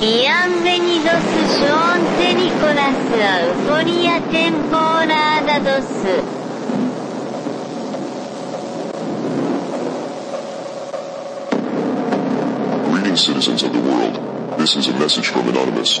Bienvenidos Nicolas Euforia temporada 2 Greetings, citizens of the world. This is a message from Anonymous.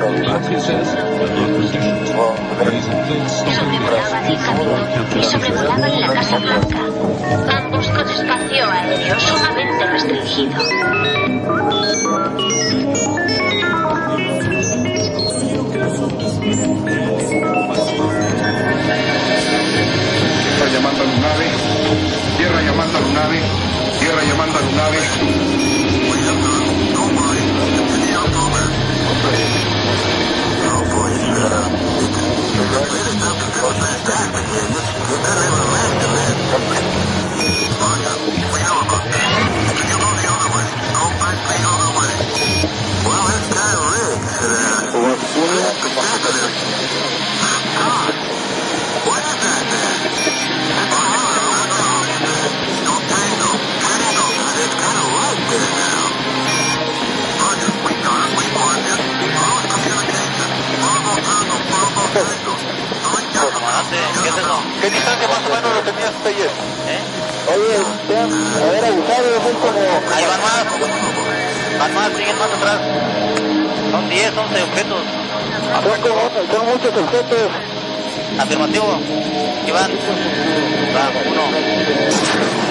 Sobrevolaba el Capitolio y sobrevolaban la Casa Blanca, ambos con espacio aéreo sumamente restringido. Tierra llamando a Lunave, tierra llamando a Lunave, tierra llamando a Lunave. Well, this guy rigs. Uh, well, what happened? ¿Qué distancia más o menos lo tenías ayer? Oye, vean, haber avisado, son como... Ahí van más. Van más, siguen más atrás. Son 10, 11 objetos. Son, son muchos objetos. Afirmativo. Iván. Va, uno.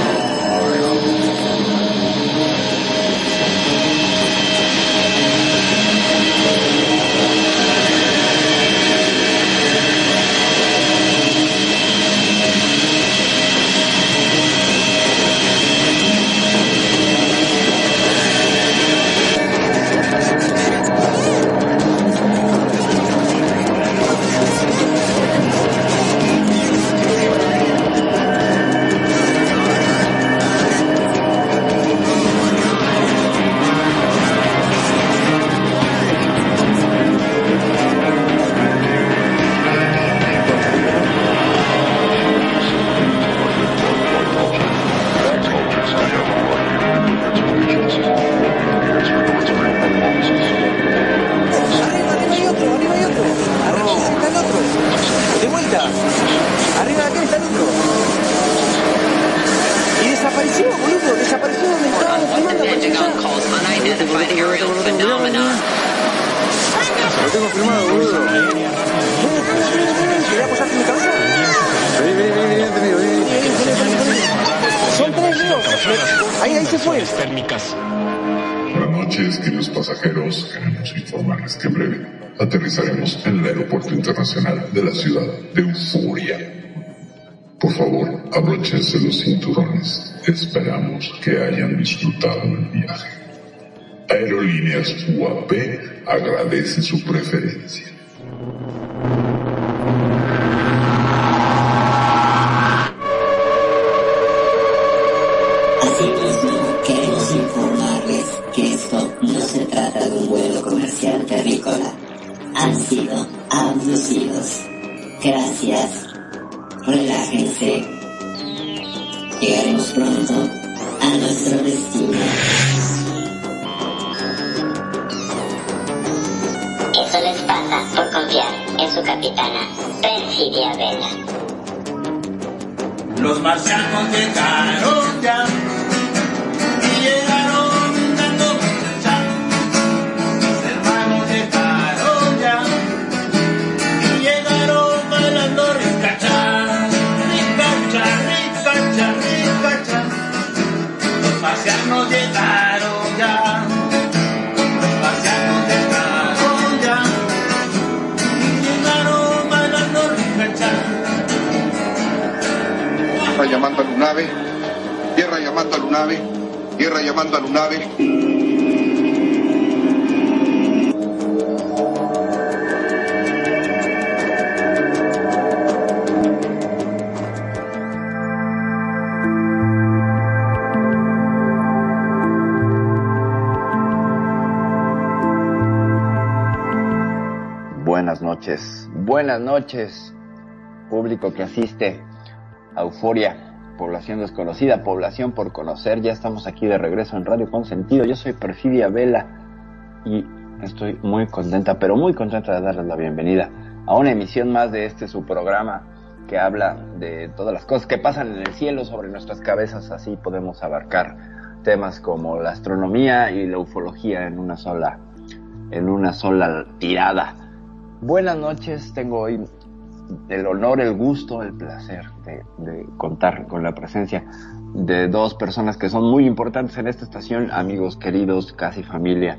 Aeropuerto Internacional de la ciudad de Euforia. Por favor, abróchense los cinturones. Esperamos que hayan disfrutado del viaje. Aerolíneas UAP agradece su preferencia. Abducidos. Gracias. Relájense. Llegaremos pronto a nuestro destino. Eso les pasa por confiar en su capitana, Perfidia Vela. Los marcianos llegaron ya marcianos llegaron ya. Los marcianos llegaron ya. Y llegaron bailando. Tierra llamando a Lunave, tierra llamando a Lunave, tierra llamando a Lunave. Buenas noches, público que asiste a Euforia, población desconocida, población por conocer. Ya estamos aquí de regreso en Radio Consentido. Yo soy Perfidia Vela y estoy muy contenta, pero muy contenta de darles la bienvenida a una emisión más de este su programa que habla de todas las cosas que pasan en el cielo sobre nuestras cabezas. Así podemos abarcar temas como la astronomía y la ufología en una sola, en una sola tirada. Buenas noches, tengo hoy el honor, el gusto, el placer de, de, contar con la presencia de dos personas que son muy importantes en esta estación, amigos queridos, casi familia,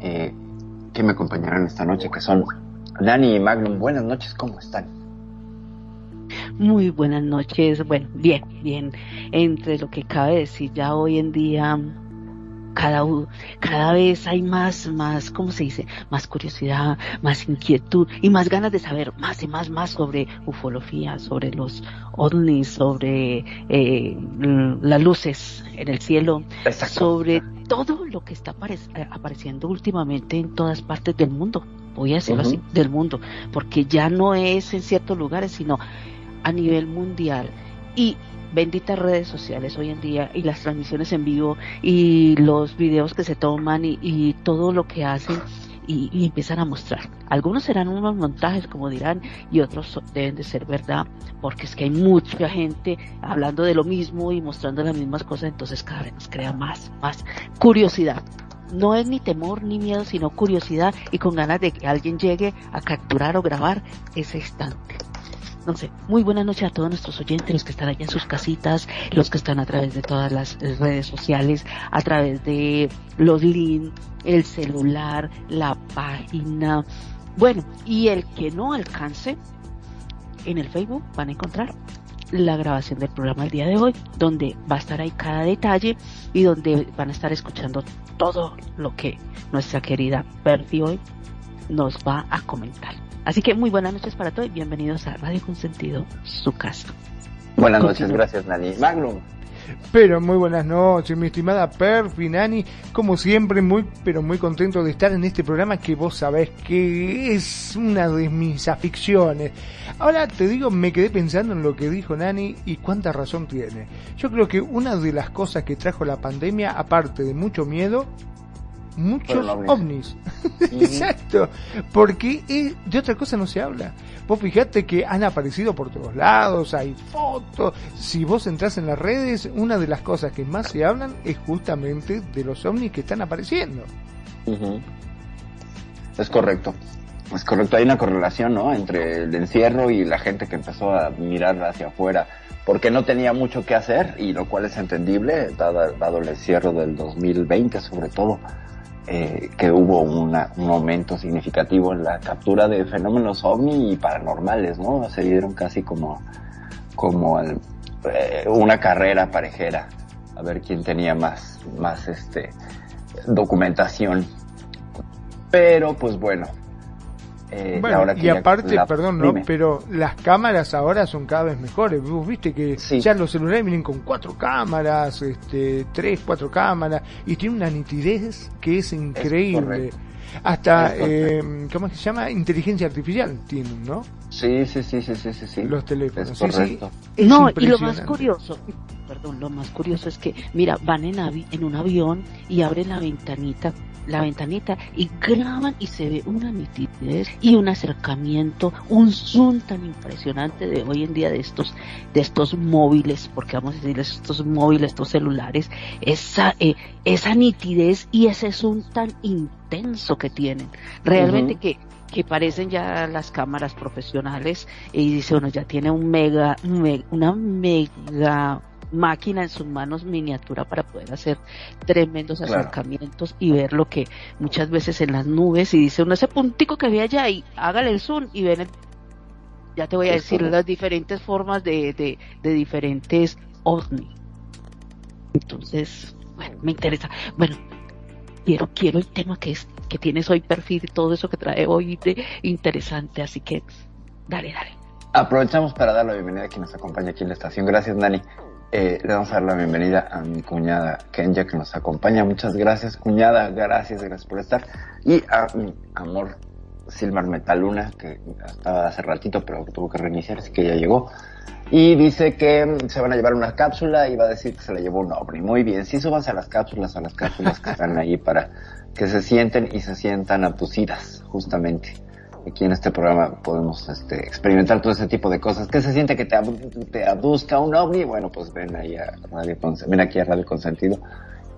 eh, que me acompañarán esta noche, que son Dani y Magnum. Buenas noches, ¿cómo están? Muy buenas noches, bueno, bien, bien, entre lo que cabe decir ya hoy en día cada, cada vez hay más, más, ¿cómo se dice? Más curiosidad, más inquietud y más ganas de saber más y más, más sobre ufología, sobre los ovnis, sobre eh, las luces en el cielo, Exacto. sobre todo lo que está apare apareciendo últimamente en todas partes del mundo. Voy a decirlo uh -huh. así, del mundo, porque ya no es en ciertos lugares, sino a nivel mundial. Y benditas redes sociales hoy en día y las transmisiones en vivo y los videos que se toman y, todo lo que hacen y, y, empiezan a mostrar. Algunos serán unos montajes, como dirán, y otros deben de ser verdad, porque es que hay mucha gente hablando de lo mismo y mostrando las mismas cosas, entonces cada vez nos crea más, más curiosidad. No es ni temor ni miedo, sino curiosidad y con ganas de que alguien llegue a capturar o grabar ese instante. Sé, muy buenas noches a todos nuestros oyentes, los que están allá en sus casitas, los que están a través de todas las redes sociales, a través de los links, el celular, la página. Bueno, y el que no alcance, en el Facebook van a encontrar la grabación del programa el día de hoy, donde va a estar ahí cada detalle y donde van a estar escuchando todo lo que nuestra querida Bertie hoy nos va a comentar. Así que muy buenas noches para todos y bienvenidos a Radio Consentido, su casa. Buenas noches, Continúa. gracias Nani. Magnum. Pero muy buenas noches, mi estimada Perfi Nani. Como siempre, muy, pero muy contento de estar en este programa que vos sabés que es una de mis aficiones. Ahora te digo, me quedé pensando en lo que dijo Nani y cuánta razón tiene. Yo creo que una de las cosas que trajo la pandemia, aparte de mucho miedo, muchos ovnis. Exacto. Porque eh, de otra cosa no se habla. Vos fijate que han aparecido por todos lados, hay fotos. Si vos entras en las redes, una de las cosas que más se hablan es justamente de los ovnis que están apareciendo. Uh -huh. Es correcto. Es correcto. Hay una correlación, ¿no? Entre el encierro y la gente que empezó a mirar hacia afuera porque no tenía mucho que hacer y lo cual es entendible dado, dado el encierro del 2020 sobre todo eh, que hubo un aumento significativo en la captura de fenómenos ovni y paranormales, ¿no? Se dieron casi como, como eh, una carrera parejera a ver quién tenía más, más este, documentación. Pero, pues bueno. Eh, bueno, y aparte, la... perdón, no, pero las cámaras ahora son cada vez mejores. Vos viste que sí. ya los celulares vienen con cuatro cámaras, este, tres, cuatro cámaras, y tiene una nitidez que es increíble. Es Hasta, eh, ¿cómo es que se llama? Inteligencia artificial tienen, ¿no? Sí, sí, sí, sí, sí, sí. Los teléfonos. Es sí, correcto. Sí, no, y lo más curioso, perdón, lo más curioso es que, mira, van en, avi en un avión y abren la ventanita la ventanita y graban y se ve una nitidez y un acercamiento, un zoom tan impresionante de hoy en día de estos, de estos móviles, porque vamos a decirles estos móviles, estos celulares, esa, eh, esa nitidez y ese zoom tan intenso que tienen. Realmente uh -huh. que que parecen ya las cámaras profesionales y dice uno ya tiene un mega, un mega una mega máquina en sus manos miniatura para poder hacer tremendos Claro. acercamientos y ver lo que muchas veces en las nubes y dice uno ese puntico que ve allá y hágale el zoom y ven el- ya te voy a decir las diferentes formas de, de, de diferentes ovni. Entonces, bueno, me interesa. Bueno, quiero, quiero el tema que es, que tienes hoy perfil y todo eso que trae hoy de interesante, así que dale, dale. Aprovechamos para dar la bienvenida a quien nos acompaña aquí en la estación. Gracias, Nani. Eh, le vamos a dar la bienvenida a mi cuñada Kenya que nos acompaña. Muchas gracias, cuñada. Gracias, gracias por estar. Y a mi amor Silmar Metaluna, que estaba hace ratito, pero tuvo que reiniciar, así que ya llegó. Y dice que se van a llevar una cápsula y va a decir que se la llevó un ovni. Muy bien, sí, súbanse a las cápsulas, a las cápsulas que están ahí para que se sienten y se sientan abducidas, justamente. Aquí en este programa podemos este, experimentar todo ese tipo de cosas. ¿Qué se siente que te, ab- te abduzca un ovni? Bueno, pues ven ahí a Radio ven aquí a Radio Consentido,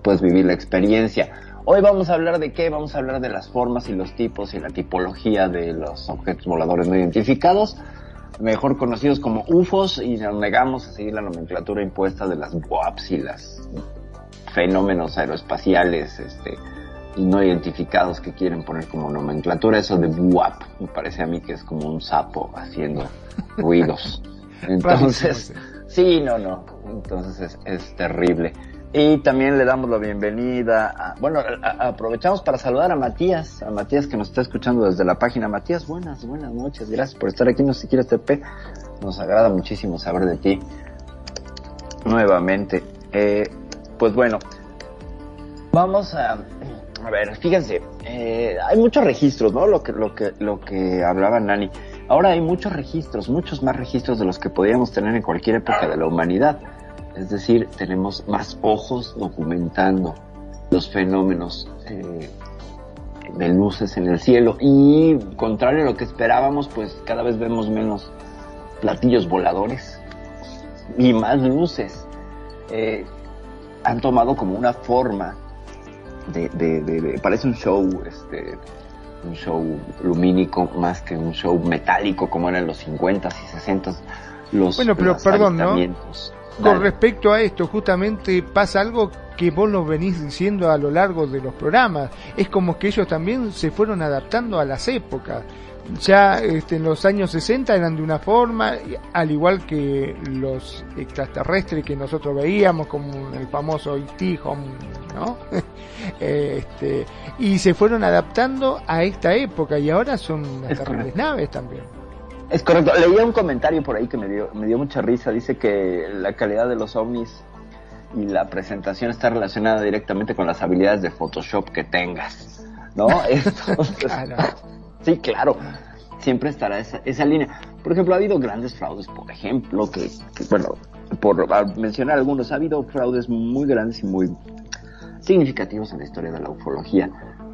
puedes vivir la experiencia. Hoy vamos a hablar de qué? Vamos a hablar de las formas y los tipos y la tipología de los objetos voladores no identificados, mejor conocidos como UFOs, y nos negamos a seguir la nomenclatura impuesta de las WAPs y las fenómenos aeroespaciales, este, y no identificados que quieren poner como nomenclatura. Eso de WAP me parece a mí que es como un sapo haciendo ruidos. Entonces, sí, no, no. Entonces es, es terrible. Y también le damos la bienvenida a, bueno, a- a- aprovechamos para saludar a Matías, a Matías que nos está escuchando desde la página. Matías, buenas, buenas noches, gracias por estar aquí, no sé si quieres TP, nos agrada muchísimo saber de ti nuevamente. Eh, pues bueno, vamos a, a ver, fíjense, eh, hay muchos registros, ¿no? Lo que, lo que, lo que hablaba Nani. Ahora hay muchos registros, muchos más registros de los que podíamos tener en cualquier época de la humanidad. Es decir, tenemos más ojos documentando los fenómenos eh, de luces en el cielo y contrario a lo que esperábamos, pues cada vez vemos menos platillos voladores y más luces. Eh, han tomado como una forma de, de, de- de- parece un show, este, un show lumínico más que un show metálico como era en los 50s y 60s. Los, Bueno, pero los perdón, ¿no? Con respecto a esto, justamente pasa algo que vos lo venís diciendo a lo largo de los programas. Es como que ellos también se fueron adaptando a las épocas. Ya este, en los años 60 eran de una forma, al igual que los extraterrestres que nosotros veíamos, como el famoso E.T. ¿no? este, y se fueron adaptando a esta época y ahora son Es terribles naves también. Es correcto. Leía un comentario por ahí que me dio, me dio mucha risa. Dice que la calidad de los ovnis y la presentación está relacionada directamente con las habilidades de Photoshop que tengas. ¿No? Entonces, Sí, claro. Siempre estará esa, esa línea. Por ejemplo, ha habido grandes fraudes, por ejemplo, que, bueno, por a- mencionar algunos, ha habido fraudes muy grandes y muy significativos en la historia de la ufología.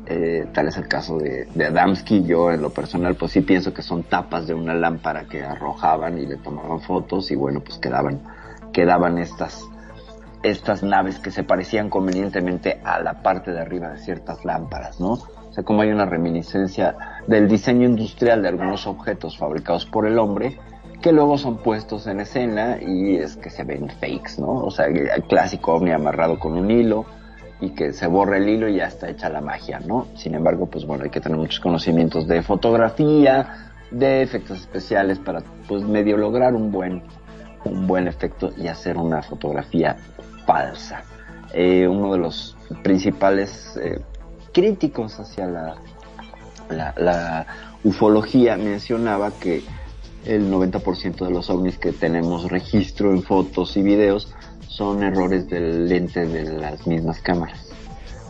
Eh, tal es el caso de, de Adamski. Yo, en lo personal, pues sí pienso que son tapas de una lámpara que arrojaban y le tomaban fotos y bueno, pues quedaban, quedaban estas, estas naves que se parecían convenientemente a la parte de arriba de ciertas lámparas, ¿no? O sea, como hay una reminiscencia del diseño industrial de algunos objetos fabricados por el hombre que luego son puestos en escena y es que se ven fakes, ¿no? O sea, el clásico ovni amarrado con un hilo y que se borra el hilo y ya está hecha la magia, ¿no? Sin embargo, pues bueno, hay que tener muchos conocimientos de fotografía, de efectos especiales para pues medio lograr un buen un buen efecto y hacer una fotografía falsa. Eh, uno de los principales eh, críticos hacia la, la, la ufología mencionaba que el 90% de los ovnis que tenemos registro en fotos y videos son errores del lente de las mismas cámaras.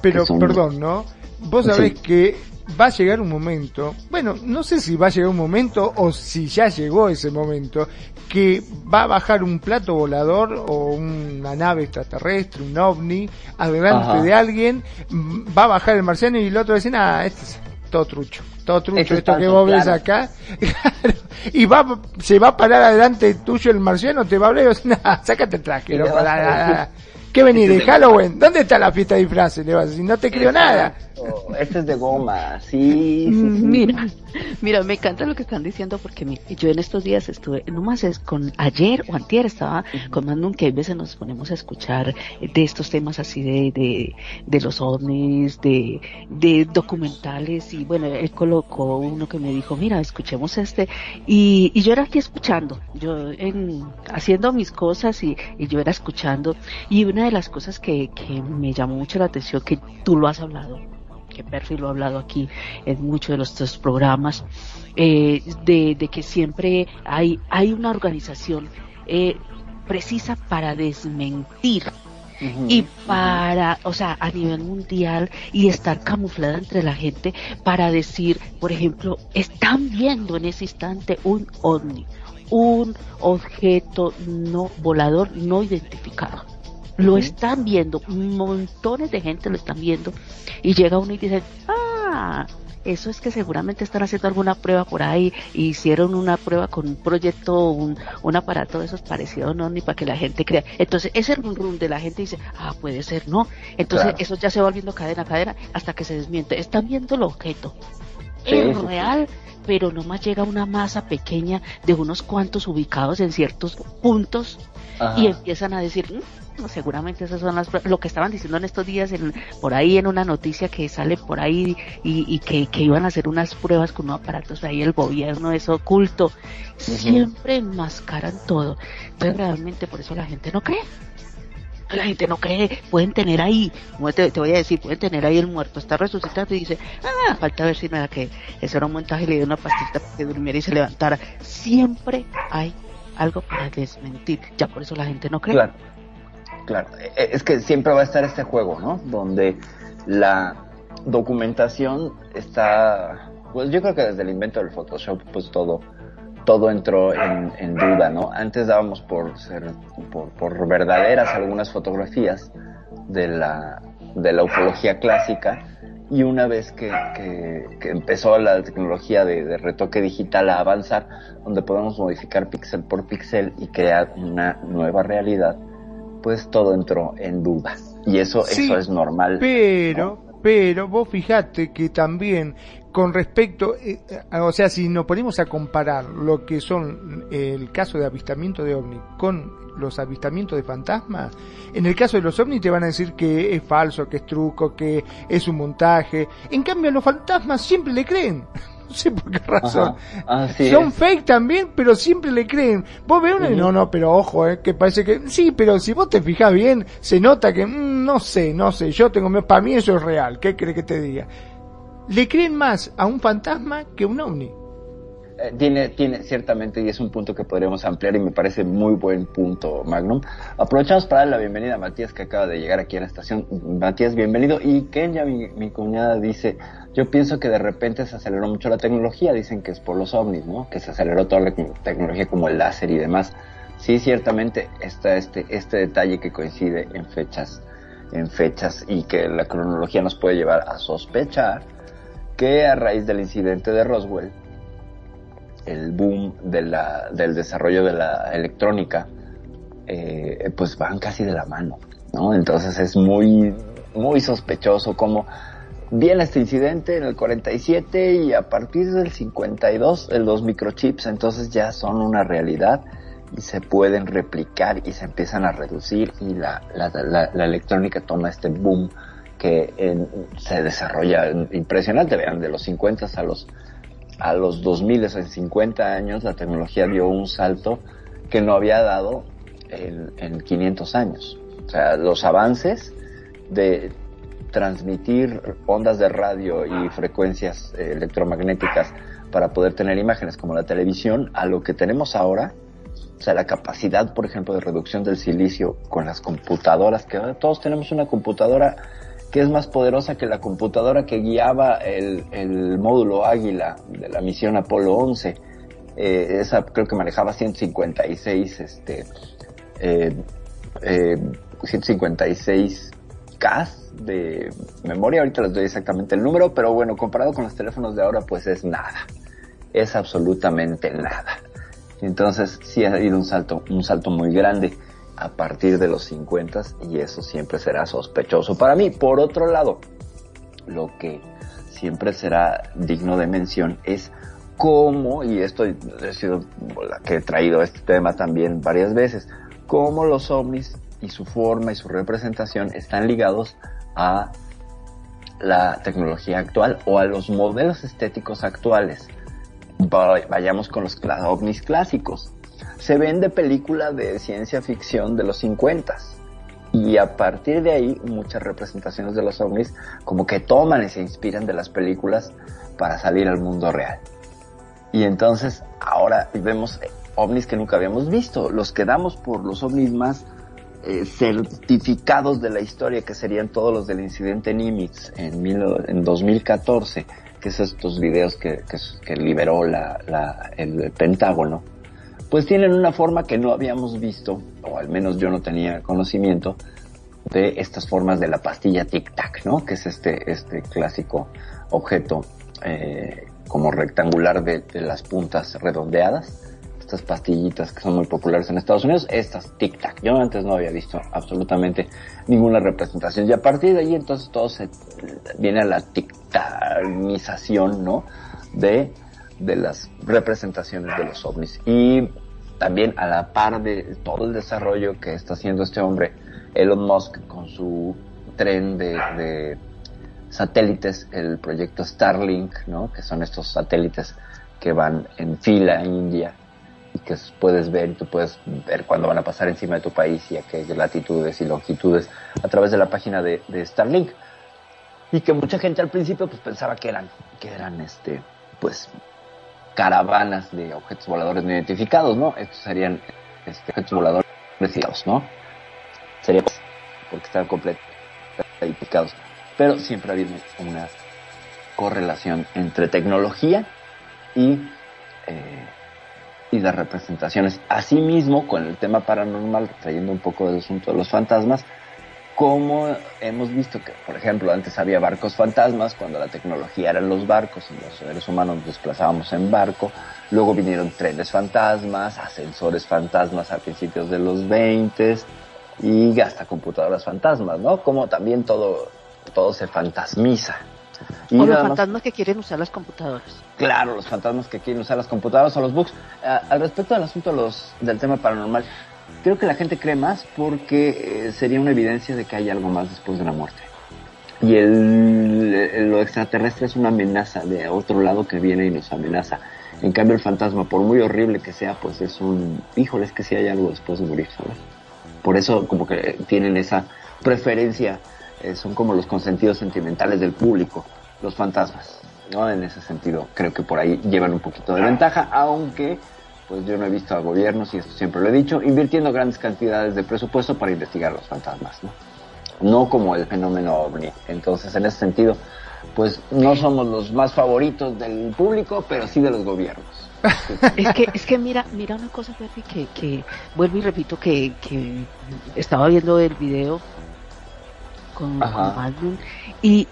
Pero, son- perdón, ¿no? Vos Sí. sabés que va a llegar un momento, bueno, no sé si va a llegar un momento o si ya llegó ese momento, que va a bajar un plato volador o una nave extraterrestre, un ovni, adelante Ajá. de alguien, va a bajar el marciano y el otro decir, ah, este es todo trucho, todo trucho, Esto es esto que vos ves acá, y va, se va a parar adelante tuyo el marciano, te va a hablar y vas a decir, nah, sácate el traje, no, para nada, nada. ¿Qué ¿Qué venís de Halloween? ¿Dónde está la fiesta de disfraces? Le vas a decir, no te creo nada. Este es de goma, sí, sí, sí. Mira, mira, me encanta lo que están diciendo porque mira, yo en estos días estuve, nomás es con ayer o antier estaba con Magnum que a veces nos ponemos a escuchar de estos temas así de, de, de los ovnis, de, de documentales y bueno, él colocó uno que me dijo, mira, escuchemos este y, y yo era aquí escuchando, yo en, haciendo mis cosas y, y yo era escuchando y una de las cosas que, que me llamó mucho la atención que tú lo has hablado que Perfi lo ha hablado aquí en muchos de los tres programas, eh, de, de, que siempre hay, hay una organización eh, precisa para desmentir uh -huh, y para, uh -huh. o sea, a nivel mundial y estar camuflada entre la gente para decir, por ejemplo, están viendo en ese instante un ovni, un objeto no volador no identificado lo están viendo, montones de gente lo están viendo y llega uno y dice, ah, eso es que seguramente están haciendo alguna prueba por ahí, hicieron una prueba con un proyecto, un, un aparato de esos parecidos, no, ni para que la gente crea. Entonces, ese rum rum de la gente dice, ah, puede ser, no. Entonces, claro. eso ya se va volviendo cadena a cadena hasta que se desmiente. Están viendo el objeto. Sí, es sí, real, sí. pero nomás llega una masa pequeña de unos cuantos ubicados en ciertos puntos Ajá. y empiezan a decir, seguramente esas son las lo que estaban diciendo en estos días en, por ahí en una noticia que sale por ahí y, y que, que, iban a hacer unas pruebas con unos aparatos ahí el gobierno es oculto uh -huh. siempre enmascaran todo pero realmente por eso la gente no cree la gente no cree, pueden tener ahí, te, te, voy a decir, pueden tener ahí el muerto, está resucitado y dice, ah, falta ver si no era que eso era un montaje le dio una pastita para que durmiera y se levantara. Siempre hay algo para desmentir, ya por eso la gente no cree. Claro claro. Es que siempre va a estar este juego, ¿no? Donde la documentación está, pues yo creo que desde el invento del Photoshop, pues todo, todo entró en, duda, ¿no? Antes dábamos por ser, por, verdaderas algunas fotografías de la, de la ufología clásica y una vez que, que, que empezó la tecnología de, de, retoque digital a avanzar, donde podemos modificar píxel por píxel y crear una nueva realidad, pues todo entró en duda. Y eso, sí, eso es normal. Pero, ¿no? pero vos fijate que también con respecto, eh, o sea, si nos ponemos a comparar lo que son eh, el caso de avistamiento de ovni con los avistamientos de fantasmas, en el caso de los ovnis te van a decir que es falso, que es truco, que es un montaje. En cambio, a los fantasmas siempre le creen. No sé por qué razón. Son es. fake también, pero siempre le creen. Vos ves uno y no, no, pero ojo, eh, que parece que sí, pero si vos te fijas bien, se nota que mmm, no sé, no sé, yo tengo para mí eso es real. ¿Qué crees que te diga? Le creen más a un fantasma que a un ovni. Eh, tiene, tiene ciertamente, y es un punto que podríamos ampliar y me parece muy buen punto, Magnum. Aprovechamos para dar la bienvenida a Matías que acaba de llegar aquí a la estación. Matías, bienvenido. Y Kenya, mi, mi cuñada, dice, yo pienso que de repente se aceleró mucho la tecnología, dicen que es por los ovnis, ¿no? Que se aceleró toda la tecnología como el láser y demás. Sí, ciertamente está este, este detalle que coincide en fechas, en fechas y que la cronología nos puede llevar a sospechar que a raíz del incidente de Roswell, el boom de la, del desarrollo de la electrónica, eh, pues van casi de la mano, ¿no? Entonces es muy, muy sospechoso como viene este incidente en el 47 y a partir del 52 los microchips entonces ya son una realidad y se pueden replicar y se empiezan a reducir y la, la, electrónica toma este boom que se desarrolla impresionante, vean, de los 50 a los a los 2000, en 50 años, la tecnología dio un salto que no había dado en, en 500 años. O sea, los avances de transmitir ondas de radio y frecuencias eh, electromagnéticas para poder tener imágenes como la televisión a lo que tenemos ahora, o sea, la capacidad, por ejemplo, de reducción del silicio con las computadoras, que todos tenemos una computadora que es más poderosa que la computadora que guiaba el, el módulo Águila de la misión Apolo 11. Eh, esa creo que manejaba 156, este, eh, eh, 156 K de memoria. Ahorita les doy exactamente el número, pero bueno, comparado con los teléfonos de ahora, pues es nada. Es absolutamente nada. Entonces, sí ha habido un salto, un salto muy grande a partir de los 50 y eso siempre será sospechoso para mí. Por otro lado, lo que siempre será digno de mención es cómo, y esto ha sido la que he traído este tema también varias veces, cómo los ovnis y su forma y su representación están ligados a la tecnología actual o a los modelos estéticos actuales. Vayamos con los ovnis clásicos. Se ven de película de ciencia ficción de los 50 y a partir de ahí muchas representaciones de los ovnis como que toman y se inspiran de las películas para salir al mundo real. Y entonces ahora vemos ovnis que nunca habíamos visto. Los quedamos por los ovnis más eh, certificados de la historia, que serían todos los del incidente Nimitz en, en 2014, que es estos videos que, liberó el Pentágono, pues tienen una forma que no habíamos visto, o al menos yo no tenía conocimiento, de estas formas de la pastilla tic-tac, ¿no? Que es este, este clásico objeto eh, como rectangular de las puntas redondeadas estas pastillitas que son muy populares en Estados Unidos, estas Tic Tac. Yo antes no había visto absolutamente ninguna representación y a partir de ahí entonces todo se viene a la tic Tacnización, ¿no? De, de las representaciones de los ovnis. Y también a la par de todo el desarrollo que está haciendo este hombre, Elon Musk, con su tren de, de satélites, el proyecto Starlink, ¿no? Que son estos satélites que van en fila en India que puedes ver y tú puedes ver cuándo van a pasar encima de tu país y a qué latitudes y longitudes a través de la página de, Starlink. Y que mucha gente al principio pues pensaba que eran que eran este pues caravanas de objetos voladores no identificados no estos serían este, objetos voladores identificados no sería porque están completamente identificados. Pero siempre ha habido una correlación entre tecnología y eh, y de representaciones. Asimismo, con el tema paranormal, trayendo un poco del asunto de los fantasmas, como hemos visto que, por ejemplo, antes había barcos fantasmas, cuando la tecnología eran los barcos y los seres humanos nos desplazábamos en barco, luego vinieron trenes fantasmas, ascensores fantasmas a principios de los 20 y hasta computadoras fantasmas, ¿no? Como también todo, todo se fantasmiza. O los fantasmas que quieren usar las computadoras. Claro, los fantasmas que quieren usar las computadoras o los bugs. Ah, al respecto del asunto los, del tema paranormal, creo que la gente cree más porque eh, sería una evidencia de que hay algo más después de la muerte. Y el, lo extraterrestre es una amenaza de otro lado que viene y nos amenaza. En cambio el fantasma, por muy horrible que sea, pues es un, híjole, es que si hay algo después de morir, ¿sabes? Por eso como que tienen esa preferencia eh, son como los consentidos sentimentales del público, los fantasmas. ¿no? En ese sentido, creo que por ahí llevan un poquito de ventaja, aunque pues yo no he visto a gobiernos, y esto siempre lo he dicho, invirtiendo grandes cantidades de presupuesto para investigar los fantasmas, ¿no? No como el fenómeno ovni. Entonces, en ese sentido, pues no somos los más favoritos del público, pero sí de los gobiernos. es que es que mira mira una cosa que, que vuelvo y repito que, que estaba viendo el video con, y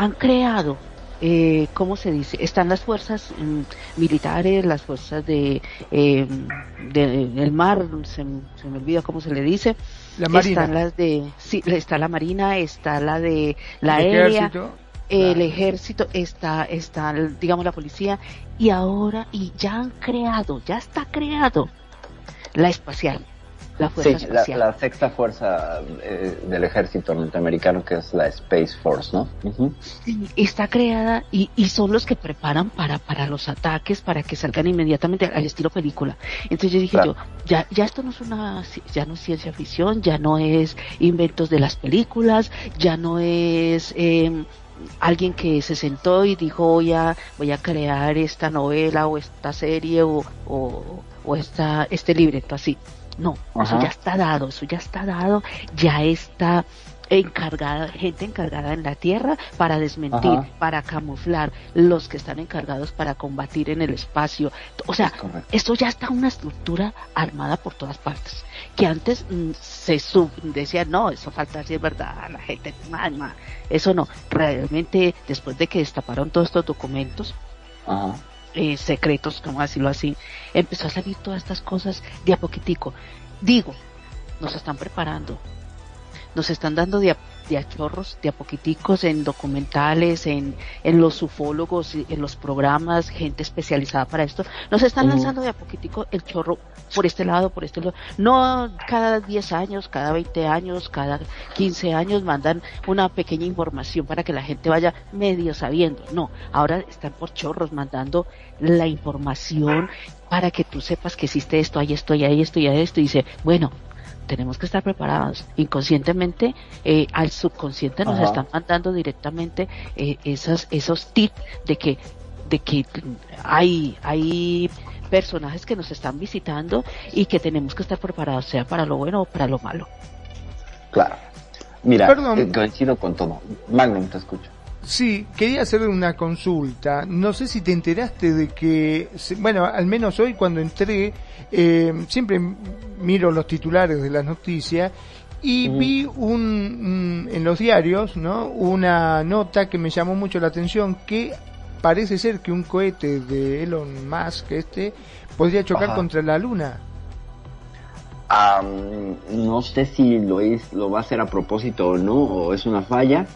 han creado, eh, ¿cómo se dice? Están las fuerzas mm, militares, las fuerzas de, eh, del mar, se, me olvida cómo se le dice. La marina. Están las de, sí, está la marina, está la de la aérea. el ejército está, está, digamos, la policía, y ahora, y ya han creado, ya está creado la espacial la sí, La, sexta fuerza eh, del ejército norteamericano, que es la Space Force, ¿no? Está creada y, y, son los que preparan para, para los ataques, para que salgan inmediatamente al estilo película. Entonces yo dije yo, ya, ya esto no es una, ya no es ciencia ficción, ya no es inventos de las películas, ya no es... Eh, alguien que se sentó y dijo voy a voy a crear esta novela o esta serie o, o, o esta este libreto así no, eso ya está dado, eso ya está dado, ya está encargada, gente encargada en la tierra para desmentir, para camuflar, los que están encargados para combatir en el espacio. O sea, eso ya está una estructura armada por todas partes. Que antes mm, se sub decía, no, eso falta si es verdad, la gente, eso no. Realmente, después de que destaparon todos estos documentos, eh, secretos, como decirlo así, empezó a salir todas estas cosas de a poquitico. Digo, nos están preparando. Nos están dando de a, de a chorros, de a poquiticos en documentales, en, en los ufólogos, en los programas, gente especializada para esto. Nos están lanzando de a poquitico el chorro por este lado, por este lado. No cada 10 años, cada 20 años, cada 15 años mandan una pequeña información para que la gente vaya medio sabiendo. No, ahora están por chorros mandando la información para que tú sepas que existe esto, hay esto, y hay esto, y hay esto. Y dice, bueno, tenemos que estar preparados. Inconscientemente, eh, al subconsciente nos Ajá. están mandando directamente eh, esas, esos tips de que, de que hay, hay personajes que nos están visitando y que tenemos que estar preparados, sea para lo bueno o para lo malo. Claro. Mira, Perdón. eh, coincido con todo. Magnum, te escucho. Sí, quería hacer una consulta. No sé si te enteraste de que, se- bueno, al menos hoy cuando entré, eh, siempre miro los titulares de las noticias y vi un, un- en los diarios, ¿no? Una nota que me llamó mucho la atención que parece ser que un cohete de Elon Musk este podría chocar Ajá. contra la luna. Am, no sé si lo es, lo va a hacer a propósito o no, o es una falla,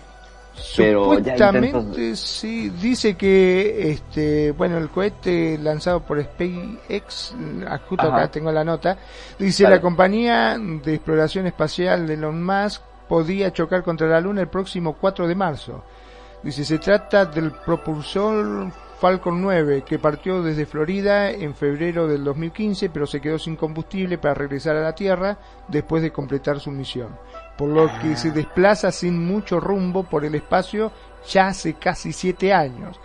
pero Supuestamente intentos... sí, dice que este, bueno, el cohete lanzado por SpaceX, adjunto Ajá. acá tengo la nota, dice Vale. la compañía de exploración espacial de Elon Musk podía chocar contra la Luna el próximo 4 de marzo. Dice, se trata del propulsor Falcon 9 que partió desde Florida en febrero del 2015 pero se quedó sin combustible para regresar a la Tierra después de completar su misión. Por lo que se desplaza sin mucho rumbo por el espacio ya hace casi siete años.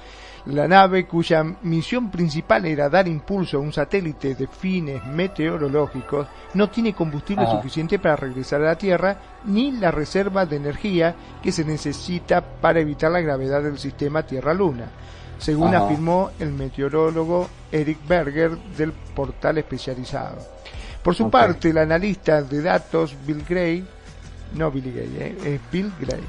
La nave cuya misión principal era dar impulso a un satélite de fines meteorológicos no tiene combustible Ajá. suficiente para regresar a la Tierra ni la reserva de energía que se necesita para evitar la gravedad del sistema Tierra-Luna, según Ajá. afirmó el meteorólogo Eric Berger del portal especializado. Por su parte, el analista de datos Bill Gray, no Bill Gray, eh, es Bill Gray,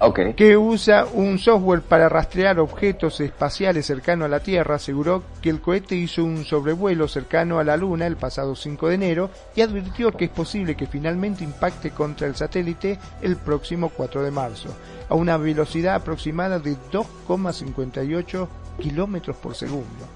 Ok. que usa un software para rastrear objetos espaciales cercanos a la Tierra, aseguró que el cohete hizo un sobrevuelo cercano a la Luna el pasado 5 de enero y advirtió que es posible que finalmente impacte contra el satélite el próximo 4 de marzo, a una velocidad aproximada de 2,58 kilómetros por segundo.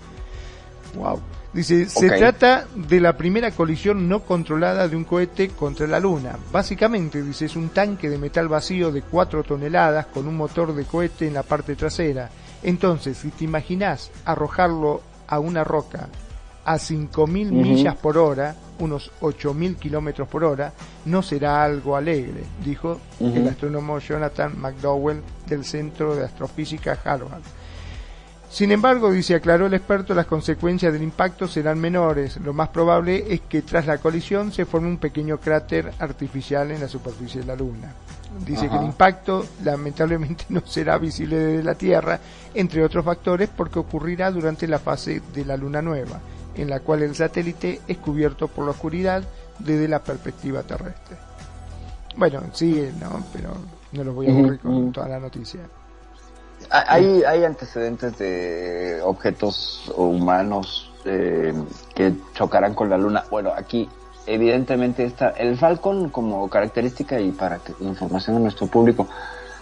Wow. Dice, se trata de la primera colisión no controlada de un cohete contra la Luna. Básicamente, dice, es un tanque de metal vacío de 4 toneladas con un motor de cohete en la parte trasera. Entonces, si te imaginas arrojarlo a una roca a 5.000 Ujú. millas por hora, unos 8.000 kilómetros por hora, no será algo alegre, dijo el astrónomo Jonathan McDowell del Centro de Astrofísica Harvard. Sin embargo, dice, aclaró el experto, las consecuencias del impacto serán menores. Lo más probable es que tras la colisión se forme un pequeño cráter artificial en la superficie de la Luna. Dice que el impacto lamentablemente no será visible desde la Tierra, entre otros factores, porque ocurrirá durante la fase de la Luna nueva, en la cual el satélite es cubierto por la oscuridad desde la perspectiva terrestre. Bueno, sigue, ¿no? Pero no lo voy a aburrir con toda la noticia. Hay, hay antecedentes de objetos humanos eh, que chocarán con la luna. Bueno, aquí evidentemente está el Falcon como característica y para que información a nuestro público.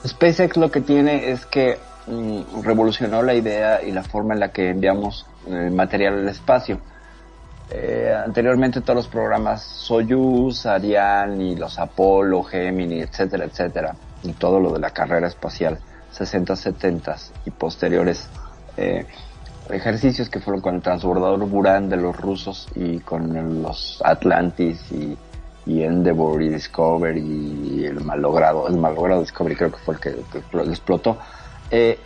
SpaceX lo que tiene es que mm, revolucionó la idea y la forma en la que enviamos eh, material al espacio. Eh, anteriormente todos los programas Soyuz, Ariane y los Apolo, Gemini, etcétera, etcétera, y todo lo de la carrera espacial 60, 70 y posteriores eh, ejercicios que fueron con el transbordador Buran de los rusos y con los Atlantis y, y y Discovery y el malogrado, el malogrado Discovery creo que fue el que, que explo- explotó. Eh,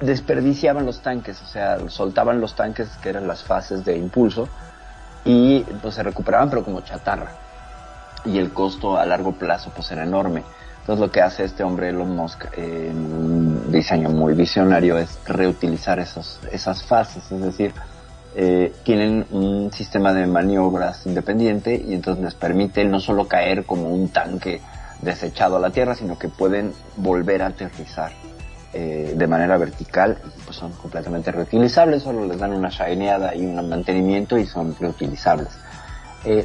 desperdiciaban los tanques, o sea, soltaban los tanques que eran las fases de impulso y pues se recuperaban pero como chatarra y el costo a largo plazo pues era enorme entonces lo que hace este hombre Elon Musk eh, en un diseño muy visionario es reutilizar esos, esas fases es decir eh, tienen un sistema de maniobras independiente y entonces les permite no solo caer como un tanque desechado a la tierra sino que pueden volver a aterrizar eh, de manera vertical pues son completamente reutilizables, solo les dan una shineada y un mantenimiento y son reutilizables.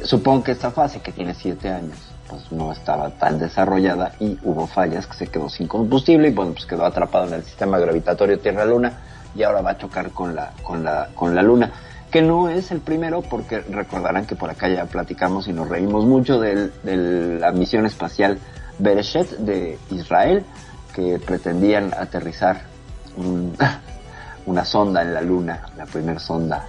Supongo que esta fase que tiene siete años pues no estaba tan desarrollada y hubo fallas que se quedó sin combustible y bueno, pues quedó atrapado en el sistema gravitatorio Tierra-Luna y ahora va a chocar con la, con la, con la Luna. Que no es el primero porque recordarán que por acá ya platicamos y nos reímos mucho de la misión espacial Bereshet de Israel que pretendían aterrizar un, una sonda en la Luna, la primera sonda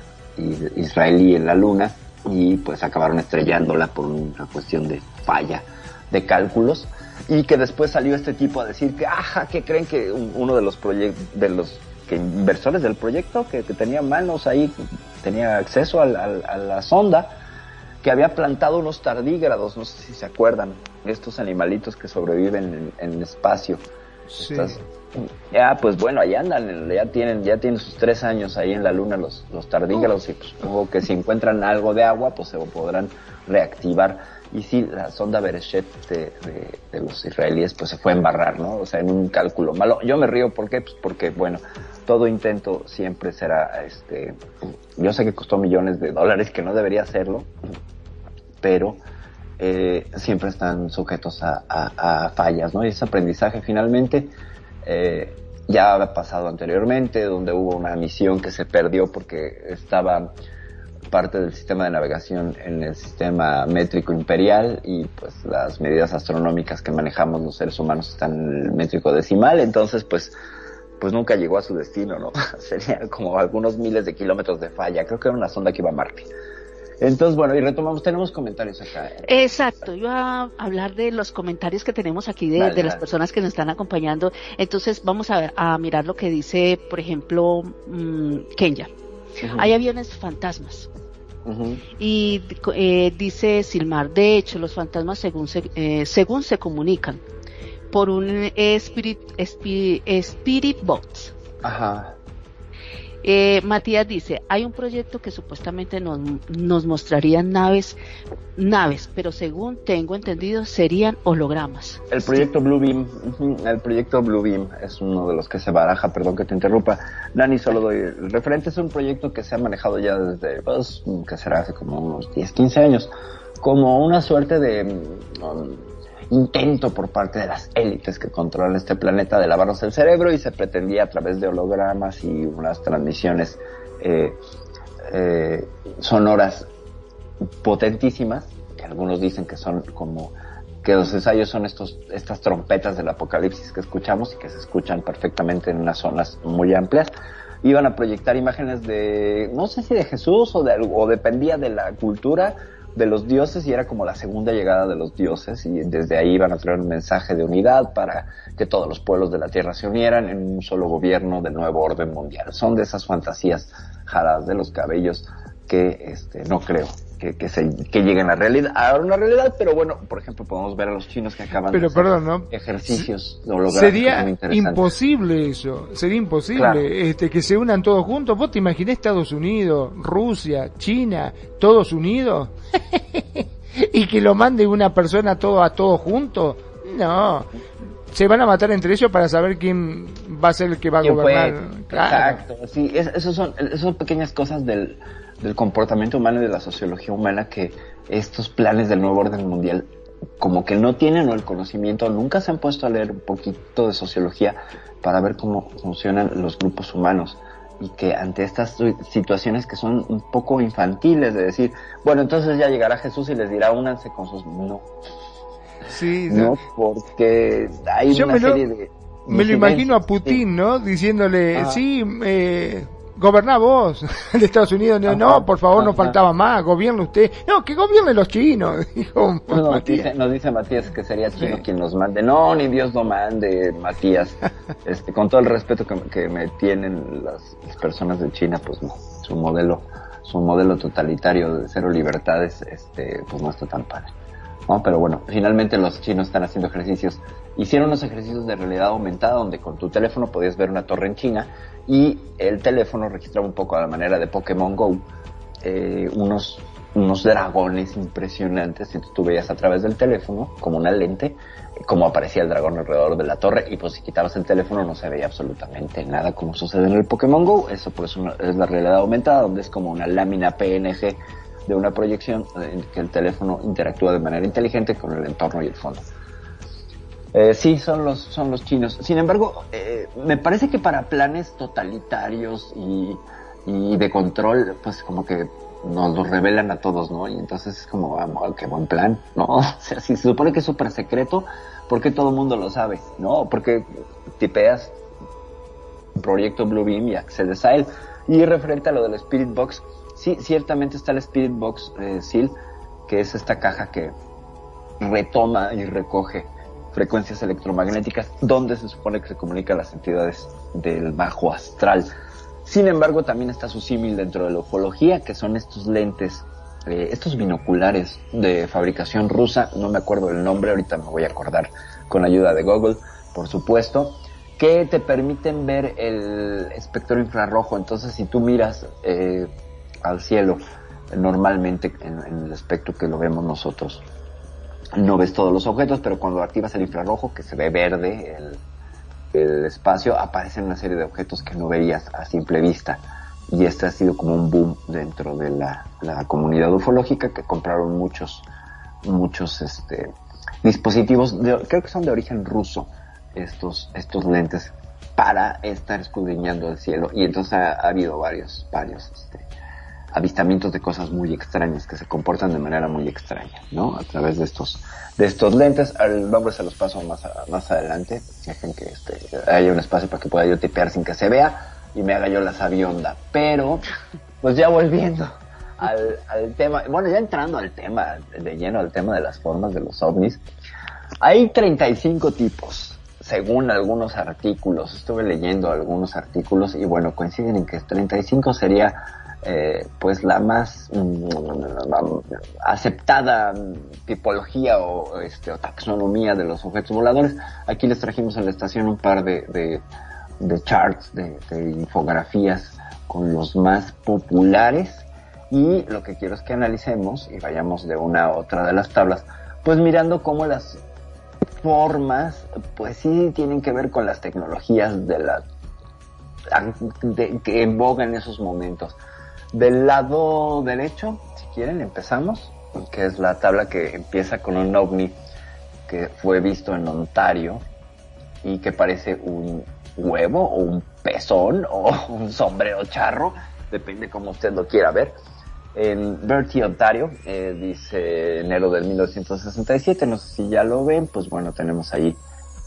israelí en la Luna y pues acabaron estrellándola por una cuestión de falla de cálculos y que después salió este tipo a decir que, ajá, que creen que uno de los proyectos, de los que inversores del proyecto, que, tenía manos ahí, tenía acceso a, la sonda, que había plantado unos tardígrados, no sé si se acuerdan, estos animalitos que sobreviven en, en espacio. Sí. ya, pues bueno, ahí andan, ya tienen, ya tienen sus tres años ahí en la luna los, los tardígrados y pues supongo que si encuentran algo de agua, pues se podrán reactivar. Y sí, la sonda Bereshet de, de, los israelíes pues se fue a embarrar, ¿no? O sea, en un cálculo malo. Yo me río, ¿por qué? Pues porque, bueno, todo intento siempre será, este, yo sé que costó millones de dólares, que no debería hacerlo, pero eh, siempre están sujetos a, fallas, ¿no? Y ese aprendizaje finalmente eh, ya ha pasado anteriormente, donde hubo una misión que se perdió porque estaba parte del sistema de navegación en el sistema métrico imperial y pues las medidas astronómicas que manejamos los seres humanos están en el métrico decimal, entonces pues pues nunca llegó a su destino, ¿no? Serían como algunos miles de kilómetros de falla. Creo que era una sonda que iba a Marte. Entonces, bueno, y retomamos, tenemos comentarios acá. Exacto, yo a hablar de los comentarios que tenemos aquí de, de las personas que nos están acompañando. Entonces, vamos a, a mirar lo que dice, por ejemplo, mmm, Kenya. Hay aviones fantasmas. Y eh, dice Silmar, de hecho, los fantasmas según se, eh, según se comunican por un spirit, spirit, spirit box. Ajá. Eh, Matías dice, hay un proyecto que supuestamente nos, nos mostrarían naves, naves, pero según tengo entendido serían hologramas. El proyecto Blue Beam, el proyecto Blue Beam es uno de los que se baraja, perdón que te interrumpa. Dani, solo doy el referente, es un proyecto que se ha manejado ya desde, pues, que será hace como unos 10, 15 años, como una suerte de... Um, intento por parte de las élites que controlan este planeta de lavarnos el cerebro y se pretendía a través de hologramas y unas transmisiones eh, eh, sonoras potentísimas, que algunos dicen que son como que los ensayos son estos, estas trompetas del apocalipsis que escuchamos y que se escuchan perfectamente en unas zonas muy amplias. Iban a proyectar imágenes de, no sé si de Jesús o de algo, o dependía de la cultura, de los dioses y era como la segunda llegada de los dioses y desde ahí iban a traer un mensaje de unidad para que todos los pueblos de la tierra se unieran en un solo gobierno del nuevo orden mundial. Son de esas fantasías jaladas de los cabellos que este no creo que, que, se, que lleguen a, realidad, a una realidad, pero bueno, por ejemplo, podemos ver a los chinos que acaban pero, de hacer perdón, ¿no? ejercicios Sería imposible eso, sería imposible claro. este, que se unan todos juntos. ¿Vos te imaginás Estados Unidos, Rusia, China, todos unidos? y que lo mande una persona todo a todos juntos? No, se van a matar entre ellos para saber quién va a ser el que va a gobernar. Claro. Exacto, sí, es, esos son, esas son pequeñas cosas del, del comportamiento humano y de la sociología humana que estos planes del nuevo orden mundial como que no tienen el conocimiento, nunca se han puesto a leer un poquito de sociología para ver cómo funcionan los grupos humanos y que ante estas situaciones que son un poco infantiles de decir, bueno, entonces ya llegará Jesús y les dirá únanse con sus... No. Sí, no, porque hay Yo una serie lo, de... Me lo imagino a Putin, ¿no? Diciéndole, Ah. sí, eh, goberná vos de Estados Unidos. No, no, por favor, no faltaba más, gobierne usted. No, que gobiernen los chinos, dijo No, Matías. dice, nos dice Matías que sería chino quien nos mande. No, ni Dios lo mande, Matías. Este, con todo el respeto que, que me tienen las, las personas de China, pues no, su modelo, su modelo totalitario de cero libertades, este, pues no está tan padre. ¿no? Pero bueno, finalmente los chinos están haciendo ejercicios. Hicieron unos ejercicios de realidad aumentada donde con tu teléfono podías ver una torre en China y el teléfono registraba un poco a la manera de Pokémon Go eh, unos, unos dragones impresionantes y tú veías a través del teléfono como una lente cómo aparecía el dragón alrededor de la torre y pues si quitabas el teléfono no se veía absolutamente nada como sucede en el Pokémon Go eso por eso es la realidad aumentada donde es como una lámina PNG de una proyección en que el teléfono interactúa de manera inteligente con el entorno y el fondo. Eh, sí, son los, son los chinos. Sin embargo, eh, me parece que para planes totalitarios y, y de control, pues como que nos lo revelan a todos, ¿no? Y entonces es como, vamos, qué buen plan, ¿no? O sea, si se supone que es súper secreto, ¿por qué todo el mundo lo sabe? ¿No? Porque tipeas proyecto Bluebeam y accedes a él. Y referente a lo del Spirit Box, sí, ciertamente está el Spirit Box eh, SEAL, que es esta caja que retoma y recoge frecuencias electromagnéticas donde se supone que se comunican las entidades del bajo astral. Sin embargo, también está su símil dentro de la ufología, que son estos lentes, eh, estos binoculares de fabricación rusa, no me acuerdo el nombre, ahorita me voy a acordar con ayuda de Google, por supuesto, que te permiten ver el espectro infrarrojo. Entonces, si tú miras eh, al cielo, normalmente en, en el espectro que lo vemos nosotros, no ves todos los objetos, pero cuando activas el infrarrojo, que se ve verde el, el espacio, aparecen una serie de objetos que no veías a simple vista. Y este ha sido como un boom dentro de la, la comunidad ufológica que compraron muchos, muchos este, dispositivos, de, creo que son de origen ruso, estos, estos lentes, para estar escudriñando el cielo. Y entonces ha, ha habido varios, varios este, avistamientos de cosas muy extrañas que se comportan de manera muy extraña, ¿no? A través de estos, de estos lentes. El nombre se los paso más, más adelante. Dejen que este, haya un espacio para que pueda yo tipear sin que se vea y me haga yo la sabionda. Pero, pues ya volviendo al, al tema, bueno, ya entrando al tema, de lleno al tema de las formas de los ovnis, hay 35 tipos, según algunos artículos. Estuve leyendo algunos artículos y bueno, coinciden en que 35 sería eh, pues la más mm, aceptada tipología o, este, o taxonomía de los objetos voladores. Aquí les trajimos en la estación un par de, de, charts, de, infografías con los más populares y lo que quiero es que analicemos y vayamos de una a otra de las tablas, pues mirando cómo las formas, pues sí tienen que ver con las tecnologías de la que en en esos momentos. Del lado derecho, si quieren, empezamos, que es la tabla que empieza con un ovni que fue visto en Ontario y que parece un huevo o un pezón o un sombrero charro, depende como usted lo quiera ver. En Bertie, Ontario, eh, dice enero del 1967, no sé si ya lo ven, pues bueno, tenemos ahí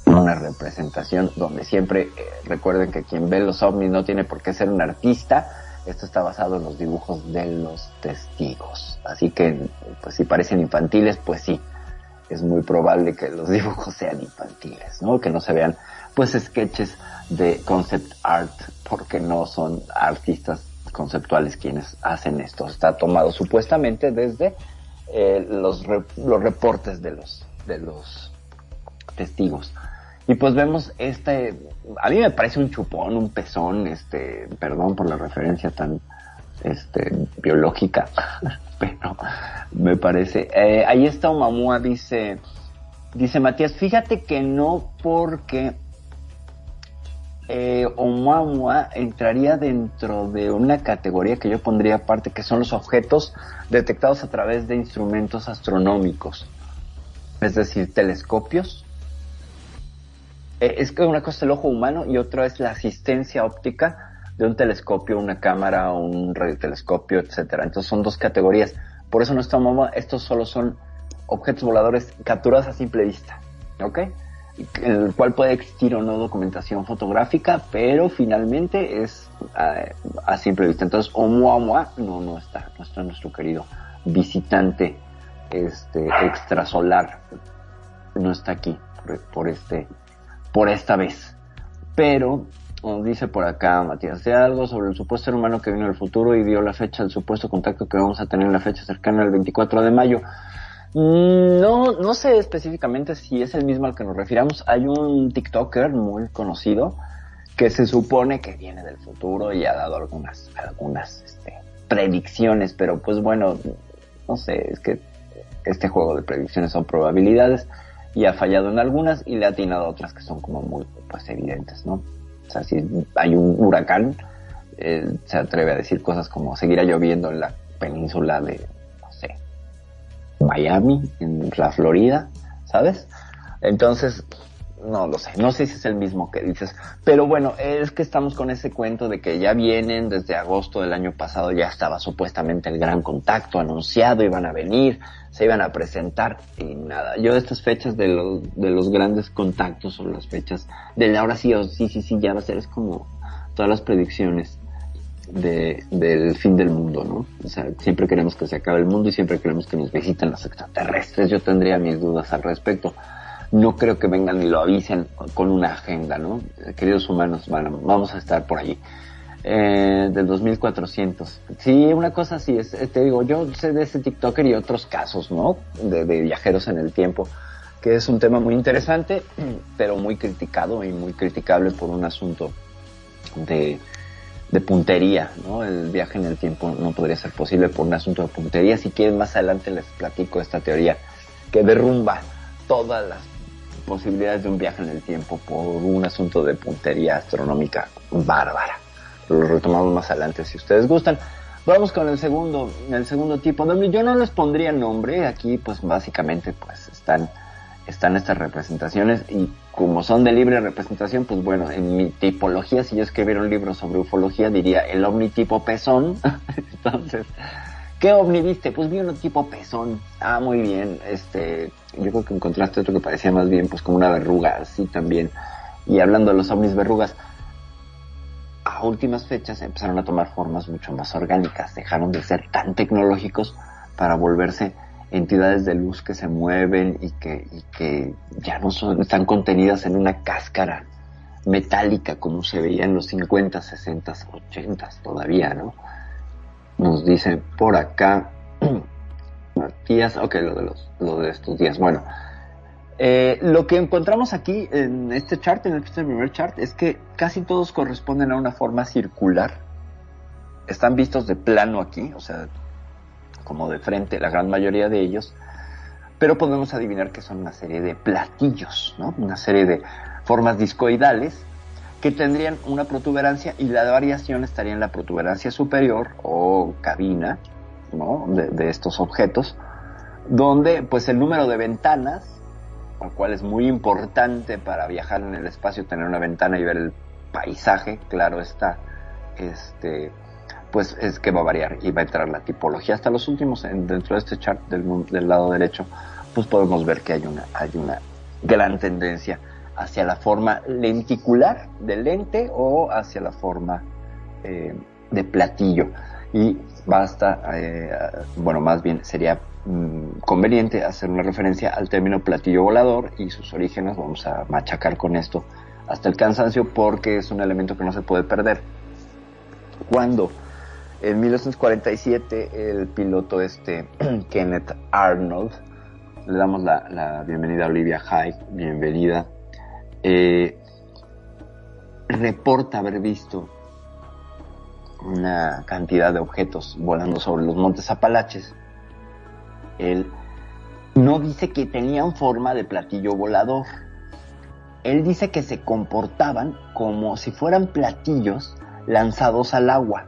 una representación donde siempre eh, recuerden que quien ve los ovnis no tiene por qué ser un artista, esto está basado en los dibujos de los testigos, así que pues si parecen infantiles, pues sí, es muy probable que los dibujos sean infantiles, ¿no? Que no se vean pues sketches de concept art porque no son artistas conceptuales quienes hacen esto. Está tomado supuestamente desde eh, los, los reportes de los, de los testigos. Y pues vemos este, a mí me parece un chupón, un pezón, este, perdón por la referencia tan, este, biológica, pero me parece. Eh, ahí está Omamua, dice, dice Matías, fíjate que no porque eh, Oumuamua entraría dentro de una categoría que yo pondría aparte, que son los objetos detectados a través de instrumentos astronómicos, es decir, telescopios. Eh, es que una cosa es el ojo humano y otra es la asistencia óptica de un telescopio, una cámara, un radiotelescopio, etcétera. Entonces son dos categorías. Por eso no está Oumuamua, estos solo son objetos voladores capturados a simple vista, ¿ok? en el cual puede existir o no documentación fotográfica, pero finalmente es a, a simple vista. Entonces, Oumuamua no, no está, no está nuestro querido visitante este extrasolar, no está aquí por este, por esta vez. Pero, como dice por acá Matías, de algo sobre el supuesto ser humano que vino del futuro y dio la fecha del supuesto contacto que vamos a tener en la fecha cercana al 24 de mayo. Mm, No, no sé específicamente si es el mismo al que nos refiramos. Hay un TikToker muy conocido que se supone que viene del futuro y ha dado algunas, algunas este, predicciones, pero pues bueno, no sé, es que este juego de predicciones son probabilidades y ha fallado en algunas y le ha atinado otras que son como muy pues evidentes, ¿no? O sea, si hay un huracán, eh, se atreve a decir cosas como seguirá lloviendo en la península de Miami, en la Florida, ¿sabes? Entonces, no lo sé, no sé si es el mismo que dices, pero bueno, es que estamos con ese cuento de que ya vienen desde agosto del año pasado, ya estaba supuestamente el gran contacto anunciado, iban a venir, se iban a presentar y nada, yo estas fechas de los, de los grandes contactos son las fechas de ahora sí, o sí, sí, sí, ya va a ser, es como todas las predicciones de, del fin del mundo, ¿no? O sea, siempre queremos que se acabe el mundo y siempre queremos que nos visiten los extraterrestres, yo tendría mis dudas al respecto no creo que vengan y lo avisen con una agenda, ¿no? Queridos humanos, vamos a estar por allí. Eh, del 2400. Sí, una cosa así es, te digo, yo sé de ese TikToker y otros casos, ¿no? De, viajeros en el tiempo, que es un tema muy interesante, pero muy criticado y muy criticable por un asunto de, de puntería, ¿no? El viaje en el tiempo no podría ser posible por un asunto de puntería. Si quieren, más adelante les platico esta teoría que derrumba todas las posibilidades de un viaje en el tiempo por un asunto de puntería astronómica bárbara. Lo retomamos más adelante si ustedes gustan. Vamos con el segundo, el segundo tipo. Yo no les pondría nombre. Aquí, pues básicamente, pues están, están estas representaciones y como son de libre representación, pues bueno, en mi tipología, si yo escribiera un libro sobre ufología, diría el omnitipo pezón. Entonces, ¿Qué ovni viste? Pues vi un tipo pezón. Ah, muy bien. Este, yo creo que encontraste otro que parecía más bien pues como una verruga, así también. Y hablando de los ovnis verrugas, a últimas fechas empezaron a tomar formas mucho más orgánicas, dejaron de ser tan tecnológicos para volverse entidades de luz que se mueven y que, que ya no son, están contenidas en una cáscara metálica como se veía en los 50, 60, 80 todavía, ¿no? Nos dice por acá Matías, ok, lo de, los, lo de estos días. Bueno, eh, lo que encontramos aquí en este chart, en este primer chart, es que casi todos corresponden a una forma circular. Están vistos de plano aquí, o sea, como de frente, la gran mayoría de ellos. Pero podemos adivinar que son una serie de platillos, ¿no? Una serie de formas discoidales que tendrían una protuberancia y la variación estaría en la protuberancia superior o cabina ¿no? de, estos objetos, donde pues el número de ventanas, lo cual es muy importante para viajar en el espacio, tener una ventana y ver el paisaje, claro está, este, pues es que va a variar y va a entrar la tipología. Hasta los últimos, dentro de este chart del, del lado derecho, pues podemos ver que hay una, hay una gran tendencia hacia la forma lenticular del lente o hacia la forma eh, de platillo. Y basta, eh, bueno, más bien sería mm, conveniente hacer una referencia al término platillo volador y sus orígenes. Vamos a machacar con esto hasta el cansancio porque es un elemento que no se puede perder. Cuando en 1947 el piloto este Kenneth Arnold, le damos la, la bienvenida a Olivia Hyde, bienvenida eh, reporta haber visto una cantidad de objetos volando sobre los montes Apalaches. Él no dice que tenían forma de platillo volador. Él dice que se comportaban como si fueran platillos lanzados al agua.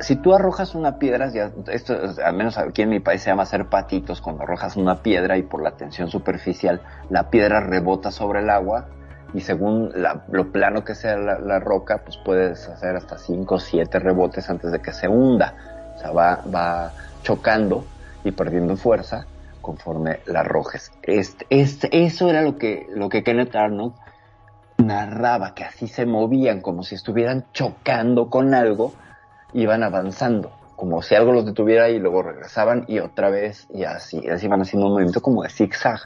Si tú arrojas una piedra, ya, esto al menos aquí en mi país se llama hacer patitos, cuando arrojas una piedra y por la tensión superficial la piedra rebota sobre el agua y según lo plano que sea la, roca, pues puedes hacer hasta 5 o 7 rebotes antes de que se hunda. O sea, va, va chocando y perdiendo fuerza conforme la arrojes. Este, este, eso era lo que, lo que Kenneth Arnold narraba, que así se movían, como si estuvieran chocando con algo iban avanzando, como si algo los detuviera y luego regresaban y otra vez y así, así iban haciendo un movimiento como de zigzag.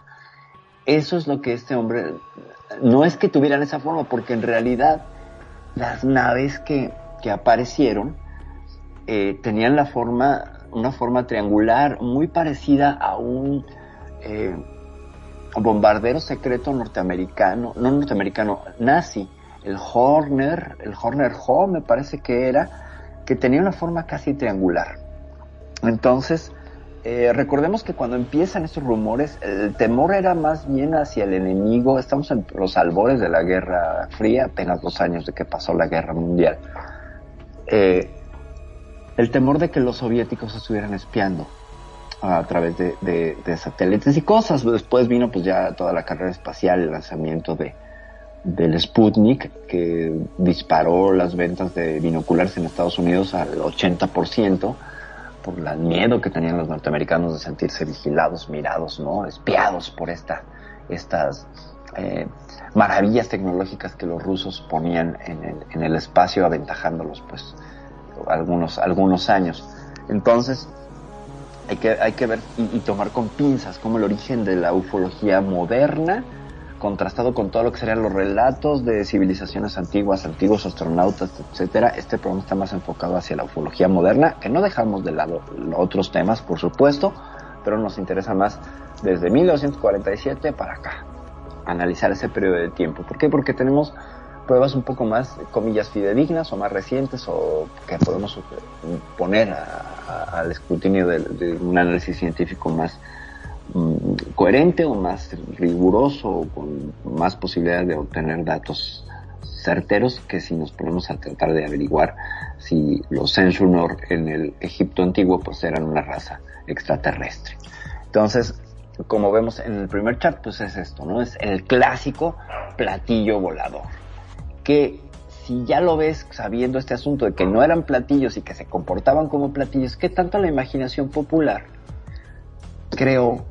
Eso es lo que este hombre, no es que tuvieran esa forma, porque en realidad las naves que, que aparecieron eh, tenían la forma, una forma triangular muy parecida a un eh, bombardero secreto norteamericano, no norteamericano, nazi, el Horner, el Horner Ho me parece que era, que tenía una forma casi triangular. Entonces, eh, recordemos que cuando empiezan estos rumores, el temor era más bien hacia el enemigo. Estamos en los albores de la Guerra Fría, apenas dos años de que pasó la Guerra Mundial. Eh, el temor de que los soviéticos estuvieran espiando a través de, de, de satélites y cosas. Después vino pues ya toda la carrera espacial, el lanzamiento de, del Sputnik, que disparó las ventas de binoculares en Estados Unidos al 80% por el miedo que tenían los norteamericanos de sentirse vigilados, mirados, ¿no? Espiados por esta, estas eh, maravillas tecnológicas que los rusos ponían en el, espacio, aventajándolos, pues, algunos, algunos años. Entonces, hay que, hay que ver y, y tomar con pinzas como el origen de la ufología moderna, contrastado con todo lo que serían los relatos de civilizaciones antiguas, antiguos astronautas, etcétera. Este programa está más enfocado hacia la ufología moderna, que no dejamos de lado otros temas, por supuesto, pero nos interesa más desde 1947 para acá, analizar ese periodo de tiempo. ¿Por qué? Porque tenemos pruebas un poco más, comillas, fidedignas o más recientes o que podemos poner al escrutinio de, de un análisis científico más coherente o más riguroso o con más posibilidades de obtener datos certeros que si nos ponemos a tratar de averiguar si los Senshunor en el Egipto antiguo pues eran una raza extraterrestre. Entonces, como vemos en el primer chat, pues es esto, ¿no? Es el clásico platillo volador. Que si ya lo ves sabiendo este asunto de que no eran platillos y que se comportaban como platillos, ¿qué tanto la imaginación popular creó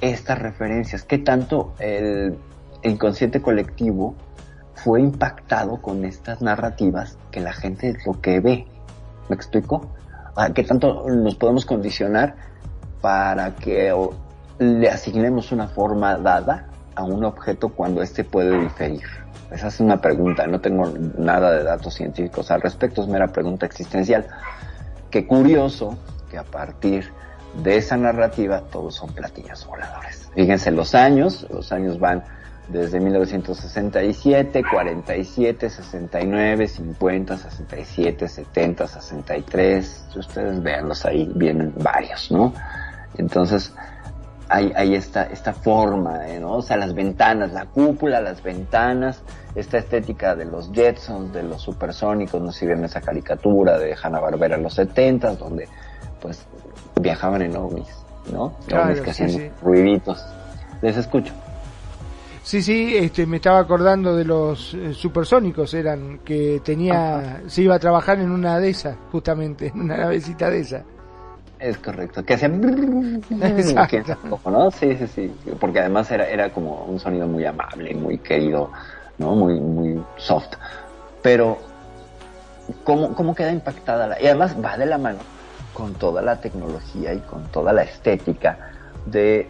estas referencias, qué tanto el inconsciente colectivo fue impactado con estas narrativas que la gente es lo que ve. ¿Me explico? ¿Qué tanto nos podemos condicionar para que le asignemos una forma dada a un objeto cuando éste puede diferir? Esa es una pregunta, no tengo nada de datos científicos al respecto, es mera pregunta existencial. Qué curioso que a partir de esa narrativa todos son platillos voladores. Fíjense los años, los años van desde 1967, 47, 69, 50, 67, 70, 63. Si ustedes veanlos ahí, vienen varios, ¿no? Entonces, hay, hay esta, esta forma, ¿no? O sea, las ventanas, la cúpula, las ventanas, esta estética de los Jetsons, de los supersónicos, no sé si ven esa caricatura de Hanna-Barbera en los 70 donde, pues, viajaban en ovnis, ¿no? Claro, ovnis que hacían sí. ruiditos. Les escucho. Sí, sí, este, me estaba acordando de los eh, supersónicos, eran que tenía, se iba a trabajar en una de esas, justamente, en una navecita de esa. Es correcto, que hacían... Exacto. ¿no? Sí, sí, sí, porque además era, era como un sonido muy amable, muy querido, ¿no? Muy, muy soft. Pero, ¿cómo, cómo queda impactada la... Y además va de la mano con toda la tecnología y con toda la estética de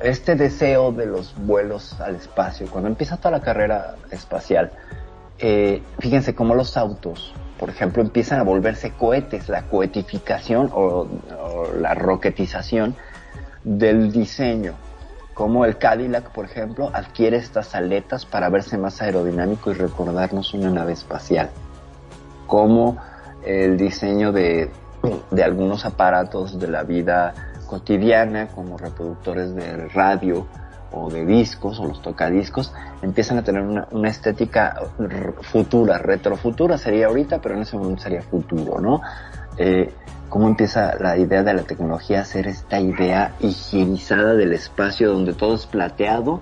este deseo de los vuelos al espacio. Cuando empieza toda la carrera espacial, eh, fíjense cómo los autos, por ejemplo, empiezan a volverse cohetes, la cohetificación o, o la roquetización del diseño. Como el Cadillac, por ejemplo, adquiere estas aletas para verse más aerodinámico y recordarnos una nave espacial. Como el diseño de, de algunos aparatos de la vida cotidiana, como reproductores de radio o de discos o los tocadiscos, empiezan a tener una, estética futura, retrofutura sería ahorita, pero en ese momento sería futuro, ¿no? Eh, cómo empieza la idea de la tecnología a ser esta idea higienizada del espacio donde todo es plateado,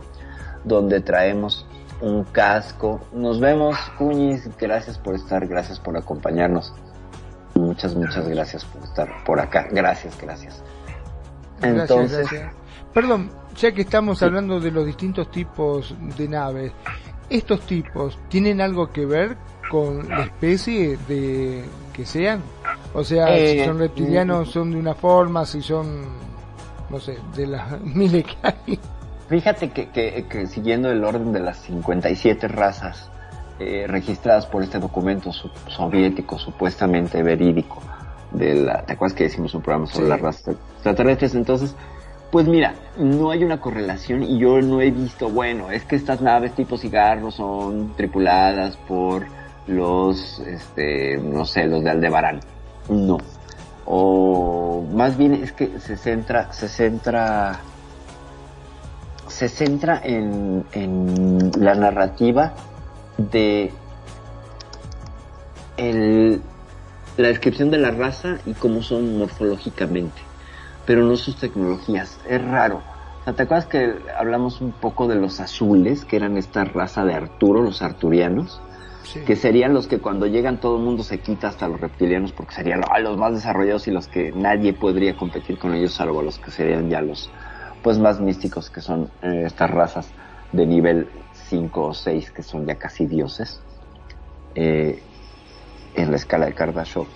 donde traemos un casco. Nos vemos, Cuñiz, gracias por estar, gracias por acompañarnos. Muchas, muchas gracias por estar por acá. Gracias, gracias. Gracias, Entonces, gracias. Perdón, ya que estamos hablando de los distintos tipos de naves, ¿estos tipos tienen algo que ver con la especie de que sean? O sea, si Eh, son reptilianos son de una forma, si son, no sé, de las miles que hay. Fíjate que, que, que siguiendo el orden de las 57 razas eh, registradas por este documento so- soviético supuestamente verídico, de la, ¿te acuerdas que hicimos un programa sobre Sí. las razas extraterrestres? Entonces, pues mira, no hay una correlación y yo no he visto, bueno, es que estas naves tipo cigarro son tripuladas por los, este, no sé, los de Aldebarán. No. O más bien es que se centra, se centra se centra en, en la narrativa de el, la descripción de la raza y cómo son morfológicamente. pero no sus tecnologías. Es raro. O sea, ¿te acuerdas que hablamos un poco de los azules, que eran esta raza de Arturo, los arturianos? Que serían los que cuando llegan todo el mundo se quita hasta los reptilianos porque serían ah, los más desarrollados y los que nadie podría competir con ellos salvo los que serían ya los pues más místicos que son eh, estas razas de nivel 5 o 6 que son ya casi dioses eh, en la escala de Kardashev,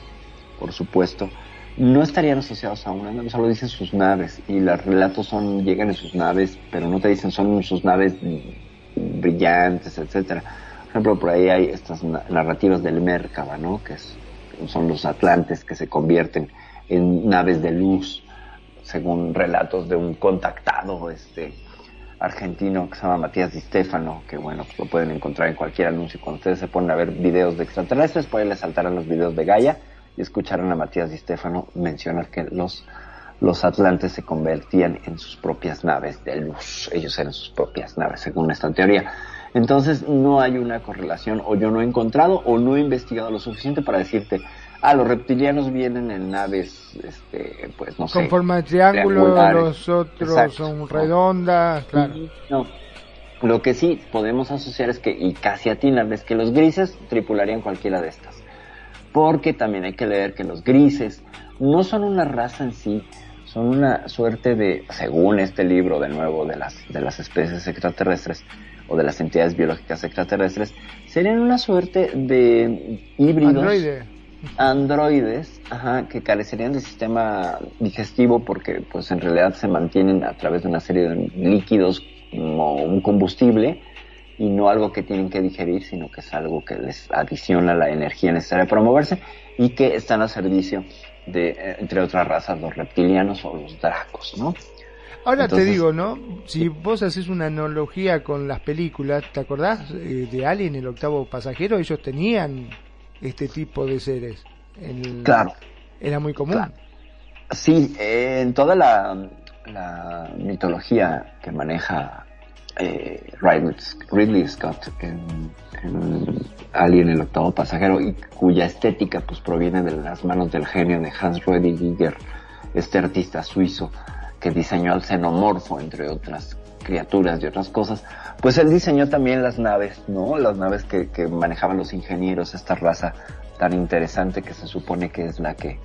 por supuesto no estarían asociados a una nave, solo dicen sus naves y los relatos son llegan en sus naves, pero no te dicen son sus naves brillantes, etcétera. Por ejemplo, por ahí hay estas narrativas del Merkaba, ¿no? Que son los atlantes que se convierten en naves de luz, según relatos de un contactado este argentino que se llama Matías Di Stefano, que bueno, pues lo pueden encontrar en cualquier anuncio. Cuando ustedes se ponen a ver videos de extraterrestres, pues les saltarán los videos de Gaia y escucharon a Matías Di Stefano mencionar que los, los atlantes se convertían en sus propias naves de luz. Ellos eran sus propias naves, según esta teoría. Entonces no hay una correlación, o yo no he encontrado, o no he investigado lo suficiente para decirte, ah, los reptilianos vienen en naves, este, pues no sé. Con forma de triángulo, los otros son redondas, claro. No. Lo que sí podemos asociar es que, y casi atinarles, que los grises tripularían cualquiera de estas porque también hay que leer que los grises no son una raza en sí, son una suerte de, según este libro de nuevo de las, de las especies extraterrestres o de las entidades biológicas extraterrestres, serían una suerte de híbridos. Androides, ajá, que carecerían de sistema digestivo porque pues en realidad se mantienen a través de una serie de líquidos como un combustible y no algo que tienen que digerir, sino que es algo que les adiciona la energía necesaria para moverse y que están a servicio de, eh, entre otras razas, los reptilianos o los dracos, ¿no? Ahora te digo, ¿no? Si vos haces una analogía con las películas, ¿te acordás eh, de Alien, el octavo pasajero? Ellos tenían este tipo de seres. claro. Era muy común. Sí, eh, en toda la, la mitología que maneja eh, Ridley Scott en, Alien el octavo pasajero y cuya estética pues proviene de las manos del genio de Hans Giger, este artista suizo que diseñó el xenomorfo entre otras criaturas y otras cosas, pues él diseñó también las naves, ¿no? Las naves que, que manejaban los ingenieros, esta raza tan interesante que se supone que es la que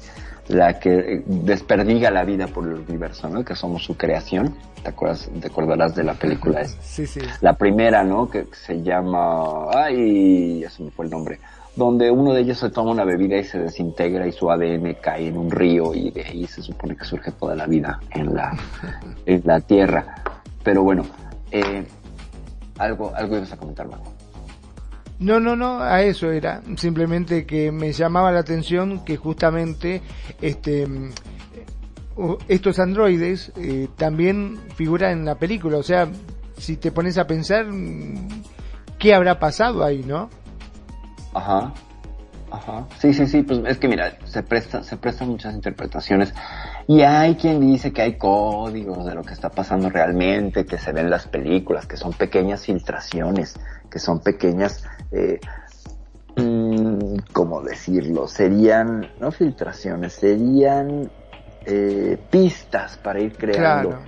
la que desperdiga la vida por el universo, ¿no? Que somos su creación. ¿Te acuerdas, te acordarás de la película esa? Sí, sí. La primera, ¿no? Que se llama, ay, ya se me fue el nombre. Donde uno de ellos se toma una bebida y se desintegra y su ADN cae en un río y de ahí se supone que surge toda la vida en la, en la Tierra. Pero bueno, eh, algo, algo ibas a comentar, Marco. No, no, no, a eso era. Simplemente que me llamaba la atención que justamente este estos androides eh, también figuran en la película. O sea, si te pones a pensar, ¿qué habrá pasado ahí, no? Ajá. Ajá. Sí, sí, sí, pues es que mira, se presta, se prestan muchas interpretaciones y hay quien dice que hay códigos de lo que está pasando realmente, que se ven las películas, que son pequeñas filtraciones, que son pequeñas eh, mm, ¿cómo decirlo? Serían, no filtraciones, serían eh, pistas para ir creando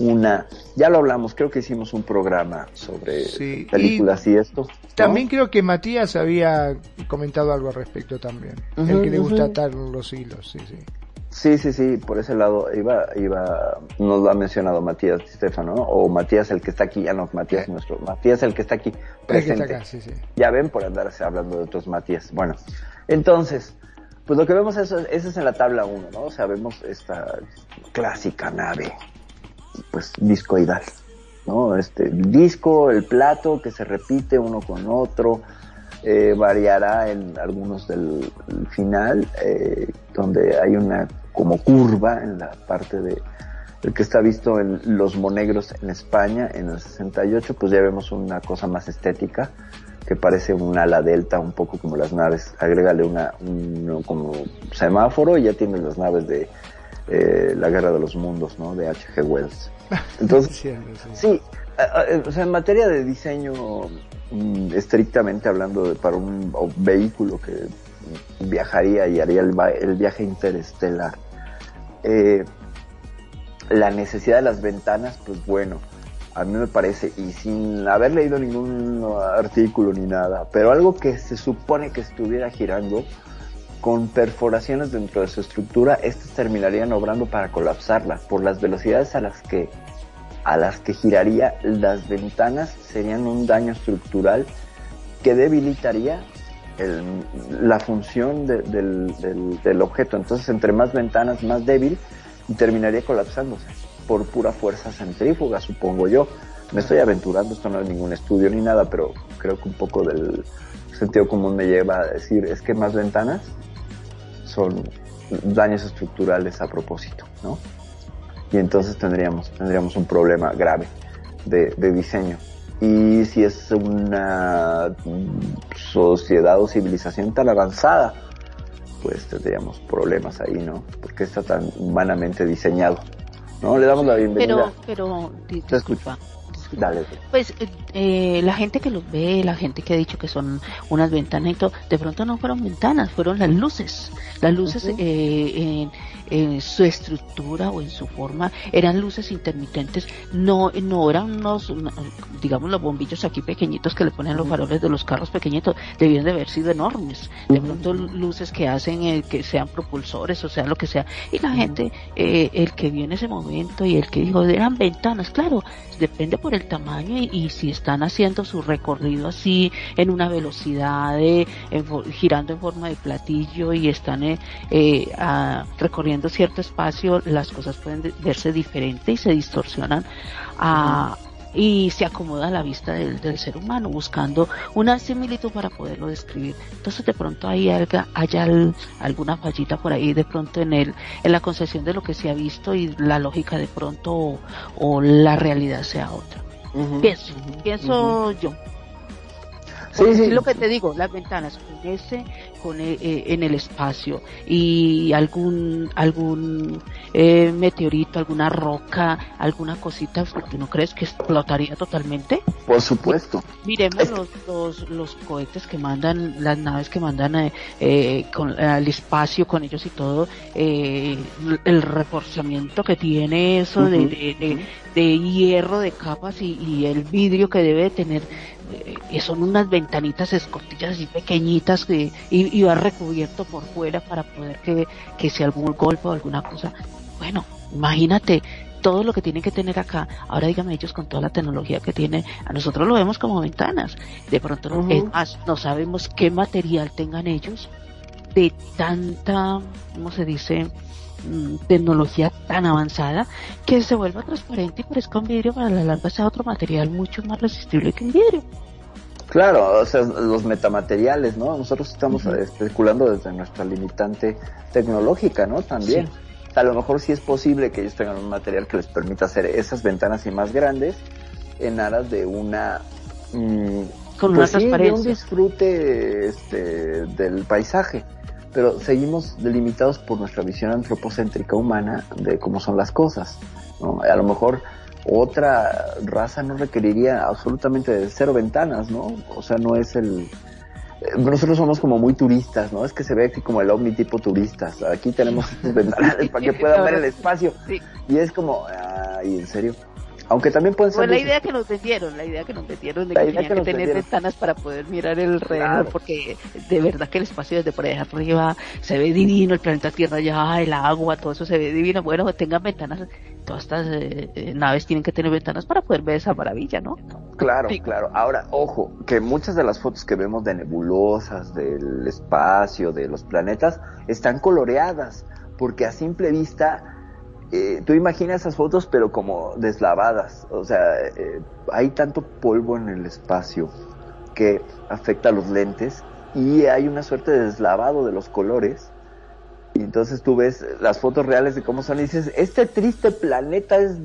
una... Ya lo hablamos, creo que hicimos un programa sobre películas y, esto. También creo que Matías había comentado algo al respecto también. el que le gusta atar los hilos, sí, sí. Sí, sí, sí, por ese lado iba, iba, nos lo ha mencionado Matías Stefano, O Matías el que está aquí, ya no, Matías nuestro, Matías el que está aquí presente. Ya ven por andarse hablando de otros Matías. Bueno, entonces, pues lo que vemos es, esa es en la tabla 1, ¿no? O sea, vemos esta clásica nave, pues discoidal, ¿no? Este disco, el plato que se repite uno con otro, eh, variará en algunos del final, eh, donde hay una como curva en la parte de el que está visto en Los Monegros en España en el 68, pues ya vemos una cosa más estética que parece un ala delta, un poco como las naves. Agrégale una, un, como semáforo y ya tienes las naves de eh, la Guerra de los Mundos, ¿no? De H.G. Wells. Entonces, sí, o sea, en materia de diseño mm, estrictamente hablando de, para un vehículo que viajaría y haría el, el viaje interestelar. Eh, la necesidad de las ventanas, pues bueno, a mí me parece, y sin haber leído ningún artículo ni nada, pero algo que se supone que estuviera girando con perforaciones dentro de su estructura, estas terminarían obrando para colapsarla. Por las velocidades a las que a las que giraría las ventanas serían un daño estructural que debilitaría la función de- del, del- del objeto. Entonces, entre más ventanas, más débil y terminaría colapsándose por pura fuerza centrífuga, supongo yo. Me estoy aventurando, esto no es ningún estudio ni nada, pero creo que un poco del sentido común me lleva a decir, es que más ventanas son daños estructurales a propósito, ¿no? Y entonces tendríamos, tendríamos un problema grave de, de diseño. Y si es una sociedad o civilización tan avanzada, pues tendríamos problemas ahí, ¿no? Porque está tan humanamente diseñado. ¿No? Le damos la bienvenida. Pero, pero, Te escucho. Dale. Pues eh, eh, la gente que los ve, la gente que ha dicho que son unas ventanas y todo, de pronto no fueron ventanas, fueron las luces. Las luces eh, en, su estructura o en su forma eran luces intermitentes, no no eran unos, digamos, los bombillos aquí pequeñitos que le ponen los faroles de los carros pequeñitos, debían de haber sido enormes. De pronto luces que hacen eh, que sean propulsores, o sea, lo que sea. Y la gente, eh, el que vio en ese momento y el que dijo, eran ventanas, claro, depende por el tamaño y, y si están haciendo su recorrido así en una velocidad de, en girando en forma de platillo y están eh, eh, ah, cierto espacio, las cosas pueden de- verse diferente y se distorsionan ah, y se acomoda a la vista del, del ser humano buscando una similitud para poderlo describir. Entonces de pronto hay alga, haya al- alguna fallita por ahí de pronto en el, en la concepción de lo que se ha visto y la lógica de pronto o, o la realidad sea otra. Pienso, pienso yo. Porque sí, lo que te digo, las ventanas con ese, con eh, en el espacio y algún algún eh, meteorito, alguna roca, alguna cosita, ¿tú no crees que explotaría totalmente? Por supuesto. Miremos los, los, los cohetes que mandan, las naves que mandan eh, eh, con, al espacio con ellos y todo, eh, el reforzamiento que tiene eso de, de, de- de hierro, de capas y, y el vidrio que debe de tener, eh, son unas ventanitas escotillas así pequeñitas que, y, y va recubierto por fuera para poder que, que si algún golpe o alguna cosa, bueno, imagínate todo lo que tienen que tener acá. Ahora dígame ellos con toda la tecnología que tienen, a nosotros lo vemos como ventanas. De pronto, Ujú. es más, no sabemos qué material tengan ellos de tanta, ¿cómo se dice? Mm, tecnología tan avanzada que se vuelva transparente y parezca un vidrio para la larga sea otro material mucho más resistible que un vidrio. Claro, o sea, los metamateriales, ¿no? Nosotros estamos especulando desde nuestra limitante tecnológica, ¿no? También. A lo mejor sí es posible que ellos tengan un material que les permita hacer esas ventanas y más grandes en aras de una... mm, Con pues una sí, de un transparencia. disfrute este, del paisaje. Pero seguimos delimitados por nuestra visión antropocéntrica humana de cómo son las cosas. ¿no? A lo mejor otra raza no requeriría absolutamente de cero ventanas, ¿no? O sea, no es el... Nosotros somos como muy turistas, ¿no? Es que se ve aquí como el ovni tipo turistas. Aquí tenemos estos ventanales para que puedan ver el espacio. Y es como, ay, en serio. Aunque también pueden ser... Fue la de- idea que nos vendieron, la idea que nos vendieron de La que tenían que que, tener vendieron. ventanas para poder mirar el alrededor, Claro. porque de verdad que el espacio desde por allá arriba se ve divino, el planeta Tierra ya, el agua, todo eso se ve divino. Bueno, tengan ventanas, todas estas eh, eh, naves tienen que tener ventanas para poder ver esa maravilla, ¿no? Claro, claro. Ahora, ojo, que muchas de las fotos que vemos de nebulosas, del espacio, de los planetas, están coloreadas, porque a simple vista, eh, tú imaginas esas fotos, pero como deslavadas. O sea, eh, hay tanto polvo en el espacio que afecta a los lentes y hay una suerte de deslavado de los colores. Y entonces tú ves las fotos reales de cómo son y dices, este triste planeta es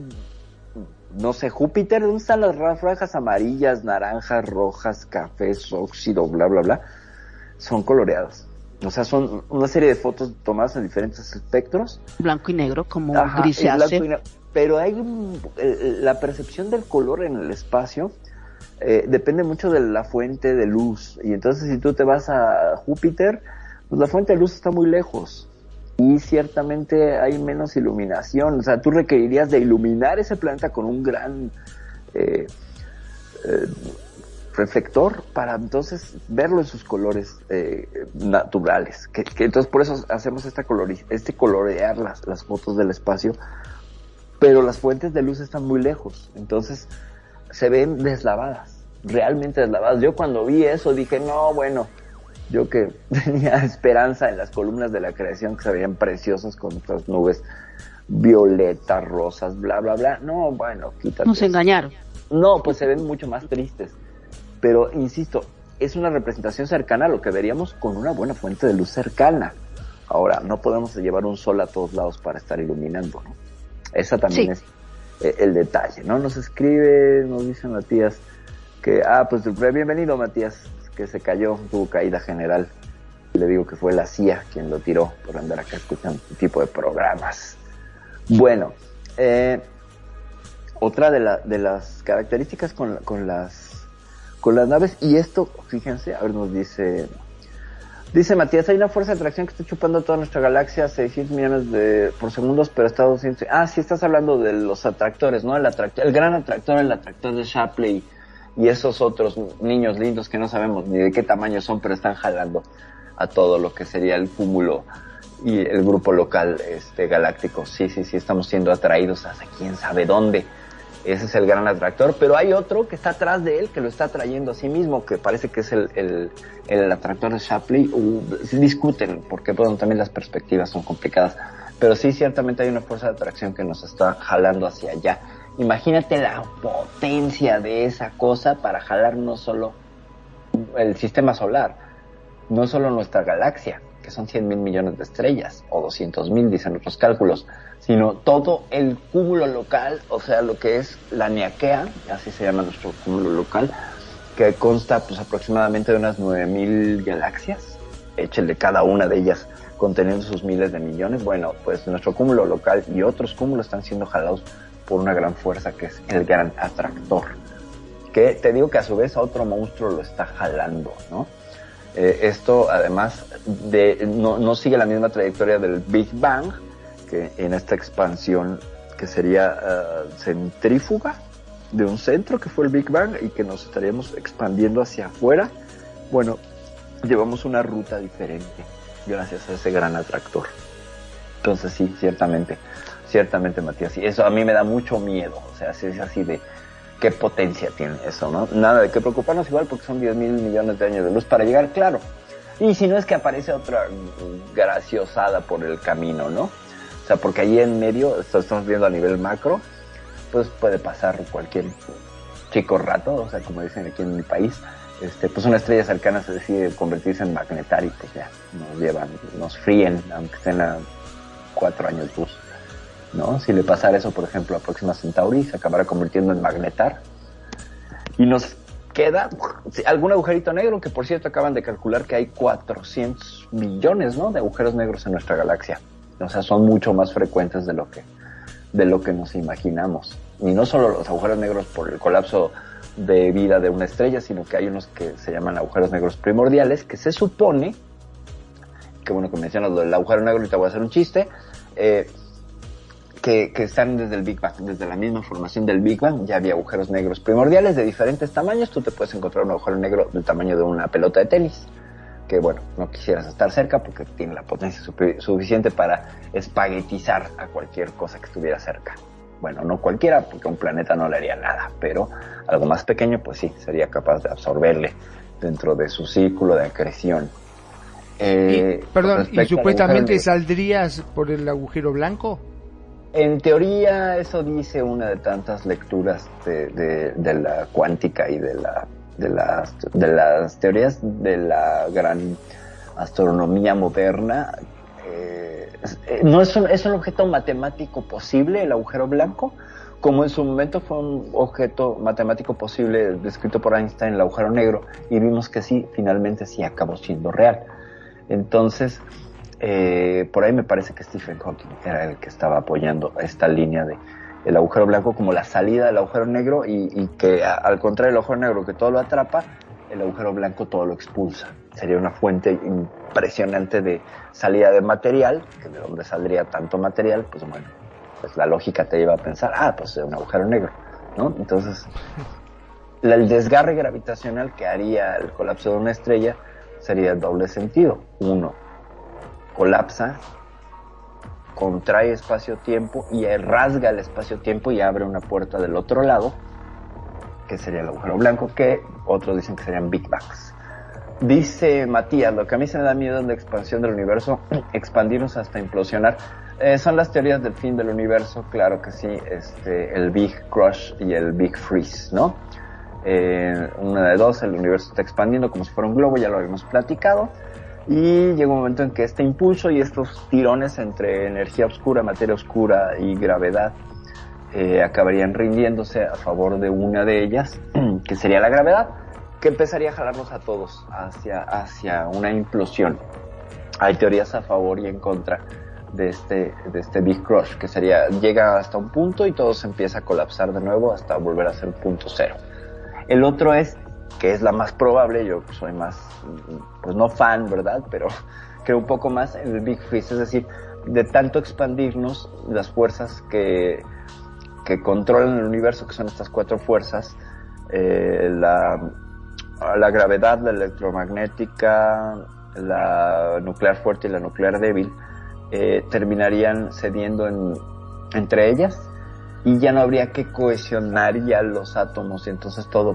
no sé, Júpiter, ¿dónde están las ra- franjas amarillas, naranjas, rojas, cafés, óxido, bla, bla, bla? Son coloreadas. O sea, son una serie de fotos tomadas en diferentes espectros. Blanco y negro, como Ajá, gris y blanco y negro. Pero hay un- eh, la percepción del color en el espacio eh, depende mucho de la fuente de luz. Y entonces si tú te vas a Júpiter, pues la fuente de luz está muy lejos. y ciertamente hay menos iluminación. O sea, tú requerirías de iluminar ese planeta con un gran eh, eh, reflector para entonces verlo en sus colores eh, naturales. Que, que entonces por eso hacemos esta colori este colorear las, las fotos del espacio, pero las fuentes de luz están muy lejos, entonces se ven deslavadas, realmente deslavadas. Yo cuando vi eso dije, no, bueno, yo que tenía esperanza en las columnas de la creación que se veían preciosas con estas nubes violetas, rosas, bla, bla, bla. No, bueno, quítate. Nos engañaron. No, pues se ven mucho más tristes. Pero, insisto, es una representación cercana a lo que veríamos con una buena fuente de luz cercana. Ahora, no podemos llevar un sol a todos lados para estar iluminando, ¿no? Esa también Sí. es eh, el detalle, ¿no? Nos escribe, nos dice Matías que, ah, pues bienvenido Matías, que se cayó, tuvo caída general. Le digo que fue la CIA quien lo tiró por andar acá escuchando este tipo de programas. Bueno, eh, otra de, la- de las características con las con las naves y esto, fíjense, a ver nos dice dice Matías, hay una fuerza de atracción que está chupando toda nuestra galaxia 600 millones de por segundos, pero está a 200. Ah, sí estás hablando de los atractores, ¿no? El atractor, el gran atractor, el atractor de Shapley y esos otros niños lindos que no sabemos ni de qué tamaño son, pero están jalando a todo lo que sería el cúmulo y el grupo local este galáctico. Sí, sí, sí, estamos siendo atraídos hasta quién sabe dónde. Ese es el gran atractor, pero hay otro que está atrás de él que lo está atrayendo a sí mismo, que parece que es el, el, atractor de Shapley. Uh, discuten, porque bueno, también las perspectivas son complicadas, pero sí ciertamente hay una fuerza de atracción que nos está jalando hacia allá. Imagínate la potencia de esa cosa para jalar no solo el sistema solar, no solo nuestra galaxia, que son 100 mil millones de estrellas, o 200 mil, dicen otros cálculos, sino todo el cúmulo local, o sea, lo que es la Niaquea, así se llama nuestro cúmulo local, que consta pues aproximadamente de unas 9 mil galaxias, échele cada una de ellas conteniendo sus miles de millones, bueno, pues nuestro cúmulo local y otros cúmulos están siendo jalados por una gran fuerza que es el gran atractor, que te digo que a su vez a otro monstruo lo está jalando, ¿no? Eh, esto además de, no sigue la misma trayectoria del Big Bang, que en esta expansión que sería eh, centrífuga de un centro que fue el Big Bang y que nos estaríamos expandiendo hacia afuera. Bueno, llevamos una ruta diferente gracias a ese gran atractor. Entonces sí, ciertamente, ciertamente Matías, y eso a mí me da mucho miedo, o sea, es así de qué potencia tiene eso, ¿no? Nada de qué preocuparnos igual porque son 10 mil millones de años de luz para llegar, claro. Y si no es que aparece otra mm, graciosada por el camino, ¿no? O sea, porque ahí en medio, estamos viendo a nivel macro, pues puede pasar cualquier chico rato, o sea, como dicen aquí en mi país, este, pues una estrella cercana se decide convertirse en magnetar y pues ya nos llevan, nos fríen, aunque estén a cuatro años luz. ¿no? Si le pasara eso, por ejemplo, a Próxima Centauri, se acabará convirtiendo en magnetar. Y nos queda algún agujerito negro, que por cierto acaban de calcular que hay 400 millones, ¿no? De agujeros negros en nuestra galaxia. O sea, son mucho más frecuentes de lo que, de lo que nos imaginamos. Y no solo los agujeros negros por el colapso de vida de una estrella, sino que hay unos que se llaman agujeros negros primordiales, que se supone, que bueno que mencionas lo del agujero negro, y te voy a hacer un chiste, eh, que, que, están desde el Big Bang, desde la misma formación del Big Bang, ya había agujeros negros primordiales de diferentes tamaños, tú te puedes encontrar un agujero negro del tamaño de una pelota de tenis, que bueno, no quisieras estar cerca porque tiene la potencia suficiente para espaguetizar a cualquier cosa que estuviera cerca. Bueno, no cualquiera, porque un planeta no le haría nada, pero algo más pequeño, pues sí, sería capaz de absorberle dentro de su círculo de acreción. Eh, y, perdón, ¿y supuestamente saldrías por el agujero blanco? En teoría, eso dice una de tantas lecturas de, de, de la cuántica y de, la, de, las, de las teorías de la gran astronomía moderna. Eh, no es un, es un objeto matemático posible, el agujero blanco, como en su momento fue un objeto matemático posible descrito por Einstein, el agujero negro, y vimos que sí, finalmente sí acabó siendo real. Entonces, eh, por ahí me parece que Stephen Hawking era el que estaba apoyando esta línea de el agujero blanco como la salida del agujero negro y, que al contrario del agujero negro que todo lo atrapa, el agujero blanco todo lo expulsa. Sería una fuente impresionante de salida de material, que de donde saldría tanto material, pues bueno, pues la lógica te lleva a pensar, ah, pues es un agujero negro, ¿no? Entonces, el desgarre gravitacional que haría el colapso de una estrella sería el doble sentido. Uno, colapsa, contrae espacio-tiempo y rasga el espacio-tiempo y abre una puerta del otro lado, que sería el agujero blanco, que otros dicen que serían Big Bangs. Dice Matías, lo que a mí se me da miedo es la expansión del universo, expandirnos hasta implosionar. Eh, son las teorías del fin del universo, claro que sí, este, el Big Crush y el Big Freeze, ¿no? Eh, una de dos, el universo está expandiendo como si fuera un globo, ya lo habíamos platicado, y llega un momento en que este impulso y estos tirones entre energía oscura, materia oscura y gravedad eh, acabarían rindiéndose a favor de una de ellas, que sería la gravedad, que empezaría a jalarnos a todos hacia, hacia una implosión. Hay teorías a favor y en contra de este, de este Big Crush, que sería, llega hasta un punto y todo se empieza a colapsar de nuevo hasta volver a ser punto cero. El otro es, que es la más probable, yo soy más, pues no fan, ¿verdad? Pero creo un poco más en el Big Freeze, es decir, de tanto expandirnos las fuerzas que, que controlan el universo, que son estas cuatro fuerzas, eh, la, la gravedad, la electromagnética, la nuclear fuerte y la nuclear débil, eh, terminarían cediendo en, entre ellas y ya no habría que cohesionar ya los átomos y entonces todo.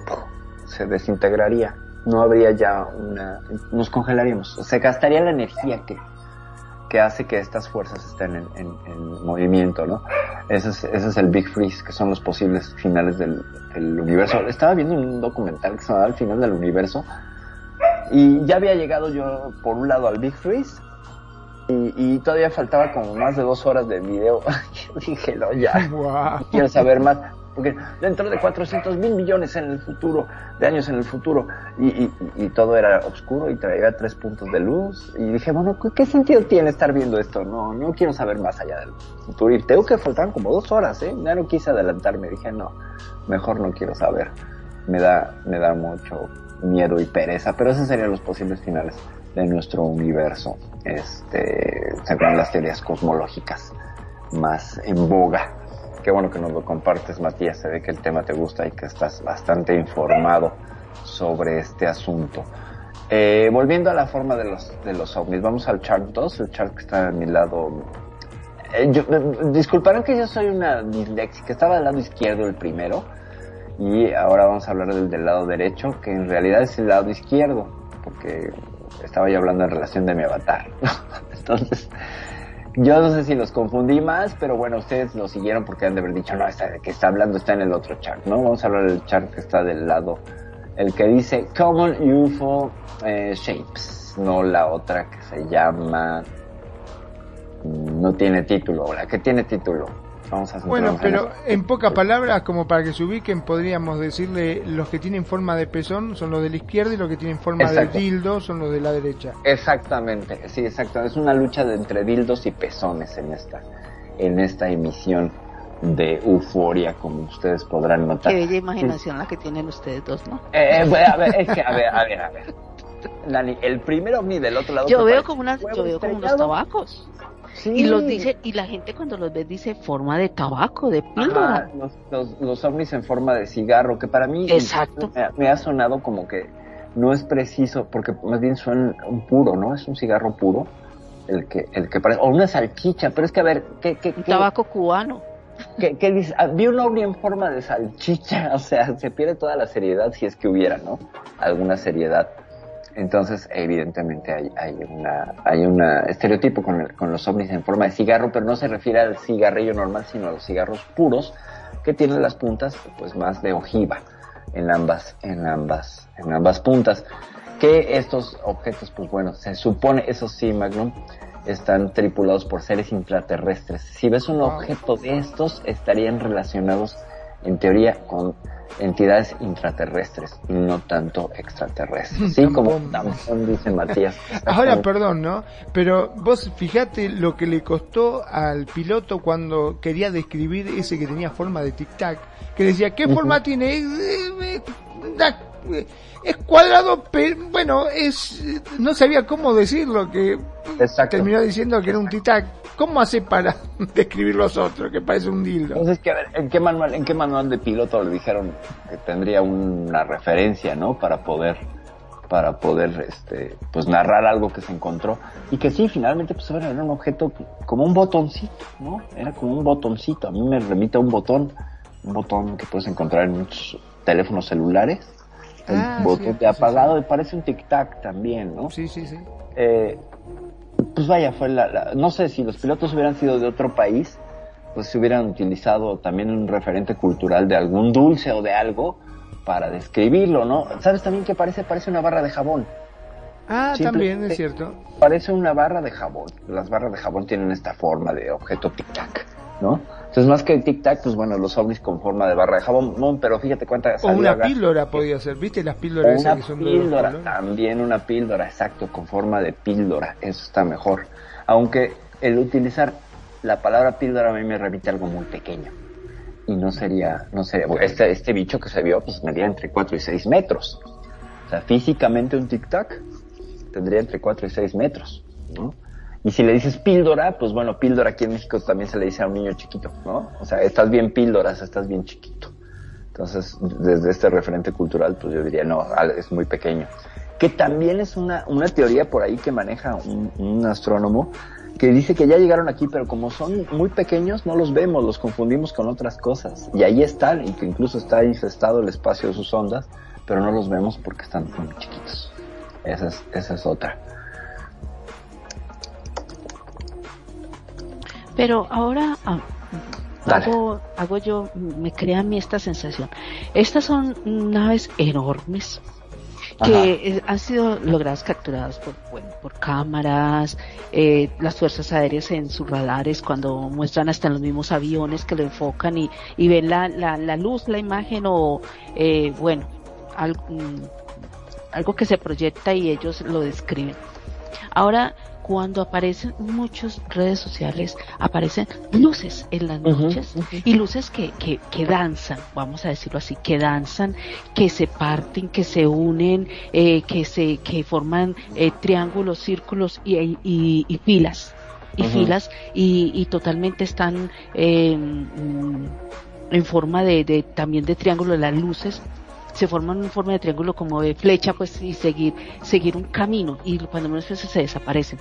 Se desintegraría. No habría ya una... nos congelaríamos. Se gastaría la energía que, que hace que estas fuerzas estén en, en- en movimiento, ¿no? Ese es, ese es el Big Freeze, que son los posibles finales del, del universo. Estaba viendo un documental que se llamaba El final del universo y ya había llegado yo por un lado al Big Freeze y, y todavía faltaba como más de dos horas de video. Yo dije, no, ya, quiero saber más. Porque dentro de 400 mil millones en el futuro, de años en el futuro, y, todo era oscuro y traía tres puntos de luz. Y dije, bueno, ¿qué- ¿qué sentido tiene estar viendo esto? No, no quiero saber más allá del futuro. Y tengo que faltaban como dos horas, ¿eh? Ya no quise adelantarme. Dije, no, mejor no quiero saber. Me da, me da mucho miedo y pereza, pero esos serían los posibles finales de nuestro universo, este, según las teorías cosmológicas más en boga. Qué bueno que nos lo compartes, Matías. Se ve que el tema te gusta y que estás bastante informado sobre este asunto. Eh, volviendo a la forma de los, de los ovnis, vamos al chart 2, el chart que está a mi lado. Eh, eh, disculparán que yo soy una disléxica, estaba del lado izquierdo el primero, y ahora vamos a hablar del del lado derecho, que en realidad es el lado izquierdo, porque estaba yo hablando en relación de mi avatar. Entonces, yo no sé si los confundí más, pero bueno, ustedes lo siguieron porque han de haber dicho, no, esta que está hablando está en el otro chart, ¿no? Vamos a hablar del chart que está del lado, el que dice Common UFO eh, Shapes, no la otra que se llama, no tiene título, la que tiene título. Vamos a Bueno, en pero eso. en pocas palabras, como para que se ubiquen, podríamos decirle los que tienen forma de pezón son los de la izquierda y los que tienen forma Exacto. de dildo son los de la derecha. Exactamente, sí, exacto. Es una lucha de entre dildos y pezones en esta, en esta emisión de euforia, como ustedes podrán notar. Qué bella imaginación la que tienen ustedes dos, ¿no? Eh, bueno, a ver, es que, a ver, a ver, a ver. Lani, el primer ovni del otro lado. Yo veo como unas, yo veo como unos tabacos. Sí. Y los dice, y la gente cuando los ve dice forma de tabaco, de píldora. Ajá, los, los, los ovnis en forma de cigarro, que para mí Exacto. Me, ha- me ha sonado como que no es preciso, porque más bien suena un puro, ¿no? Es un cigarro puro, el que, el que parece, o una salchicha, pero es que a ver, ¿qué, qué, Un qué- tabaco cubano. ¿Qué, qué dice? Ah, vi un ovni en forma de salchicha, o sea, se pierde toda la seriedad si es que hubiera, ¿no? Alguna seriedad. Entonces, evidentemente hay, hay una, hay una estereotipo con, el- con los ovnis en forma de cigarro, pero no se refiere al cigarrillo normal, sino a los cigarros puros, que tienen las puntas, pues, más de ojiva en ambas, en ambas, en ambas puntas. Que estos objetos, pues bueno, se supone, eso sí, Magnum, están tripulados por seres intraterrestres. Si ves un objeto de estos, estarían relacionados, en teoría, con entidades intraterrestres y no tanto extraterrestres. Sí, como Tampón dice Matías. Ahora, perdón, ¿no? Pero vos fijate lo que le costó al piloto cuando quería describir ese que tenía forma de tic-tac, que decía, ¿qué forma tiene? Es cuadrado, pero bueno, es no sabía cómo decirlo, que Exacto. terminó diciendo que era un tic-tac. ¿Cómo hace para describir los otros? Que parece un dildo. Entonces, que, a ver, ¿en qué manual, en qué manual de piloto le dijeron que tendría una referencia, ¿no? Para poder, para poder, este, pues narrar algo que se encontró y que sí, finalmente, pues era un objeto como un botoncito, ¿no? Era como un botoncito. A mí me remite a un botón, un botón que puedes encontrar en muchos teléfonos celulares. El Ah, botón de apagado y parece un tic tac también, ¿no? Sí, sí, sí. Eh, pues vaya, fue la, la- no sé si los pilotos hubieran sido de otro país, pues se hubieran utilizado también un referente cultural de algún dulce o de algo para describirlo, ¿no? ¿Sabes también qué parece? Parece una barra de jabón. Ah, también es cierto. Parece una barra de jabón. Las barras de jabón tienen esta forma de objeto tic-tac, ¿no? Entonces, más que el tic-tac, pues bueno, los ovnis con forma de barra de jabón, pero fíjate cuánta O una píldora podía ser, ¿viste? Las píldoras esas que son de píldora, también una píldora, exacto, con forma de píldora, eso está mejor. Aunque el utilizar la palabra píldora a mí me remite a algo muy pequeño. Y no sería, no sería, este, este bicho que se vio, pues medía entre 4 y 6 metros. O sea, físicamente un tic-tac tendría entre 4 y 6 metros, ¿no? Y si le dices píldora, pues bueno, píldora aquí en México también se le dice a un niño chiquito, ¿no? O sea, estás bien píldoras, estás bien chiquito. Entonces, desde este referente cultural, pues yo diría, no, es muy pequeño. Que también es una, una teoría por ahí que maneja un, un astrónomo que dice que ya llegaron aquí, pero como son muy pequeños, no los vemos, los confundimos con otras cosas. Y ahí están, y que incluso está infestado el espacio de sus ondas, pero no los vemos porque están muy chiquitos. Esa es, esa es otra. Pero ahora ah, hago, hago yo, me crea a mí esta sensación. Estas son naves enormes que han sido logradas capturadas por, bueno, por cámaras, eh, las fuerzas aéreas en sus radares cuando muestran hasta en los mismos aviones que lo enfocan y, y ven la, la, la luz, la imagen o, eh, bueno, algo, mm, algo que se proyecta y ellos lo describen. Ahora, cuando aparecen muchas redes sociales, aparecen luces en las noches y luces que, que, que danzan, vamos a decirlo así, que danzan, que se parten, que se unen, eh, que se, que forman eh, triángulos, círculos y, y, y filas, y filas y, y totalmente están eh, mm, en forma de, de también de triángulo las luces se forman en forma de triángulo como de flecha pues y seguir seguir un camino y cuando menos se desaparecen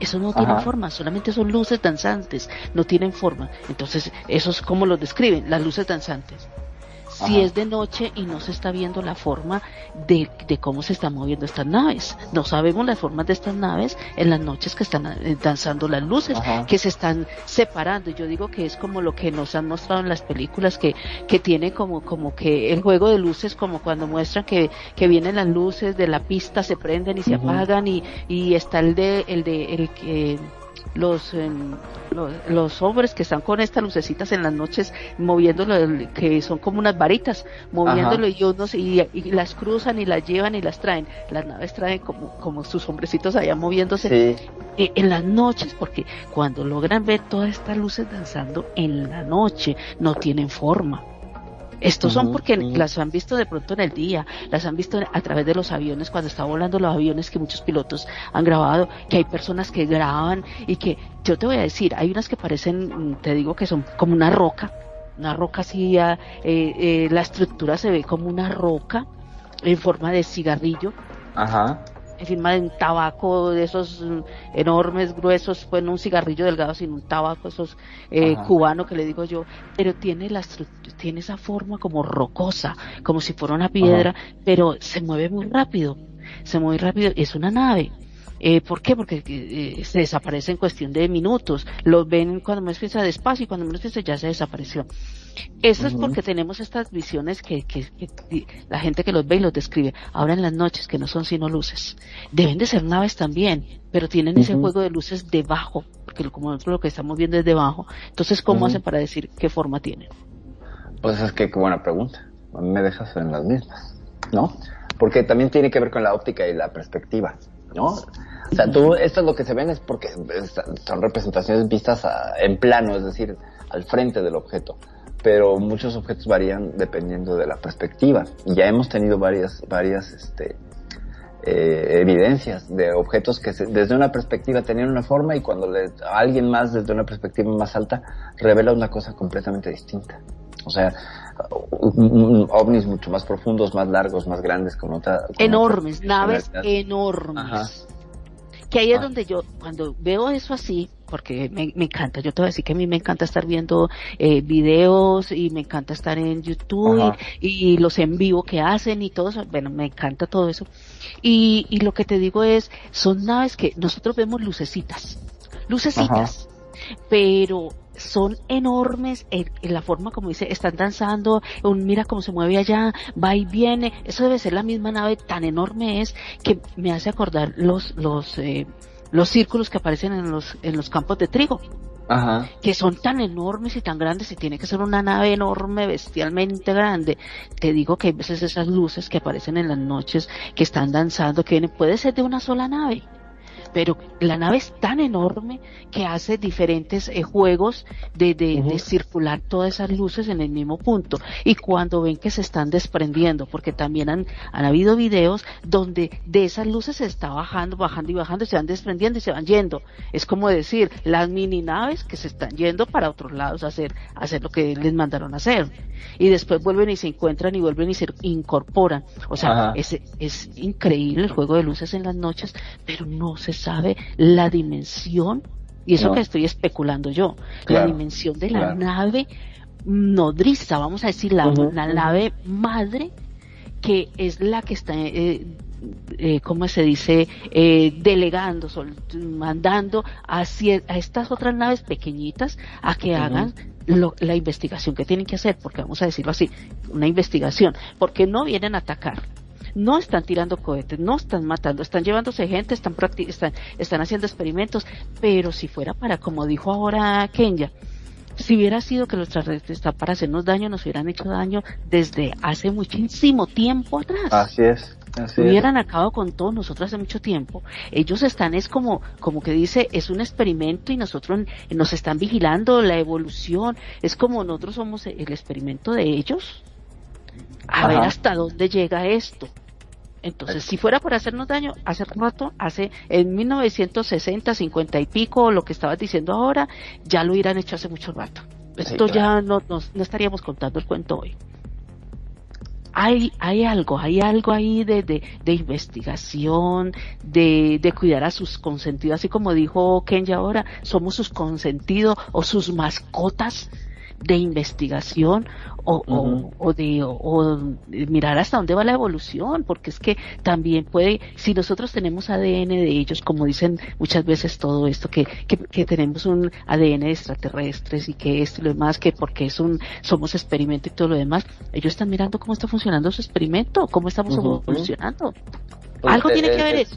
eso no tiene forma, solamente son luces danzantes, no tienen forma. Entonces, eso es como lo describen, las luces danzantes. Si Ajá. es de noche y no se está viendo la forma de, de cómo se están moviendo estas naves, no sabemos las formas de estas naves en las noches que están eh, danzando las luces, Ajá. que se están separando. Yo digo que es como lo que nos han mostrado en las películas, que, que tiene como, como que el juego de luces, como cuando muestran que, que vienen las luces de la pista, se prenden y se apagan y, y está el de, el de, el que, los, em, los, los hombres que están con estas lucecitas en las noches moviéndolo, que son como unas varitas, moviéndolo Ajá. y unos y, y las cruzan y las llevan y las traen. Las naves traen como, como sus hombrecitos allá moviéndose Sí. eh, en las noches, porque cuando logran ver todas estas luces danzando en la noche, no tienen forma. Estos son porque las han visto de pronto en el día, las han visto a través de los aviones, cuando está volando los aviones que muchos pilotos han grabado, que hay personas que graban y que, yo te voy a decir, hay unas que parecen, mm, te digo que son como una roca, una roca así, ah, eh, eh, la estructura se ve como una roca en forma de cigarrillo, Ajá. En forma de un tabaco de esos mm, enormes, gruesos, pues no un cigarrillo delgado, sino un tabaco, esos eh, cubano que le digo yo, pero tiene la tiene esa forma como rocosa, como si fuera una piedra, pero se mueve muy rápido, se mueve rápido, es una nave. Eh, ¿Por qué? Porque eh, se desaparece en cuestión de minutos. Los ven cuando menos piensa despacio y cuando menos piensa ya se desapareció. Eso es porque tenemos estas visiones que, que- que la gente que los ve y los describe. Ahora en las noches, que no son sino luces. Deben de ser naves también, pero tienen ese juego de luces debajo, porque como nosotros lo que estamos viendo es debajo. Entonces, ¿cómo hacen para decir qué forma tienen? Pues es que qué buena pregunta. Me dejas en las mismas, ¿no? Porque también tiene que ver con la óptica y la perspectiva, ¿no? O sea, tú, esto es lo que se ven es porque son representaciones vistas a- en plano, es decir, al frente del objeto. Pero muchos objetos varían dependiendo de la perspectiva. Ya hemos tenido varias, varias, este, eh, evidencias de objetos que se- desde una perspectiva tenían una forma y cuando le, a alguien más desde una perspectiva más alta revela una cosa completamente distinta. O sea, ovnis mucho más profundos, más largos, más grandes, con otra... con Enormes, otra naves enormes. Ajá. Que ahí es Ah. donde yo, cuando veo eso así, porque me, me encanta, yo te voy a decir que a mí me encanta estar viendo eh, videos y me encanta estar en YouTube y los en vivo que hacen y todo eso, bueno, me encanta todo eso. Y, y lo que te digo es, son naves que nosotros vemos lucecitas, lucecitas, pero son enormes en, en la forma como dice, están danzando, un, mira cómo se mueve allá, va y viene, eso debe ser la misma nave, tan enorme es que me hace acordar los, los, eh, los círculos que aparecen en los, en los campos de trigo Ajá. que son tan enormes y tan grandes y tiene que ser una nave enorme, bestialmente grande. Te digo que hay veces esas luces que aparecen en las noches, que están danzando, que vienen, puede ser de una sola nave. Pero la nave es tan enorme que hace diferentes eh, juegos de, de, de circular todas esas luces en el mismo punto. Y cuando ven que se están desprendiendo, porque también han, han habido videos donde de esas luces se está bajando, bajando y bajando, y se van desprendiendo y se van yendo. Es como decir, las mini naves que se están yendo para otros lados a hacer, a hacer lo que les mandaron a hacer. Y después vuelven y se encuentran y vuelven y se incorporan. O sea, Ajá. es, es increíble el juego de luces en las noches, pero no se sabe la dimensión, y eso No. que estoy especulando yo, la dimensión de la claro. nave nodriza, vamos a decir, la, nave madre, que es la que está, eh, eh, ¿cómo se dice?, eh, delegando, sol- mandando a, estas otras naves pequeñitas a que hagan lo- la investigación que tienen que hacer, porque vamos a decirlo así, una investigación, porque no vienen a atacar. No están tirando cohetes, no están matando, están llevándose gente, están, están, están haciendo experimentos, pero si fuera para, como dijo ahora Kenya, si hubiera sido que los extraterrestres para hacernos daño, nos hubieran hecho daño desde hace muchísimo tiempo atrás Así es. Así es. hubieran acabado con todos nosotros hace mucho tiempo. Ellos están, es como, como que dice, es un experimento y nosotros nos están vigilando la evolución. Es como nosotros somos el experimento de ellos. A Ajá. ver hasta dónde llega esto. Entonces, si fuera por hacernos daño, hace rato, hace en 1960, 50 y pico, lo que estabas diciendo ahora, ya lo hubieran hecho hace mucho rato. Esto claro. ya no, nos- no estaríamos contando el cuento hoy hay, hay algo, hay algo ahí de, de, de investigación, de, de cuidar a sus consentidos, así como dijo Kenya ahora, somos sus consentidos o sus mascotas de investigación o, o- o de o, de mirar hasta dónde va la evolución, porque es que también puede, si nosotros tenemos ADN de ellos, como dicen muchas veces todo esto, que, que, que tenemos un ADN de extraterrestres y que esto y lo demás, que porque es un, somos experimento y todo lo demás, ellos están mirando cómo está funcionando su experimento, cómo estamos Ujú. evolucionando. Pues, Algo tiene que ver eso.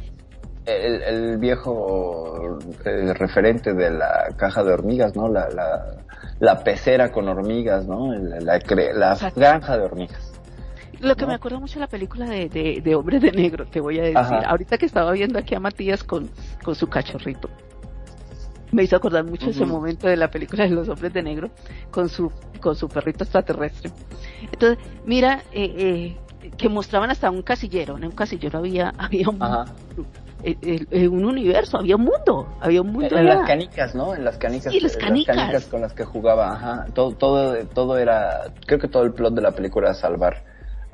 El, el viejo eh, referente de la caja de hormigas, ¿no? La, la, la pecera con hormigas, ¿no? La, la Exacto. granja de hormigas. Lo que me acuerdo mucho de la película de, de, de Hombre de Negro, te voy a decir, Ajá. ahorita que estaba viendo aquí a Matías con, con su cachorrito, me hizo acordar mucho ese momento de la película de los Hombres de Negro con su, con su perrito extraterrestre. Entonces, mira, eh, eh, que mostraban hasta un casillero, en un casillero había, había un, Ajá. Eh, eh, eh, un universo, había un mundo, había un mundo En allá. las canicas, ¿no? En las canicas. Sí, las eh, canicas. con las que jugaba, ajá. Todo, todo, todo era, creo que todo el plot de la película era salvar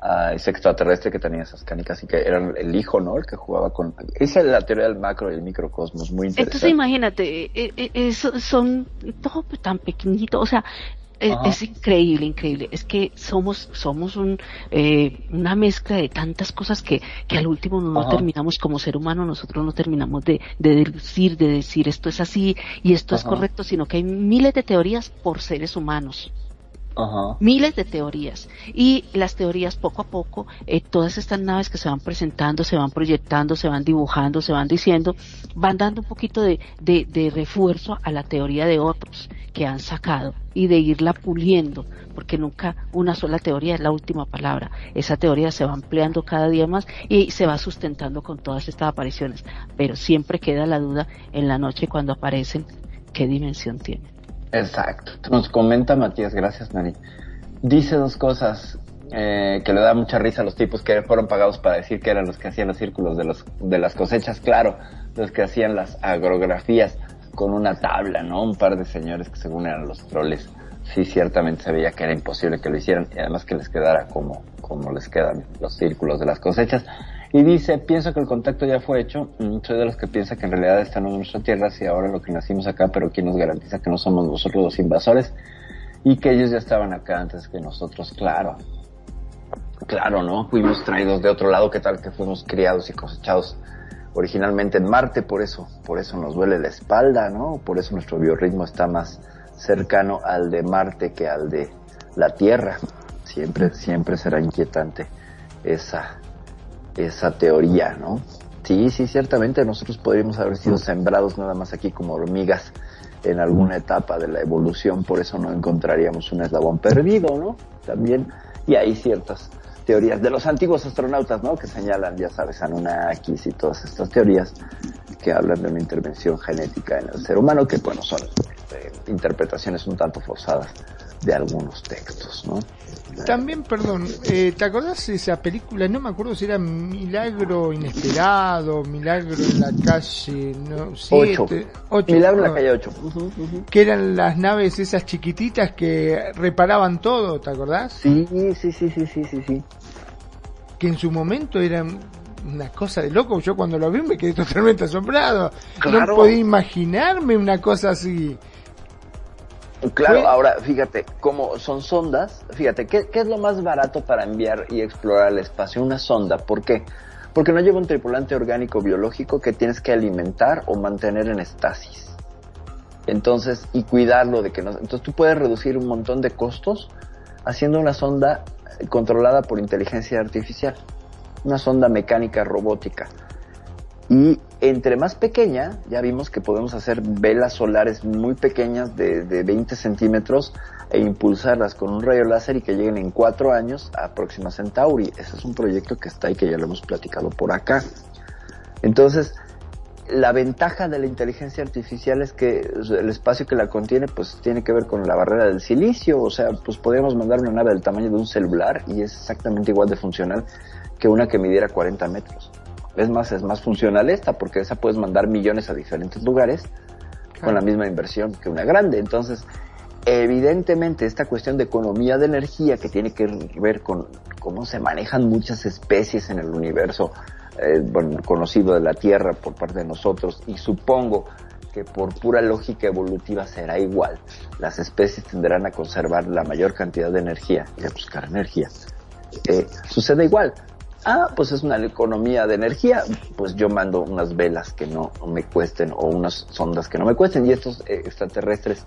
a ese extraterrestre que tenía esas canicas y que era el hijo, ¿no? El que jugaba con... Esa es la teoría del macro y el microcosmos, muy interesante. Entonces imagínate, eh, eh, eh, so- son todo tan pequeñito, o sea, es increíble, increíble. Es que somos, somos un, eh, una mezcla de tantas cosas que, que al último no terminamos como ser humano, nosotros no terminamos de, de deducir, de decir esto es así y esto es correcto, sino que hay miles de teorías por seres humanos Miles de teorías. Y las teorías poco a poco eh, todas estas naves que se van presentando se van proyectando se van dibujando se van diciendo van dando un poquito de, de, de refuerzo a la teoría de otros que han sacado y de irla puliendo porque nunca una sola teoría es la última palabra. Esa teoría se va ampliando cada día más y se va sustentando con todas estas apariciones. Pero siempre queda la duda en la noche cuando aparecen qué dimensión tienen Exacto. Nos comenta Matías, gracias Nani. Dice dos cosas eh, que le da mucha risa a los tipos que fueron pagados para decir que eran los que hacían los círculos de, los, de las cosechas, claro, los que hacían las agrografías con una tabla, ¿no? Un par de señores que según eran los troles. Sí, ciertamente se veía que era imposible que lo hicieran y además que les quedara como, como les quedan los círculos de las cosechas. Y dice, pienso que el contacto ya fue hecho. Mm, Soy de los que piensa que en realidad están en nuestra tierra, y ahora lo que nacimos acá, pero ¿quién nos garantiza que no somos nosotros los invasores? Y que ellos ya estaban acá antes que nosotros, claro. Claro, ¿no? Fuimos traídos de otro lado, ¿qué tal que fuimos criados y cosechados originalmente en Marte? Por eso, por eso nos duele la espalda, ¿no? Por eso nuestro biorritmo está más cercano al de Marte que al de la Tierra. Siempre, siempre será inquietante esa, esa teoría, ¿no? Sí, sí, ciertamente nosotros podríamos haber sido sembrados nada más aquí como hormigas en alguna etapa de la evolución, por eso no encontraríamos un eslabón perdido, ¿no? También, y hay ciertas teorías de los antiguos astronautas, ¿no? Que señalan, ya sabes, Anunnakis y todas estas teorías que hablan de una intervención genética en el ser humano, que bueno, son eh, interpretaciones un tanto forzadas de algunos textos, ¿no? También, perdón, eh, ¿te acordás de esa película? No me acuerdo si era Milagro Inesperado, Milagro en la calle no, siete, ocho. Milagro en la calle 8. Que eran las naves esas chiquititas que reparaban todo, ¿te acordás? Sí, sí, sí, sí, sí, sí, sí. Que en su momento eran una cosa de loco. Yo cuando lo vi me quedé totalmente asombrado. Claro. No podía imaginarme una cosa así. Claro, Fue- ahora fíjate, como son sondas, fíjate, ¿qué, qué es lo más barato para enviar y explorar el espacio? Una sonda, ¿por qué? Porque no lleva un tripulante orgánico biológico que tienes que alimentar o mantener en estasis. Entonces, y cuidarlo de que no... Entonces tú puedes reducir un montón de costos haciendo una sonda controlada por inteligencia artificial. Una sonda mecánica robótica. Y entre más pequeña, ya vimos que podemos hacer velas solares muy pequeñas de, de 20 centímetros e impulsarlas con un rayo láser y que lleguen en cuatro años a Próxima Centauri. Ese es un proyecto que está ahí que ya lo hemos platicado por acá. Entonces, la ventaja de la inteligencia artificial es que el espacio que la contiene pues tiene que ver con la barrera del silicio, o sea, pues podríamos mandar una nave del tamaño de un celular y es exactamente igual de funcional que una que midiera 40 metros. Es más, es más funcional esta porque esa puedes mandar millones a diferentes lugares con la misma inversión que una grande. Entonces, evidentemente esta cuestión de economía de energía que tiene que ver con cómo se manejan muchas especies en el universo, eh, bueno, conocido de la Tierra por parte de nosotros y supongo que por pura lógica evolutiva será igual. Las especies tendrán a conservar la mayor cantidad de energía y a buscar energía. Eh, sucede igual. Ah, pues es una economía de energía, pues yo mando unas velas que no me cuesten o unas sondas que no me cuesten y estos eh, extraterrestres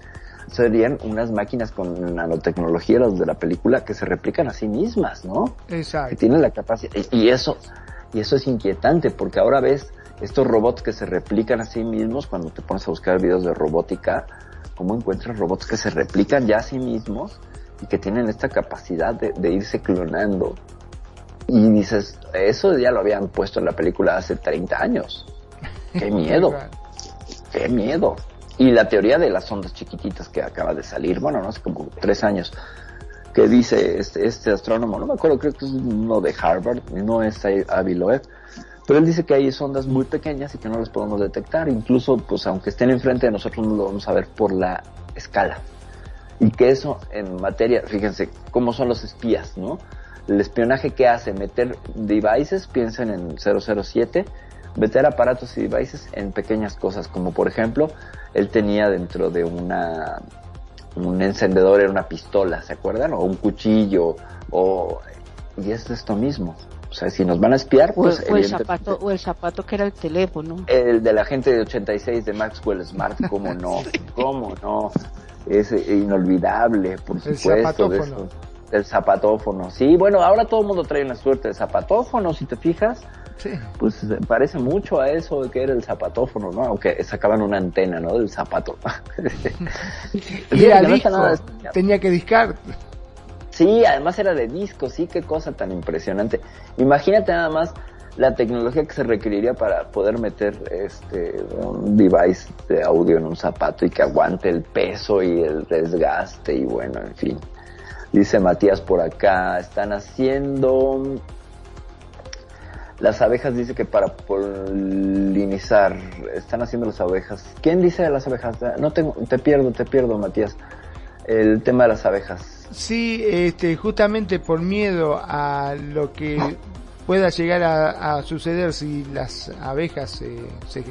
serían unas máquinas con nanotecnología las de la película que se replican a sí mismas, ¿no? que Exacto. tienen la capacidad y, y eso y eso es inquietante porque ahora ves estos robots que se replican a sí mismos cuando te pones a buscar videos de robótica cómo encuentras robots que se replican ya a sí mismos y que tienen esta capacidad de, de irse clonando y dices eso ya lo habían puesto en la película hace 30 años. Qué miedo. Qué miedo. Y la teoría de las ondas chiquititas que acaba de salir bueno no hace como tres años que dice este, este astrónomo, no me acuerdo, creo que es uno de Harvard, no es Avi Loeb, pero él dice que hay sondas muy pequeñas y que no las podemos detectar, incluso pues aunque estén enfrente de nosotros no lo vamos a ver por la escala. Y que eso en materia, fíjense, cómo son los espías, ¿no? El espionaje que hace, meter devices, piensen en 007, meter aparatos y devices en pequeñas cosas, como por ejemplo, él tenía dentro de una un encendedor era una pistola, ¿se acuerdan? O un cuchillo, o... Y es esto mismo. O sea, si nos van a espiar, pues... o el zapato, o el zapato que era el teléfono. El de la gente de 86 de Maxwell Smart, ¿cómo no? ¿Cómo no? Es inolvidable, por El supuesto. de. El zapatófono. Sí, bueno, ahora todo el mundo trae una suerte de zapatófono, si te fijas. Sí. Pues eh, parece mucho a eso de que era el zapatófono, ¿no? Aunque sacaban una antena, ¿no? Del zapato. Y era no disco, nada tenía que discar. Sí, además era de disco, sí, qué cosa tan impresionante. Imagínate nada más la tecnología que se requeriría para poder meter este un device de audio en un zapato y que aguante el peso y el desgaste y bueno, en fin. Dice Matías por acá, están haciendo las abejas dice que para polinizar están haciendo las abejas. ¿Quién dice de las abejas? No tengo, te pierdo, te pierdo, Matías. El tema de las abejas. Sí, este, justamente por miedo a lo que pueda llegar a, suceder si las abejas se,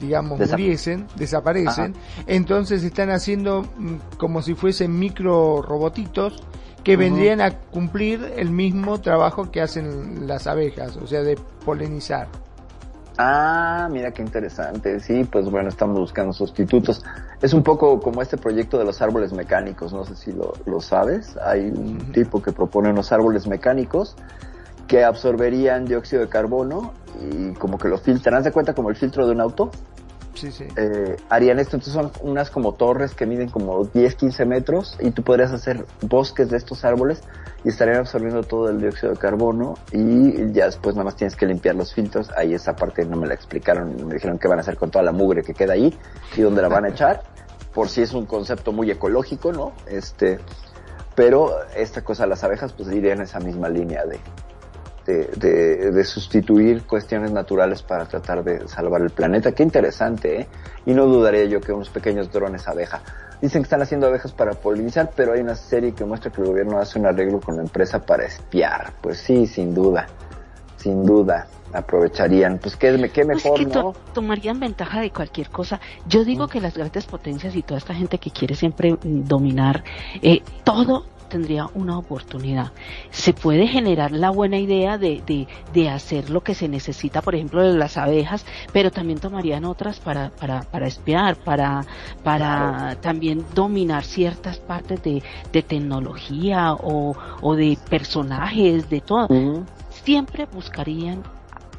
digamos, muriesen, desaparecen, entonces están haciendo mm, como si fuesen micro robotitos que vendrían a cumplir el mismo trabajo que hacen las abejas, o sea, de polinizar. Ah, mira qué interesante. Sí, pues bueno, estamos buscando sustitutos. Es un poco como este proyecto de los árboles mecánicos, no sé si lo, lo sabes. Hay un tipo que propone unos árboles mecánicos que absorberían dióxido de carbono y como que lo filtran. ¿Haz de cuenta como el filtro de un auto? Sí, sí. Eh, harían esto, entonces son unas como torres que miden como 10, 15 metros y tú podrías hacer bosques de estos árboles y estarían absorbiendo todo el dióxido de carbono y ya después nada más tienes que limpiar los filtros. Ahí esa parte no me la explicaron, me dijeron qué van a hacer con toda la mugre que queda ahí y dónde la van a echar, por si es un concepto muy ecológico, ¿no? Este, pero esta cosa, las abejas, pues irían en esa misma línea de, de, sustituir cuestiones naturales para tratar de salvar el planeta. Qué interesante, ¿eh? Y no dudaría yo que unos pequeños drones abeja. Dicen que están haciendo abejas para polinizar, pero hay una serie que muestra que el gobierno hace un arreglo con la empresa para espiar. Pues sí, sin duda, sin duda aprovecharían. Pues qué, qué pues mejor, ¿no? tomarían ventaja de cualquier cosa. Yo digo mm. que las grandes potencias y toda esta gente que quiere siempre mm, dominar eh, todo tendría una oportunidad. Se puede generar la buena idea de, de, de, hacer lo que se necesita, por ejemplo, de las abejas, pero también tomarían otras para, para, para espiar, para, para también dominar ciertas partes de, de tecnología o, o, de personajes, de todo. Siempre buscarían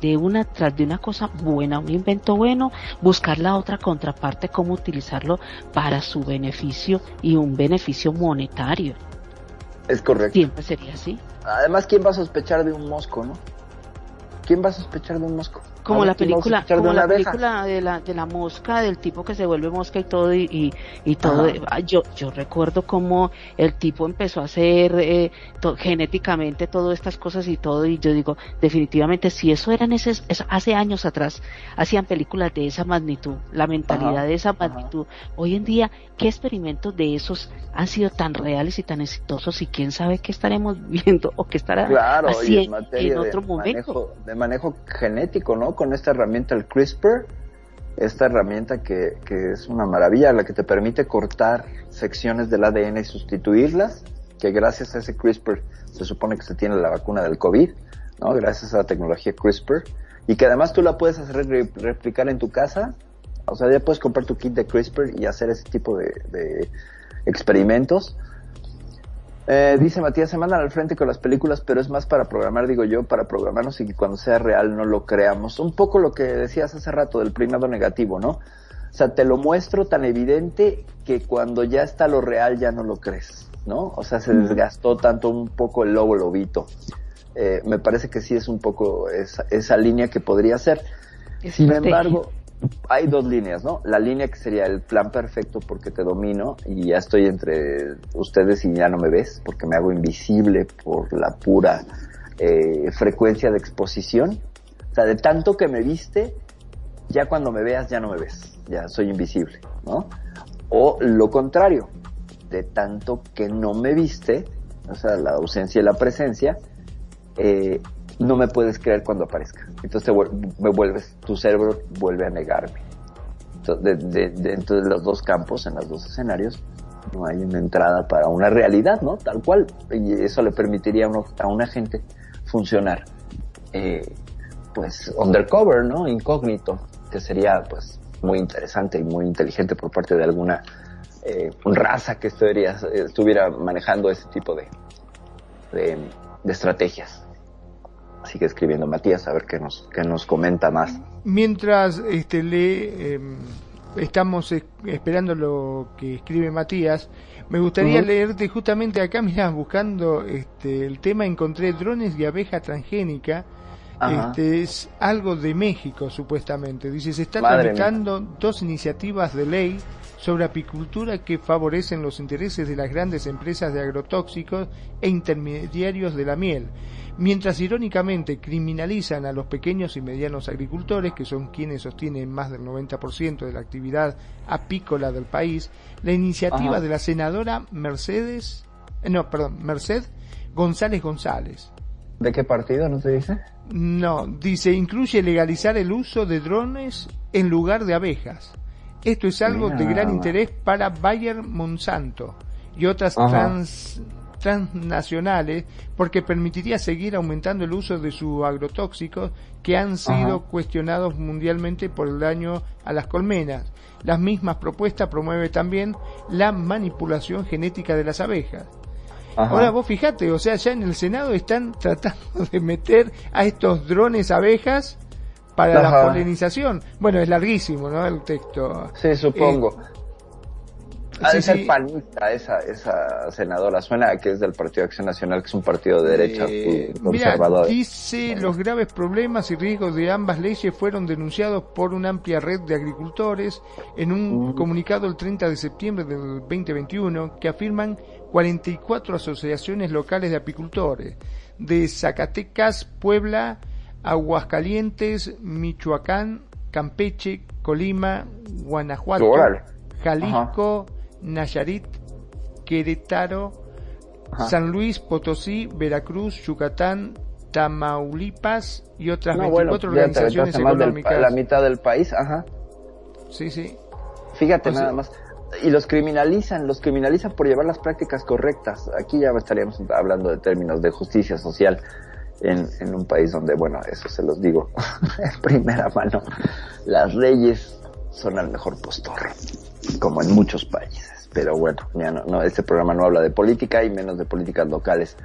de una tras de una cosa buena, un invento bueno, buscar la otra contraparte, cómo utilizarlo para su beneficio y un beneficio monetario. Es correcto. Siempre sería así. Además, ¿quién va a sospechar de un mosco, no? ¿Quién va a sospechar de un mosco? Como la película, como la película de la, de la mosca, del tipo que se vuelve mosca y todo, y, y, todo. Ah, yo, yo recuerdo cómo el tipo empezó a hacer eh, genéticamente todas estas cosas y todo, y yo digo, definitivamente, si eso eran ese, hace años atrás, hacían películas de esa magnitud, la mentalidad de esa magnitud. Hoy en día, ¿qué experimentos de esos han sido tan reales y tan exitosos? Y quién sabe qué estaremos viendo o qué estará haciendo en, otro momento. de manejo genético, ¿no? Con esta herramienta, el CRISPR, esta herramienta que, que, es una maravilla, la que te permite cortar secciones del ADN y sustituirlas, que gracias a ese CRISPR se supone que se tiene la vacuna del COVID, ¿no? Gracias a la tecnología CRISPR, y que además tú la puedes hacer replicar en tu casa, o sea, ya puedes comprar tu kit de CRISPR y hacer ese tipo de, de experimentos eh, dice Matías, se mandan al frente con las películas, pero es más para programar, digo yo, para programarnos y que cuando sea real no lo creamos. Un poco lo que decías hace rato del primado negativo, ¿no? O sea, te lo muestro tan evidente que cuando ya está lo real ya no lo crees, ¿no? O sea, se desgastó tanto un poco el lobo lobito. Eh, me parece que sí es un poco esa, esa línea que podría ser. Sin embargo, hay dos líneas, ¿no? La línea que sería el plan perfecto porque te domino y ya estoy entre ustedes y ya no me ves porque me hago invisible por la pura eh, frecuencia de exposición. O sea, de tanto que me viste, ya cuando me veas ya no me ves, ya soy invisible, ¿no? O lo contrario, de tanto que no me viste, o sea, la ausencia y la presencia, eh, no me puedes creer cuando aparezca. Entonces me vuelves, tu cerebro vuelve a negarme. Entonces, dentro de los dos campos, en los dos escenarios, no hay una entrada para una realidad, ¿no? Tal cual. Y eso le permitiría a, una gente funcionar, eh, pues, undercover, ¿no? Incógnito, que sería, pues, muy interesante y muy inteligente por parte de alguna eh, raza que estuviera, estuviera manejando ese tipo de, de estrategias sigue escribiendo Matías a ver qué nos, qué nos comenta más. Mientras este, le em, estamos esperando lo que escribe Matías, me gustaría leerte justamente acá, mira, buscando este, el tema, encontré drones y abeja transgénica Ajá. Este es algo de México, supuestamente. Dice, se están tramitando dos iniciativas de ley sobre apicultura que favorecen los intereses de las grandes empresas de agrotóxicos e intermediarios de la miel, mientras irónicamente criminalizan a los pequeños y medianos agricultores, que son quienes sostienen más del 90% de la actividad apícola del país, la iniciativa Ajá. de la senadora Mercedes, eh, no, perdón, Merced González González. ¿De qué partido no te dice? No, dice, incluye legalizar el uso de drones en lugar de abejas. Esto es algo de gran interés para Bayer Monsanto y otras trans- transnacionales porque permitiría seguir aumentando el uso de sus agrotóxicos que han sido Ajá. cuestionados mundialmente por el daño a las colmenas. Las mismas propuestas promueve también la manipulación genética de las abejas. Ajá. Ahora vos fijate, o sea, ya en el Senado están tratando de meter a estos drones abejas para la polinización. Bueno, es larguísimo, ¿no? El texto. Sí, supongo. Ha sí, de ser sí. panista esa, esa senadora. Suena a que es del Partido Acción Nacional, que es un partido de derecha Eh, muy Mira, conservador. dice los graves problemas y riesgos de ambas leyes fueron denunciados por una amplia red de agricultores en un comunicado el 30 de septiembre del 2021 que afirman 44 asociaciones locales de apicultores de Zacatecas, Puebla, Aguascalientes, Michoacán, Campeche, Colima, Guanajuato. Jalisco, Nayarit, Querétaro, Ajá. San Luis, Potosí, Veracruz, Yucatán, Tamaulipas y otras No, 24 bueno, ya te organizaciones del- económicas. la mitad del país, ajá. Sí, sí. Fíjate Pues nada más. Y los criminalizan, los criminalizan por llevar las prácticas correctas. Aquí ya estaríamos hablando de términos de justicia social en, en un país donde, bueno, eso se los digo en primera mano. Las leyes son al mejor postor, como en muchos países. Pero bueno, ya no, no, este programa no habla de política y menos de políticas locales.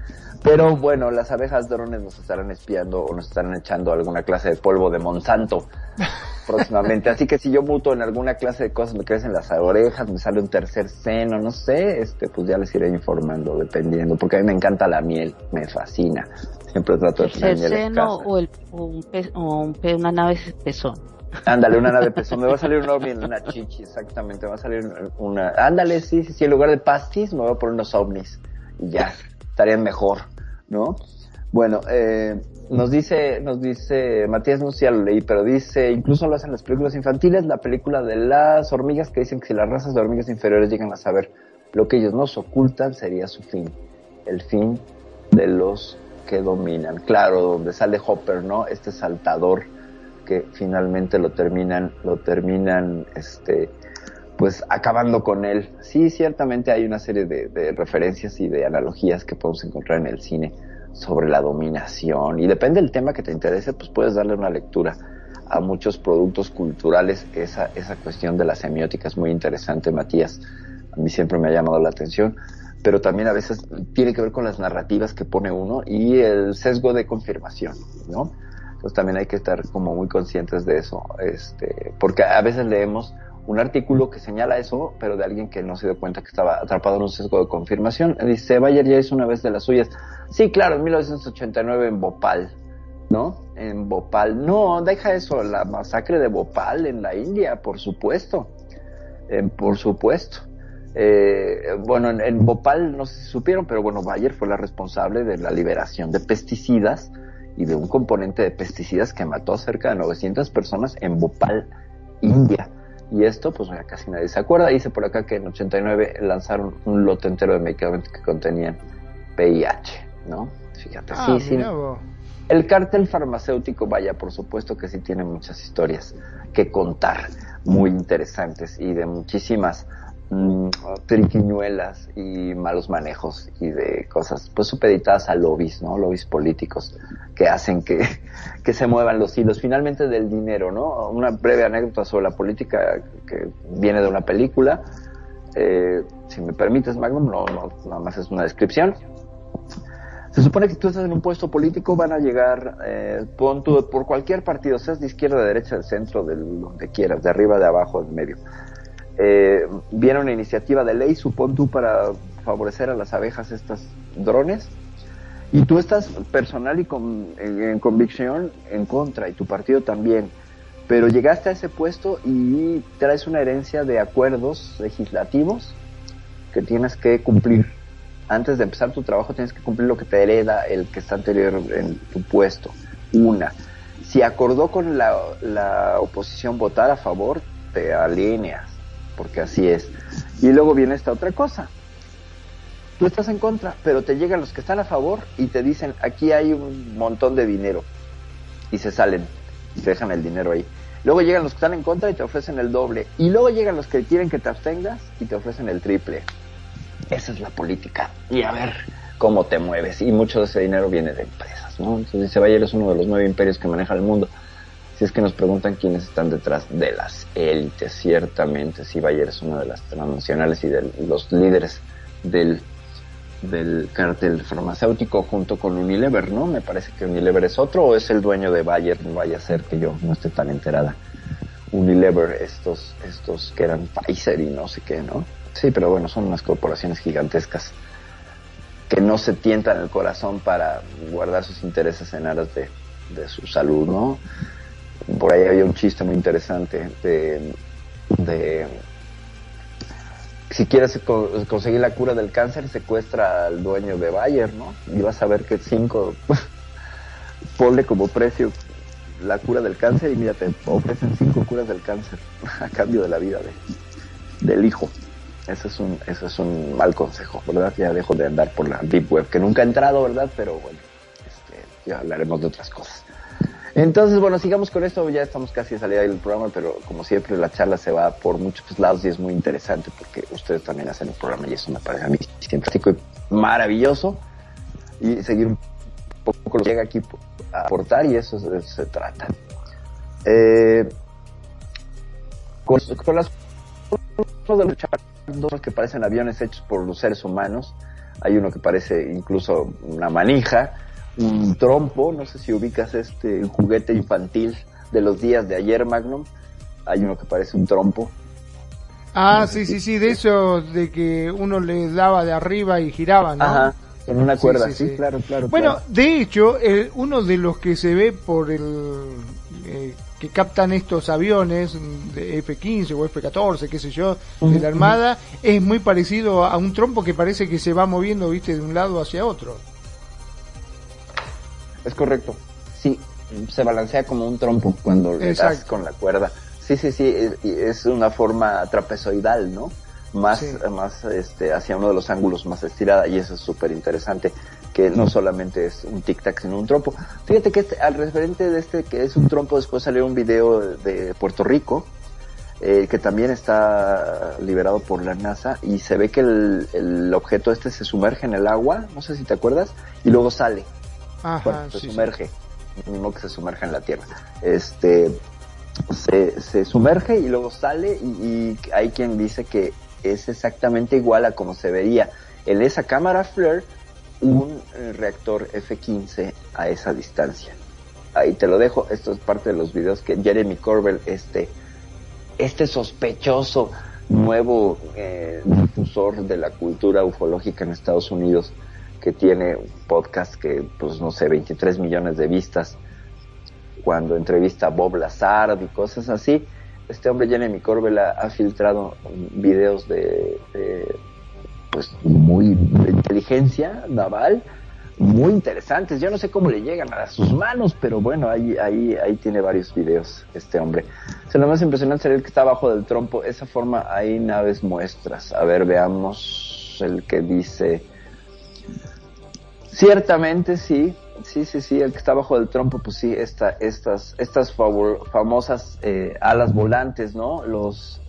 Pero bueno, las abejas drones nos estarán espiando o nos estarán echando alguna clase de polvo de Monsanto próximamente. Así que si yo muto en alguna clase de cosas, me crecen las orejas, me sale un tercer seno, no sé, este, pues ya les iré informando dependiendo, porque a mí me encanta la miel, me fascina. Siempre trato de tener El miel en seno casa. o, el, o un pe- o un pe- una nave pezón. Ándale, una nave pezón, me va a salir un ovni en una chichi, exactamente, me va a salir una, ándale, sí, sí, sí, en lugar de pastis me voy a poner unos ovnis y ya, estarían mejor, ¿no? Bueno, eh, nos dice, nos dice, Matías no sé si lo leí, pero dice, incluso lo hacen las películas infantiles, la película de las hormigas que dicen que si las razas de hormigas inferiores llegan a saber lo que ellos nos ocultan sería su fin, el fin de los que dominan. Claro, donde sale Hopper, ¿no? Este saltador que finalmente lo terminan, lo terminan, este, pues acabando con él. Sí, ciertamente hay una serie de, de referencias y de analogías que podemos encontrar en el cine sobre la dominación y depende del tema que te interese, pues puedes darle una lectura a muchos productos culturales. Esa, esa cuestión de la semiótica es muy interesante, Matías. A mí siempre me ha llamado la atención, pero también a veces tiene que ver con las narrativas que pone uno y el sesgo de confirmación, ¿no? Entonces también hay que estar como muy conscientes de eso, este, porque a veces leemos un artículo que señala eso, pero de alguien que no se dio cuenta que estaba atrapado en un sesgo de confirmación. Dice, Bayer ya hizo una vez de las suyas. Sí, claro, en 1989 en Bhopal, ¿no? En Bhopal. No, deja eso, la masacre de Bhopal en la India, por supuesto. Eh, por supuesto. Eh, bueno, en, en Bhopal no si supieron, pero bueno, Bayer fue la responsable de la liberación de pesticidas y de un componente de pesticidas que mató a cerca de 900 personas en Bhopal, India. Y esto, pues ya casi nadie se acuerda. Dice por acá que en 89 lanzaron un lote entero de medicamentos que contenían VIH, ¿no? Fíjate, Ah, sí, sí. El cártel farmacéutico, vaya, por supuesto que sí tiene muchas historias que contar, muy interesantes y de muchísimas mm, triquiñuelas y malos manejos y de cosas, pues supeditadas a lobbies, ¿no? Lobbies políticos que hacen que, que se muevan los hilos. Finalmente del dinero, ¿no? Una breve anécdota sobre la política que viene de una película. Eh, si me permites, Magnum, no, no, nada más es una descripción. Se supone que tú estás en un puesto político, van a llegar, eh, tú, por cualquier partido, seas de izquierda, de derecha, del centro, de donde quieras, de arriba, de abajo, del medio. Eh, viene una iniciativa de ley, supón tú, para favorecer a las abejas estas drones. Y tú estás personal y con, en, convicción en contra, y tu partido también. Pero llegaste a ese puesto y traes una herencia de acuerdos legislativos que tienes que cumplir. Antes de empezar tu trabajo tienes que cumplir lo que te hereda el que está anterior en tu puesto. Una. Si acordó con la, la oposición votar a favor, te alineas, porque así es. Y luego viene esta otra cosa. Tú estás en contra, pero te llegan los que están a favor y te dicen, aquí hay un montón de dinero. Y se salen y te dejan el dinero ahí. Luego llegan los que están en contra y te ofrecen el doble. Y luego llegan los que quieren que te abstengas y te ofrecen el triple. Esa es la política. Y a ver cómo te mueves. Y mucho de ese dinero viene de empresas, ¿no? Entonces dice, Bayer es uno de los nueve imperios que maneja el mundo. Si es que nos preguntan quiénes están detrás de las élites, ciertamente, sí, Bayer es uno de las transnacionales y de los líderes del, del cártel farmacéutico junto con Unilever, ¿no? Me parece que Unilever es otro o es el dueño de Bayer, no vaya a ser que yo no esté tan enterada. Unilever, estos, estos que eran Pfizer y no sé qué, ¿no? Sí, pero bueno, son unas corporaciones gigantescas que no se tientan el corazón para guardar sus intereses en aras de, de su salud, ¿no? Por ahí había un chiste muy interesante de, si quieres co- conseguir la cura del cáncer, secuestra al dueño de Bayer, ¿no? Y vas a ver que cinco, ponle como precio la cura del cáncer y mira, te ofrecen cinco curas del cáncer a cambio de la vida de, del hijo. Ese es un, ese es un mal consejo, ¿verdad? Ya dejo de andar por la deep web, que nunca he entrado, ¿verdad? Pero bueno, este, ya hablaremos de otras cosas. Entonces, bueno, sigamos con esto. Ya estamos casi de salida del programa, pero como siempre, la charla se va por muchos lados y es muy interesante porque ustedes también hacen el programa y eso me parece a mí y maravilloso. Y seguir un poco lo que llega aquí a aportar y eso, se trata. Eh, con, con las dos que parecen aviones hechos por los seres humanos. Hay uno que parece incluso una manija, un trompo, no sé si ubicas este juguete infantil de los días de ayer, Magnum. Hay uno que parece un trompo. Ah, sí, sí, sí, de eso, de que uno le daba de arriba y giraba, ¿no? Ajá, con una cuerda, sí, sí, sí. claro, claro. Bueno, claro. de hecho, el- uno de los que se ve por el eh, que captan estos aviones de F-15 o F-14, qué sé yo, de la Armada, es muy parecido a un trompo que parece que se va moviendo, viste, de un lado hacia otro. Es correcto. Sí, se balancea como un trompo cuando le das con la cuerda. Sí, sí, sí, es, una forma trapezoidal, ¿no? Más, Sí. más este, hacia uno de los ángulos más estirada y eso es súper interesante, que no solamente es un tic-tac, sino un trompo. Fíjate que este, al referente de este que es un trompo, después salió un video de Puerto Rico, eh, que también está liberado por la NASA y se ve que el, el objeto este se sumerge en el agua, no sé si te acuerdas, y luego sale. Ajá, Bueno, se sí, sí. sumerge, mismo que se sumerja en la tierra. Este, se, se sumerge y luego sale y, y hay quien dice que es exactamente igual a como se veía en esa cámara FLIR un reactor F-15 a esa distancia. Ahí te lo dejo, esto es parte de los videos que Jeremy Corbell, este, este sospechoso nuevo eh, difusor de la cultura ufológica en Estados Unidos, que tiene un podcast que, pues no sé, 23 millones de vistas, cuando entrevista a Bob Lazard y cosas así, este hombre Jeremy Corbell ha, filtrado videos de, de, pues muy de inteligencia naval muy interesantes. Yo no sé cómo le llegan a sus manos, pero bueno, ahí, ahí, ahí tiene varios videos este hombre. O sea, lo más impresionante sería el que está abajo del trompo. Esa forma hay naves muestras. A ver, veamos el que dice. Ciertamente sí, sí, sí, sí, el que está abajo del trompo, pues sí, esta, estas, estas famosas eh, alas volantes, ¿no? Los,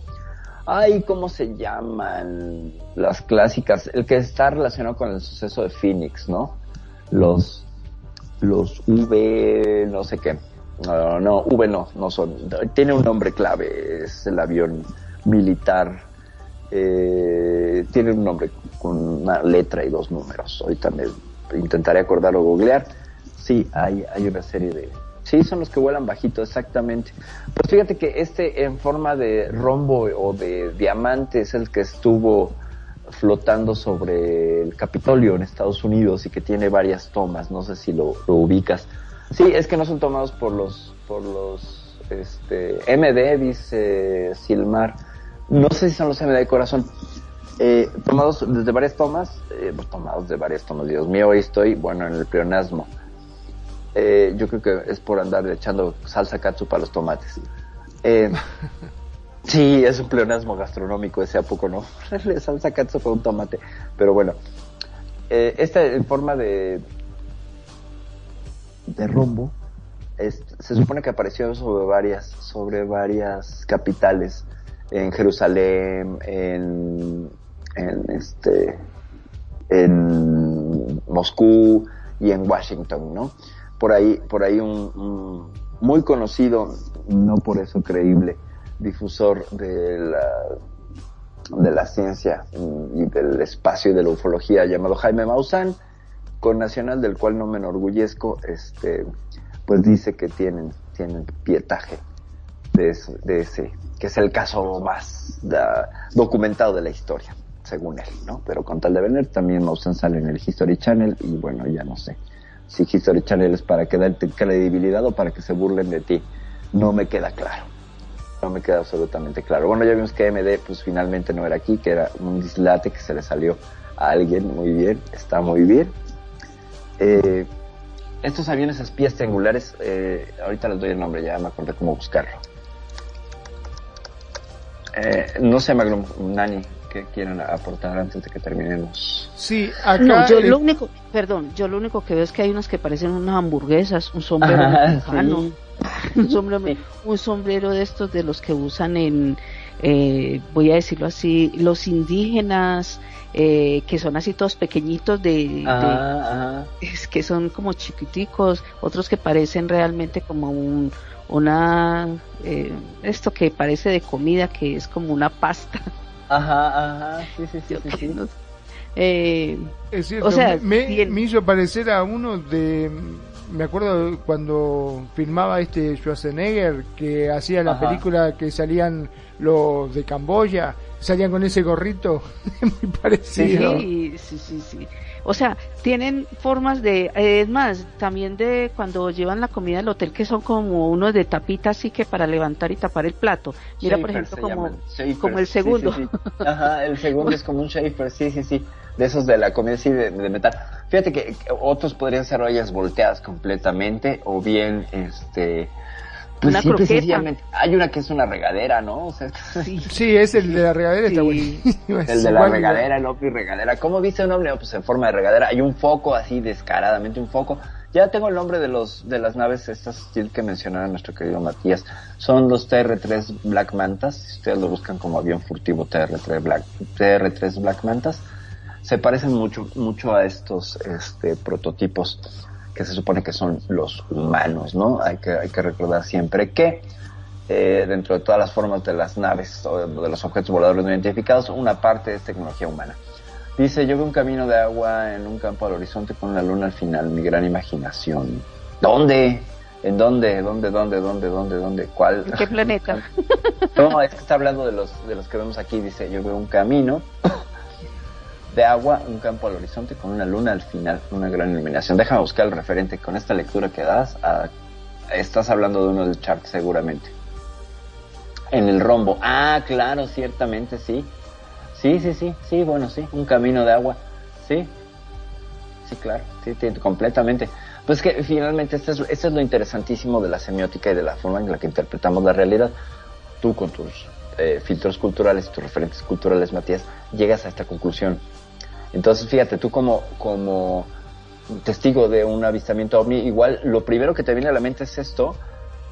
ay, ¿cómo se llaman? Las clásicas, el que está relacionado con el suceso de Phoenix, ¿no? Los, los V, no sé qué. No, no, V no, no son. Tiene un nombre clave, es el avión militar. Eh, tiene un nombre con una letra y dos números. Ahorita me intentaré acordar o googlear. Sí, hay, hay una serie de... Sí, son los que vuelan bajito, exactamente. Pues fíjate que este en forma de rombo o de diamante es el que estuvo flotando sobre el Capitolio en Estados Unidos y que tiene varias tomas, no sé si lo, lo ubicas. Sí, es que no son tomados por los, por los, este, MD, dice Silmar. No sé si son los MD de corazón. Eh, tomados desde varias tomas, eh, pues, tomados de varias tomas, Dios mío, hoy estoy, bueno, en el pleonasmo. Eh, yo creo que es por andar echando salsa katsu para los tomates. Eh, sí, es un pleonasmo gastronómico ese a poco, ¿no? salsa katsu con un tomate. Pero bueno, eh, esta en forma de de rombo es- se supone que apareció sobre varias sobre varias capitales en Jerusalén, en, en este en Moscú y en Washington, ¿no? Por ahí, por ahí un, muy conocido, no por eso creíble, difusor de la, de la ciencia y del espacio y de la ufología llamado Jaime Maussan, con nacional del cual no me enorgullezco, este, pues dice que tienen, tienen pietaje de ese, que es el caso más da- documentado de la historia, según él, ¿no? Pero con tal de venir, también Maussan sale en el History Channel y bueno, ya no sé si History Channel es para que darte credibilidad o para que se burlen de ti. No me queda claro. No me queda absolutamente claro. Bueno, ya vimos que MD pues finalmente no era aquí, que era un dislate que se le salió a alguien. Muy bien, está muy bien. Eh, estos aviones espías triangulares, eh, ahorita les doy el nombre, ya me acordé cómo buscarlo. Eh, no sé, Magnum, Nani, ¿qué quieren aportar antes de que terminemos? Sí, acá. No, yo el- lo único, perdón, yo lo único que veo es que hay unas que parecen unas hamburguesas, un sombrero Ah, mexicano, sí. un sombrero, un sombrero de estos de los que usan en, eh, voy a decirlo así, los indígenas, eh, que son así todos pequeñitos de, de- ajá. es que son como chiquiticos, otros que parecen realmente como un, una, eh, esto que parece de comida, que es como una pasta. Ajá, ajá, sí, sí, sí, sí, sí. Eh, Es cierto, o sea, me, bien. me hizo parecer a uno de. Me acuerdo cuando filmaba este Schwarzenegger que hacía la Ajá. película que salían los de Camboya, salían con ese gorrito, muy parecido. Sí, sí, sí, sí. O sea, tienen formas de, eh, es más, también de cuando llevan la comida al hotel que son como unos de tapita así que para levantar y tapar el plato. Mira, por ejemplo, como, como el segundo. sí, sí. Ajá, el segundo es como un Schaefer, sí, sí, sí. De esos de la comida, sí, de, de metal. Fíjate que que otros podrían ser ollas volteadas completamente, o bien, este... Pues Una simple y croqueta. sencillamente- Hay una que es una regadera, ¿no? O sea, Sí, es el de la regadera, está buenísimo. es el de la regadera, el Opry regadera. ¿Cómo viste un nombre? Pues en forma de regadera. Hay un foco así descaradamente, un foco. Ya tengo el nombre de los de las naves estas que mencionaba nuestro querido Matías. Son los TR-3 Black Mantas. Si ustedes lo buscan como avión furtivo TR-3 Black, TR-3 Black Mantas, se parecen mucho mucho a estos este prototipos que se supone que son los humanos, ¿no? Hay que hay que recordar siempre que eh, dentro de todas las formas de las naves o de, los objetos voladores no identificados, una parte es tecnología humana. Dice, yo veo un camino de agua en un campo al horizonte con la luna al final, mi gran imaginación. ¿Dónde? ¿En dónde? ¿Dónde? ¿Dónde? ¿Dónde? ¿Dónde? ¿Dónde? ¿Cuál? ¿En qué planeta? No, es que está hablando de los, de los que vemos aquí. Dice, yo veo un camino de agua, un campo al horizonte con una luna al final, una gran iluminación. Déjame buscar el referente con esta lectura que das. a- estás hablando de uno del Shark seguramente. En el rombo. Ah, claro, ciertamente sí. Sí, sí, sí, sí, bueno, sí, un camino de agua. Sí, sí, claro, sí, sí, completamente. Pues que finalmente esto es, esto es lo interesantísimo de la semiótica y de la forma en la que interpretamos la realidad. Tú con tus eh, filtros culturales, tus referentes culturales, Matías, llegas a esta conclusión. Entonces, fíjate, tú como, como testigo de un avistamiento ovni, igual lo primero que te viene a la mente es esto,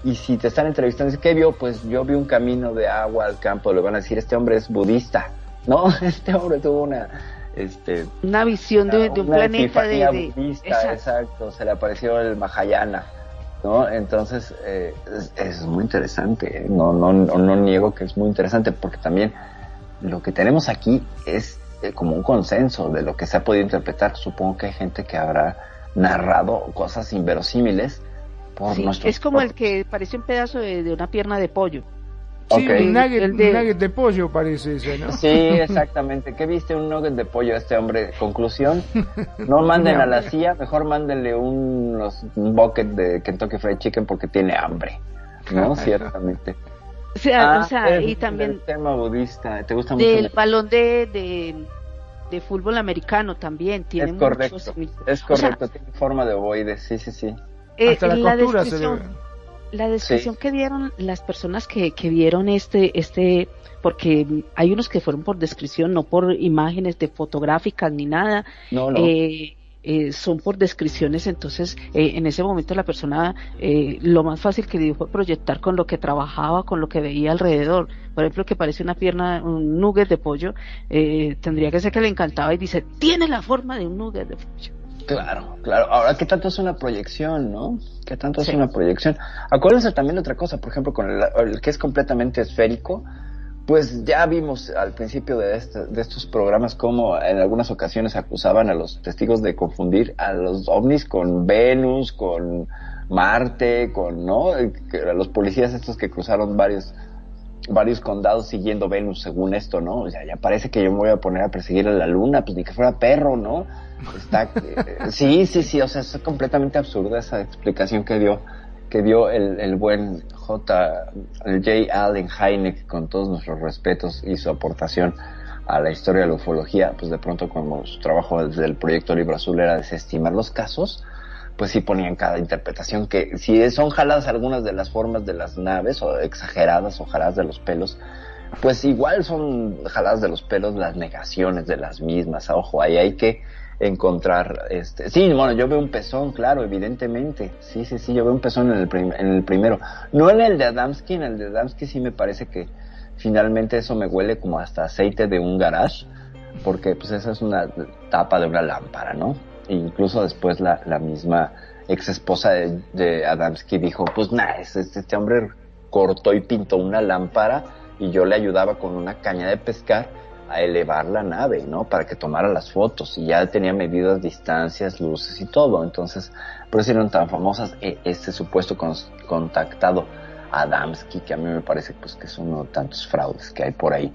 y si te están entrevistando, ¿qué vio? Pues yo vi un camino de agua al campo, le van a decir, este hombre es budista, ¿no? Este hombre tuvo una, este, Una visión de, de un una planeta de, de- budista, exacto. exacto, se le apareció el Mahayana, ¿no? Entonces, eh, es, es muy interesante, ¿eh? no, no, no, no niego que es muy interesante, porque también lo que tenemos aquí es eh, como un consenso de lo que se ha podido interpretar. Supongo que hay gente que habrá narrado cosas inverosímiles por Sí, nuestros es como el que parece un pedazo de, de una pierna de pollo. Sí, Ok. un, nugget, El de- un nugget de pollo parece ese, ¿no? Sí, exactamente. ¿Qué viste? Un nugget de pollo a este hombre. Conclusión, no manden a la CIA, mejor mándenle un, unos- un bucket de Kentucky Fried Chicken porque tiene hambre. ¿No? Ciertamente. O sea, Ah, o sea, es y también del tema budista. ¿Te gusta mucho? del el- balón de, de, de fútbol americano también tiene Es correcto. muchos Es o sea, correcto, tiene forma de ovoide, sí, sí, sí. eh, Hasta la la se descripción, ve. la descripción que dieron las personas que, que vieron este, este, porque hay unos que fueron por descripción, no por imágenes de fotográficas ni nada, No, no. eh, eh, son por descripciones, entonces eh, en ese momento la persona eh, lo más fácil que le dio fue proyectar con lo que trabajaba, con lo que veía alrededor. Por ejemplo, que parece una pierna, un nugget de pollo, eh, tendría que ser que le encantaba y dice, tiene la forma de un nugget de pollo. Claro, claro. Ahora, ¿qué tanto es una proyección, no? ¿Qué tanto es una proyección? Acuérdense también de otra cosa, por ejemplo, con el, el que es completamente esférico, pues ya vimos al principio de, este- de estos programas cómo en algunas ocasiones acusaban a los testigos de confundir a los ovnis con Venus, con Marte, con, ¿no? Los policías estos que cruzaron varios varios condados siguiendo Venus según esto, ¿no? O sea, ya parece que yo me voy a poner a perseguir a la luna, pues ni que fuera perro, ¿no? Está, sí, sí, sí, o sea, es completamente absurda esa explicación que dio, que dio el, el buen J, J. Allen Hynek, con todos nuestros respetos y su aportación a la historia de la ufología, pues de pronto como su trabajo desde el proyecto Libro Azul era desestimar los casos, pues sí ponían cada interpretación que si son jaladas algunas de las formas de las naves o exageradas o jaladas de los pelos, pues igual son jaladas de los pelos las negaciones de las mismas. Ojo, ahí hay que encontrar este sí bueno yo veo un pezón claro evidentemente sí sí sí yo veo un pezón en el, prim- en el primero no en el de Adamski en el de Adamski sí me parece que finalmente eso me huele como hasta aceite de un garage porque pues esa es una tapa de una lámpara no e incluso después la, la misma ex esposa de, de Adamski dijo pues nada este, este hombre cortó y pintó una lámpara y yo le ayudaba con una caña de pescar a elevar la nave, ¿no? Para que tomara las fotos y ya tenía medidas, distancias, luces y todo. Entonces, por eso eran tan famosas e- este supuesto contactado Adamski, que a mí me parece pues que es uno de tantos fraudes que hay por ahí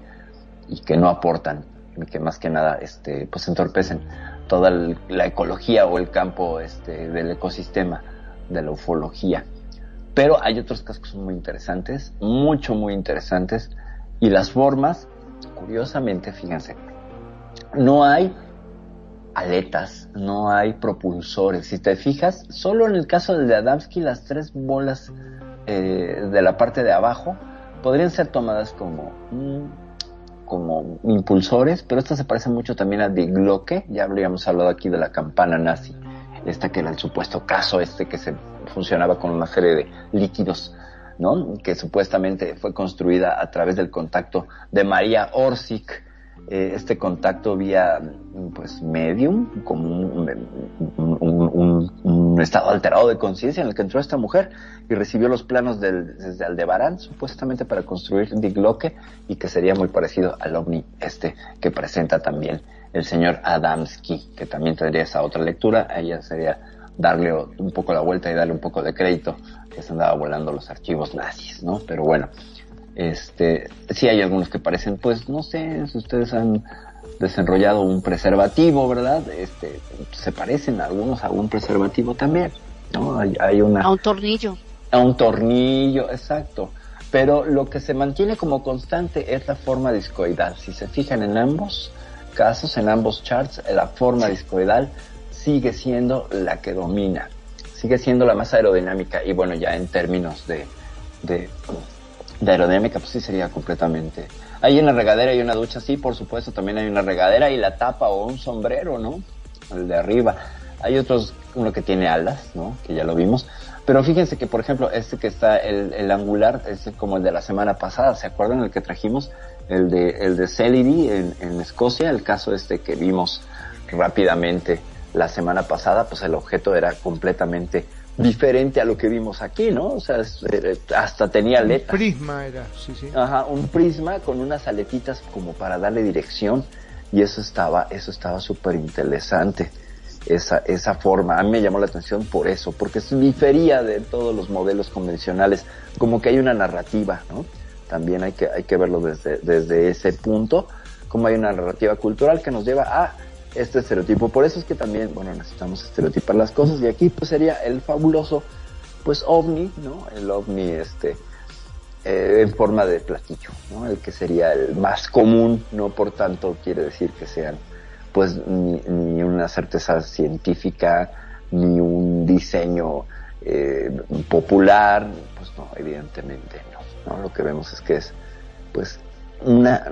y que no aportan y que más que nada este pues entorpecen toda la ecología o el campo este del ecosistema de la ufología. Pero hay otros casos muy interesantes, mucho, muy interesantes. Y las formas, curiosamente, fíjense, no hay aletas, no hay propulsores. Si te fijas, solo en el caso de Adamski, las tres bolas eh, de la parte de abajo podrían ser tomadas como, mm, como impulsores, pero esta se parece mucho también a Die Glocke, ya habríamos hablado aquí de la campana nazi, esta que era el supuesto caso este que se funcionaba con una serie de líquidos, ¿no? Que supuestamente fue construida a través del contacto de María Orsic, eh, este contacto vía pues medium, como un, estado alterado de conciencia en el que entró esta mujer y recibió los planos del, desde Aldebarán, supuestamente para construir Die Glocke y que sería muy parecido al ovni este que presenta también el señor Adamski, que también tendría esa otra lectura, ella sería darle un poco la vuelta y darle un poco de crédito que se andaba volando los archivos nazis, ¿no? Pero bueno, este, sí hay algunos que parecen, pues, no sé, si ustedes han desenrollado un preservativo, ¿verdad? Este, se parecen algunos a un preservativo también, ¿no? Hay, hay una A un tornillo. a un tornillo, exacto. Pero lo que se mantiene como constante es la forma discoidal. Si se fijan en ambos casos, en ambos charts, la forma discoidal sigue siendo la que domina. Sigue siendo la más aerodinámica. Y bueno, ya en términos de, aerodinámica, pues sí sería completamente. Hay una regadera y una ducha, sí, por supuesto, también hay una regadera y la tapa o un sombrero, ¿no? El de arriba. Hay otros, uno que tiene alas, ¿no? Que ya lo vimos. Pero fíjense que, por ejemplo, este que está, el, angular, es como el de la semana pasada, ¿se acuerdan el que trajimos? El de, el de Celery en Escocia, el caso este que vimos rápidamente la semana pasada, pues el objeto era completamente diferente a lo que vimos aquí, ¿no? O sea, es- eh, hasta tenía aletas. Prisma era, sí, sí. Ajá, un prisma con unas aletitas como para darle dirección y eso estaba, eso estaba súper interesante, esa, esa forma. A mí me llamó la atención por eso, porque se difería de todos los modelos convencionales, como que hay una narrativa, ¿no? También hay que, hay que verlo desde, desde ese punto, como hay una narrativa cultural que nos lleva a este estereotipo. Por eso es que también, bueno, necesitamos estereotipar las cosas y aquí pues sería el fabuloso, pues ovni, ¿no? El ovni, este, eh, en forma de platillo, ¿no? El que sería el más común, no por tanto quiere decir que sean, pues, ni, ni una certeza científica, ni un diseño eh, popular, pues no, evidentemente no, no. Lo que vemos es que es, pues, una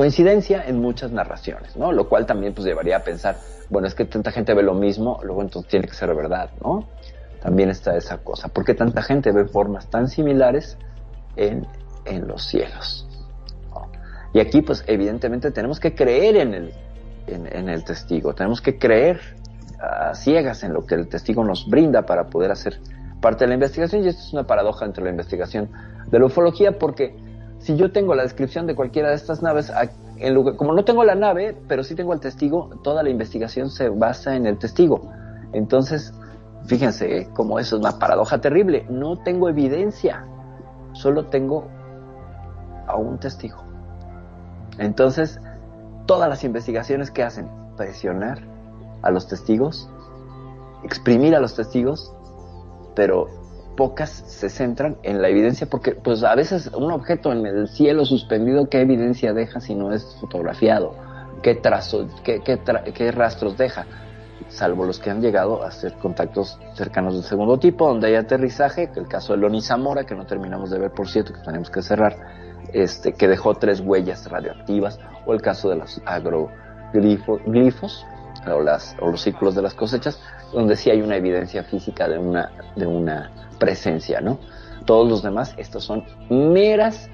coincidencia en muchas narraciones, ¿no? Lo cual también pues llevaría a pensar, bueno, es que tanta gente ve lo mismo, luego entonces tiene que ser verdad, ¿no? También está esa cosa. ¿Por qué tanta gente ve formas tan similares en, en los cielos? Y aquí pues evidentemente tenemos que creer en el, en, en el testigo, tenemos que creer a ciegas en lo que el testigo nos brinda para poder hacer parte de la investigación y esto es una paradoja entre la investigación de la ufología porque si yo tengo la descripción de cualquiera de estas naves, como no tengo la nave, pero sí tengo el testigo, toda la investigación se basa en el testigo. Entonces, fíjense ¿eh? cómo eso es una paradoja terrible. No tengo evidencia, solo tengo a un testigo. Entonces, todas las investigaciones que hacen, presionar a los testigos, exprimir a los testigos, pero pocas se centran en la evidencia porque pues a veces un objeto en el cielo suspendido qué evidencia deja si no es fotografiado qué trazo qué, rastros deja salvo los que han llegado a hacer contactos cercanos del segundo tipo donde hay aterrizaje el caso de Loni Zamora que no terminamos de ver por cierto que tenemos que cerrar este que dejó tres huellas radioactivas o el caso de los las, o los círculos de las cosechas donde sí hay una evidencia física de una, de una presencia, ¿no? Todos los demás, estos son meras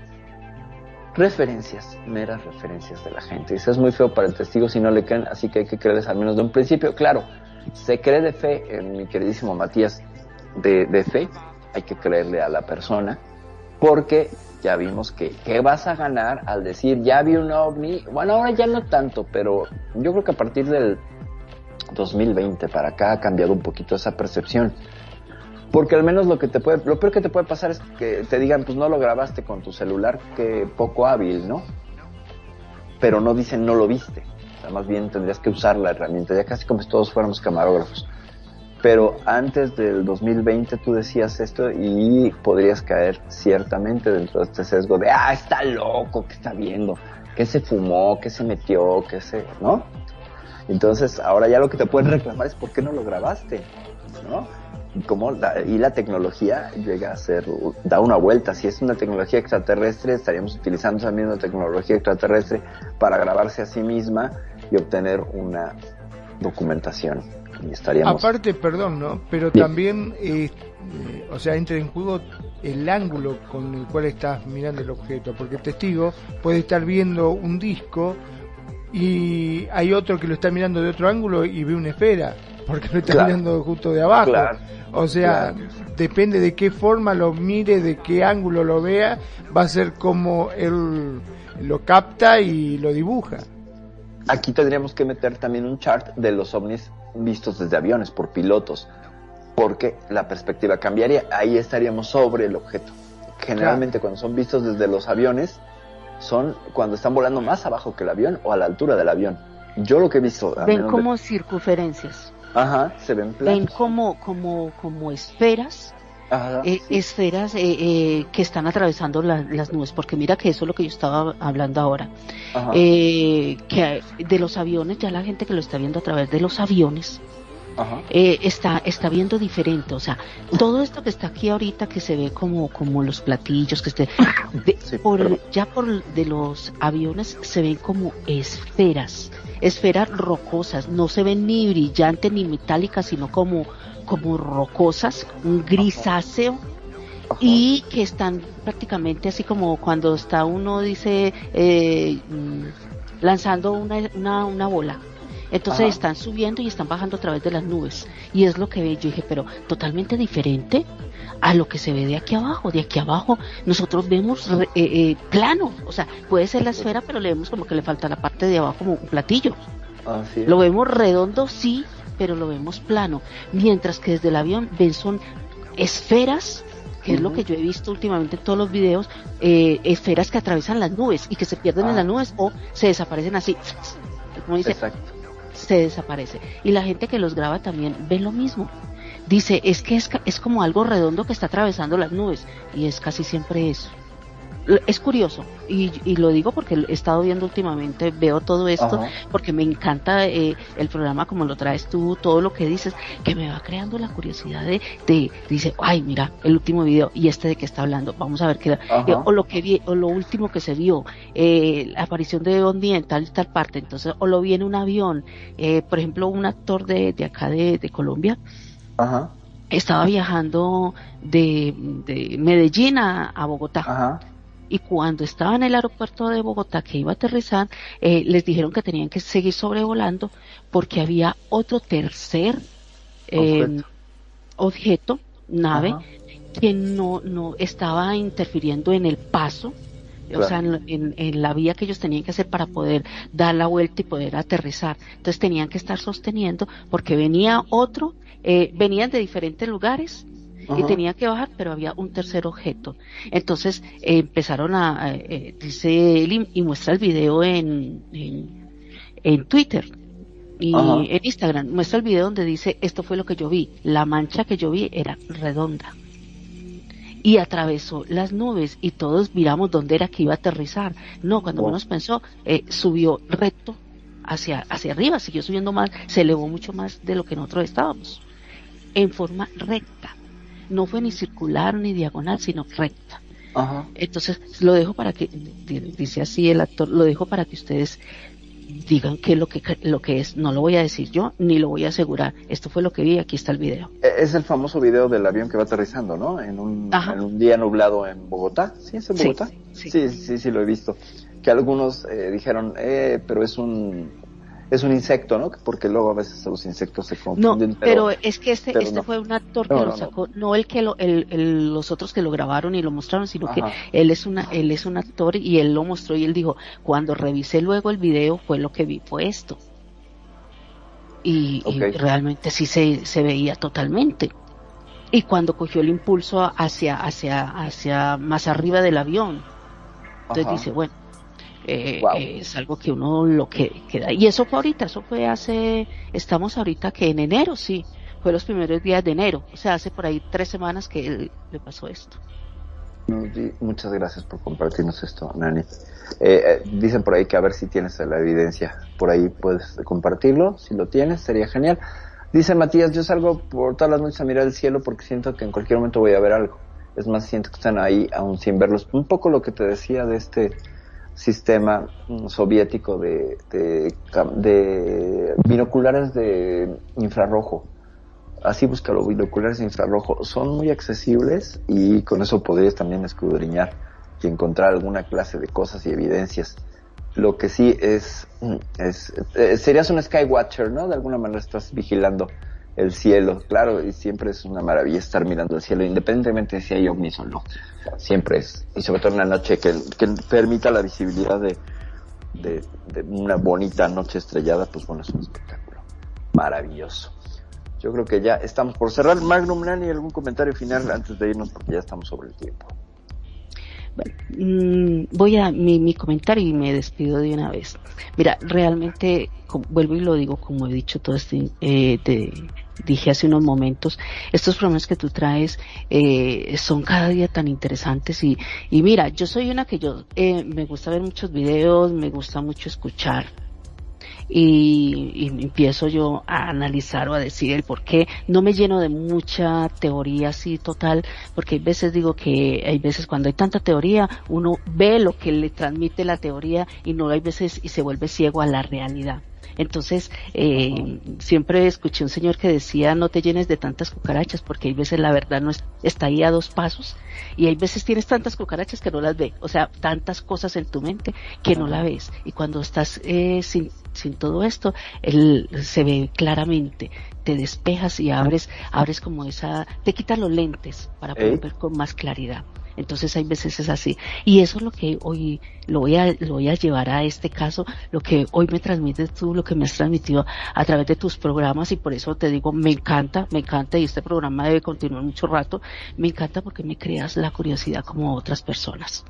referencias, meras referencias de la gente. Eso es muy feo para el testigo si no le creen, así que hay que creerles al menos de un principio. Claro, se cree de fe, en mi queridísimo Matías, de, de fe, hay que creerle a la persona, porque ya vimos que, ¿qué vas a ganar al decir, ya vi un ovni? Bueno, ahora ya no tanto, pero yo creo que a partir del 2020 para acá ha cambiado un poquito esa percepción. Porque al menos lo que te puede, lo peor que te puede pasar es que te digan, pues no lo grabaste con tu celular, que poco hábil, ¿no? Pero no dicen no lo viste. O sea, más bien tendrías que usar la herramienta, ya casi como si todos fuéramos camarógrafos. Pero antes del 2020 tú decías esto y podrías caer ciertamente dentro de este sesgo de, ah, está loco, que está viendo, que se fumó, que se metió, que se, ¿no? Entonces, ahora ya lo que te pueden reclamar es por qué no lo grabaste, ¿no? Y como la, y la tecnología llega a ser, da una vuelta. Si es una tecnología extraterrestre, estaríamos utilizando esa misma tecnología extraterrestre para grabarse a sí misma y obtener una documentación. Y estaríamos... Aparte, perdón, ¿no? Pero también, eh, o sea, entra en juego el ángulo con el cual estás mirando el objeto, porque el testigo puede estar viendo un disco y hay otro que lo está mirando de otro ángulo y ve una esfera, porque lo está claro. mirando justo de abajo. Claro. O sea, claro. depende de qué forma lo mire, de qué ángulo lo vea, va a ser como él lo capta y lo dibuja. Aquí tendríamos que meter también un chart de los ovnis vistos desde aviones por pilotos, porque la perspectiva cambiaría. Ahí estaríamos sobre el objeto. Generalmente cuando son vistos desde los aviones, son cuando están volando más abajo que el avión o a la altura del avión. Yo lo que he visto... Ven como de... circunferencias. Ajá, se ven planos. Ven como, como, como esferas. Ajá, eh, sí. Esferas eh, eh, que están atravesando la, las nubes, porque mira que eso es lo que yo estaba hablando ahora. Eh, que de los aviones, ya la gente que lo está viendo a través de los aviones, eh, está está viendo diferente o sea todo esto que está aquí ahorita que se ve como como los platillos que esté de, sí, por, ya por de los aviones se ven como esferas esferas rocosas no se ven ni brillantes ni metálicas sino como como rocosas un grisáceo y que están prácticamente así como cuando está uno dice eh, lanzando una, una, una bola entonces Ajá. están subiendo y están bajando a través de las nubes. Y es lo que ve. Yo dije, pero totalmente diferente a lo que se ve de aquí abajo. De aquí abajo nosotros vemos eh, eh, plano. O sea, puede ser la esfera, pero le vemos como que le falta la parte de abajo como un platillo. Así. Lo vemos redondo, sí, pero lo vemos plano. Mientras que desde el avión ven son esferas que es lo que yo he visto últimamente en todos los videos, eh, esferas que atraviesan las nubes y que se pierden en Ah. las nubes o se desaparecen así. Como dice, Exacto. Se desaparece. Y la gente que los graba también ve lo mismo. Dice, es que es, es como algo redondo que está atravesando las nubes. Y es casi siempre eso. Es curioso, y, y lo digo porque he estado viendo últimamente, veo todo esto, Ajá. porque me encanta eh, el programa como lo traes tú, todo lo que dices, que me va creando la curiosidad de, de dice, ay, mira, el último video y este de qué está hablando, vamos a ver qué, eh, o lo que vi, o lo último que se vio, eh, la aparición de Bondi en tal y tal parte, entonces, o lo vi en un avión, eh, por ejemplo, un actor de, de acá de, de Colombia, Ajá. estaba viajando de, de Medellín a, a Bogotá. Ajá. Y cuando estaba en el aeropuerto de Bogotá que iba a aterrizar, eh, les dijeron que tenían que seguir sobrevolando porque había otro tercer eh, Objeto. objeto, nave, Ajá. que no, no estaba interfiriendo en el paso, o sea, en, en- en la vía que ellos tenían que hacer para poder dar la vuelta y poder aterrizar. Entonces tenían que estar sosteniendo porque venía otro, eh, venían de diferentes lugares y tenía que bajar, pero había un tercer objeto. Entonces eh, empezaron a, a- eh, dice él y, y muestra el video en, en, en Twitter y Ajá. en Instagram, muestra el video donde dice esto fue lo que yo vi, la mancha que yo vi era redonda y atravesó las nubes y todos miramos dónde era que iba a aterrizar. No, cuando Wow. menos pensó, eh, subió recto hacia, hacia arriba, siguió subiendo más, se elevó mucho más de lo que nosotros estábamos, en forma recta. No fue ni circular ni diagonal, sino recta. Ajá. Entonces, lo dejo para que, di- dice así el actor, lo dejo para que ustedes digan qué es lo que, lo que es. No lo voy a decir yo, ni lo voy a asegurar. Esto fue lo que vi, aquí está el video. E- Es el famoso video del avión que va aterrizando, ¿no? En un, en un día nublado en Bogotá. ¿Sí es en Sí, Bogotá? sí. sí, sí, sí, lo he visto. Que algunos eh, dijeron, eh, pero es un es un insecto, ¿no? Porque luego a veces los insectos se No, confunden. pero, es que este, este no. fue un actor que No, lo no, no. sacó, no, el que lo, el, el- los otros que lo grabaron y lo mostraron, sino que él es una, él es un actor y él lo mostró y él dijo, cuando revisé luego el video fue lo que vi, fue esto. Y, realmente sí se, se veía totalmente. Y cuando cogió el impulso hacia, hacia, hacia más arriba del avión, entonces Ajá. dice, bueno, eh, Wow. eh, es algo que uno lo que queda. Y eso fue ahorita, eso fue hace, estamos ahorita que en enero, sí, fue los primeros días de enero, o sea, hace por ahí tres semanas que él- le pasó esto. Muchas gracias por compartirnos esto, Nani. Eh, eh, dicen por ahí que a ver si tienes la evidencia. Por ahí puedes compartirlo. Si lo tienes, sería genial. Dice Matías, yo salgo por todas las noches a mirar el cielo porque siento que en cualquier momento voy a ver algo. Es más, siento que están ahí aún sin verlos. Un poco lo que te decía de este sistema mm, soviético de, de, binoculares de infrarrojo así búscalo, binoculares de infrarrojo, son muy accesibles y con eso podrías también escudriñar y encontrar alguna clase de cosas y evidencias. Lo que sí es, mm, es eh, serías un skywatcher, ¿no? De alguna manera estás vigilando el cielo, claro, y siempre es una maravilla estar mirando el cielo, independientemente de si hay ovnis o no. Siempre es, y sobre todo en la noche que, que permita la visibilidad de, de, de una bonita noche estrellada, pues bueno, es un espectáculo maravilloso. Yo creo que ya estamos por cerrar. Magnum Nani, ¿algún comentario final antes de irnos? Porque ya estamos sobre el tiempo. Mm, voy a mi, mi comentario y me despido de una vez. Mira, realmente, vuelvo y lo digo como he dicho todo este, eh, te dije hace unos momentos, estos programas que tú traes eh, son cada día tan interesantes y, y mira, yo soy una que yo eh, me gusta ver muchos videos, me gusta mucho escuchar y, y empiezo yo a analizar o a decir el por qué. No me lleno de mucha teoría así total, porque hay veces digo que hay veces cuando hay tanta teoría, uno ve lo que le transmite la teoría y no hay veces y se vuelve ciego a la realidad. Entonces, eh, siempre escuché un señor que decía no te llenes de tantas cucarachas porque hay veces la verdad no es- está ahí a dos pasos y hay veces tienes tantas cucarachas que no las ve, o sea, tantas cosas en tu mente que no la ves y cuando estás eh, sin- sin todo esto, él se ve claramente, te despejas y abres, abres como esa, te quitas los lentes para poder ¿Eh? ver con más claridad. Entonces hay veces es así. Y eso es lo que hoy lo voy a, lo voy a llevar a este caso, lo que hoy me transmites tú, lo que me has transmitido a través de tus programas y por eso te digo, me encanta, me encanta y este programa debe continuar mucho rato. Me encanta porque me creas la curiosidad como otras personas.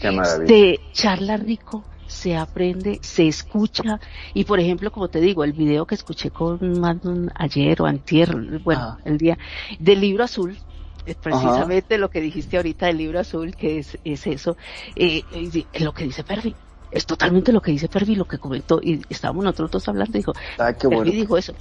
Qué maravilla. Se charla rico, se aprende, se escucha y por ejemplo, como te digo, el video que escuché con Magnum ayer o antier, bueno, el día del libro azul, es precisamente lo que dijiste ahorita del libro azul, que es, es eso, eh, eh, lo que dice Pervi. Es totalmente lo que dice Pervi, lo que comentó, y estábamos nosotros dos hablando, dijo, Ah, qué dijo eso.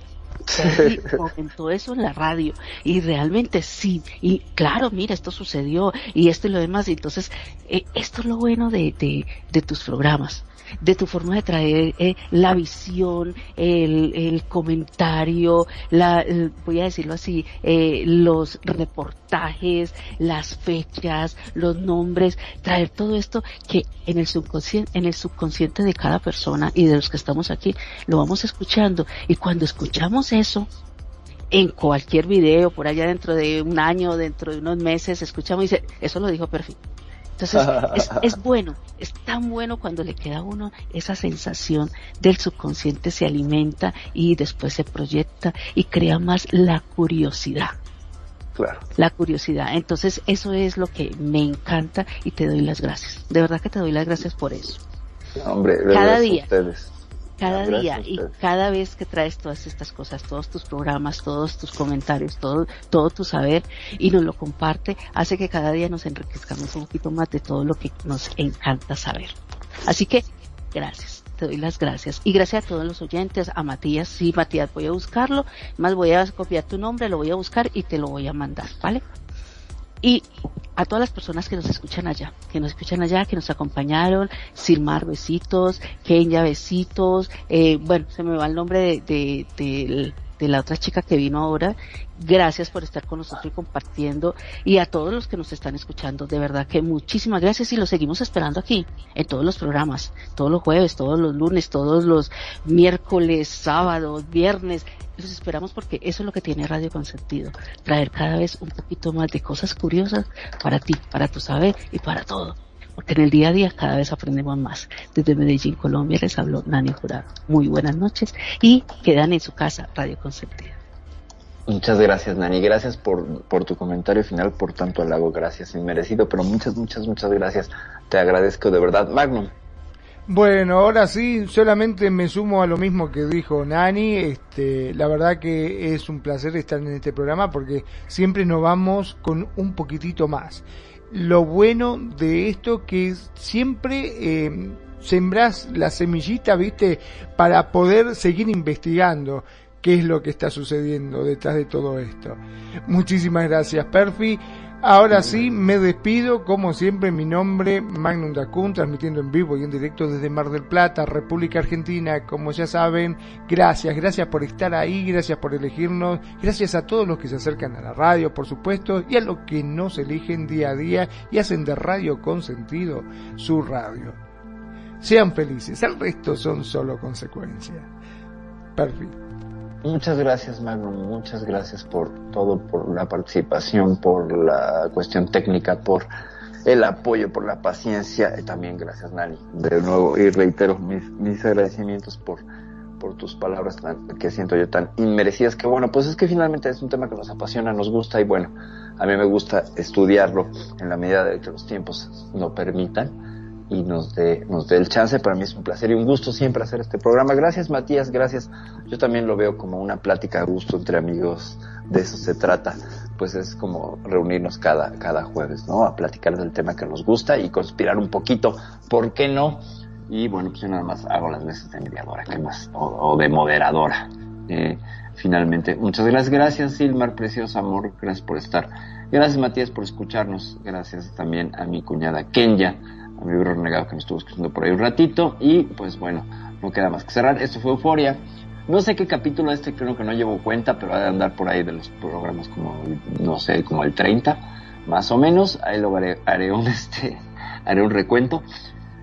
Pervi comentó eso en la radio, y realmente sí, y claro, mira, esto sucedió, y esto y lo demás, y entonces, eh, esto es lo bueno de, de, de tus programas de tu forma de traer eh, la visión, el, el comentario, la, voy a decirlo así, eh, los reportajes, las fechas, los nombres, traer todo esto que en el subconsciente, en el subconsciente de cada persona y de los que estamos aquí, lo vamos escuchando. Y cuando escuchamos eso, en cualquier video, por allá dentro de un año, dentro de unos meses, escuchamos y dice, eso lo dijo Perfil. Entonces, es, es bueno, es tan bueno cuando le queda a uno esa sensación del subconsciente se alimenta y después se proyecta y crea más la curiosidad. Claro. La curiosidad. Entonces, eso es lo que me encanta y te doy las gracias. De verdad que te doy las gracias por eso. Hombre, Cada día. ustedes. Cada Gracias día y cada vez que traes todas estas cosas, todos tus programas, todos tus comentarios, todo, todo tu saber y nos lo comparte, hace que cada día nos enriquezcamos un poquito más de todo lo que nos encanta saber. Así que, gracias. Te doy las gracias. Y gracias a todos los oyentes, a Matías. Sí, Matías, voy a buscarlo. Más voy a copiar tu nombre, lo voy a buscar y te lo voy a mandar, ¿vale? Y a todas las personas que nos escuchan allá, que nos escuchan allá, que nos acompañaron, Silmar, besitos, Kenya, besitos, eh, bueno, se me va el nombre de, de, de- de la otra chica que vino ahora. Gracias por estar con nosotros y compartiendo. Y a todos los que nos están escuchando, de verdad que muchísimas gracias y los seguimos esperando aquí, en todos los programas, todos los jueves, todos los lunes, todos los miércoles, sábados, viernes. Los esperamos porque eso es lo que tiene Radio Consentido. Traer cada vez un poquito más de cosas curiosas para ti, para tu saber y para todo. Porque en el día a día cada vez aprendemos más. Desde Medellín, Colombia, les habló Nani Jurado. Muy buenas noches y quedan en su casa Radio Consentido. Muchas gracias, Nani. Gracias por, por tu comentario final, por tanto halago. Gracias, inmerecido. Pero muchas, muchas, muchas gracias. Te agradezco de verdad. Magnum. Bueno, ahora sí, solamente me sumo a lo mismo que dijo Nani. Este, la verdad que es un placer estar en este programa porque siempre nos vamos con un poquitito más. Lo bueno de esto que siempre eh, sembrás la semillita, viste, para poder seguir investigando qué es lo que está sucediendo detrás de todo esto. Muchísimas gracias, Perfi. Ahora sí, me despido, como siempre, mi nombre, Magnum Dacun, transmitiendo en vivo y en directo desde Mar del Plata, República Argentina, como ya saben, gracias, gracias por estar ahí, gracias por elegirnos, gracias a todos los que se acercan a la radio, por supuesto, y a los que nos eligen día a día y hacen de Radio con sentido su radio. Sean felices, el resto son solo consecuencias. Perfecto. Muchas gracias, Magnum. Muchas gracias por todo, por la participación, por la cuestión técnica, por el apoyo, por la paciencia. Y también gracias, Nani. De nuevo, y reitero mis, mis agradecimientos por, por tus palabras tan, que siento yo tan inmerecidas. Que bueno, pues es que finalmente es un tema que nos apasiona, nos gusta y bueno, a mí me gusta estudiarlo en la medida de que los tiempos lo permitan y nos dé nos dé el chance. Para mí es un placer y un gusto siempre hacer este programa. Gracias Matías, gracias. Yo también lo veo como una plática a gusto entre amigos. De eso se trata. Pues es como reunirnos cada, cada jueves, ¿no? A platicar del tema que nos gusta y conspirar un poquito. ¿Por qué no? Y bueno, pues yo nada más hago las veces de mediadora, ¿qué más? O, de moderadora. Eh, finalmente, muchas gracias. Gracias Silmar, precioso amor. Gracias por estar. Gracias Matías por escucharnos. Gracias también a mi cuñada Kenya a mi bro renegado que me estuvo escuchando por ahí un ratito. Y pues bueno, no queda más que cerrar. Esto fue Euforia. No sé qué capítulo este, creo que no llevo cuenta, pero ha de andar por ahí de los programas como, no sé, como el 30, más o menos. Ahí lo haré, haré un, este, haré un recuento.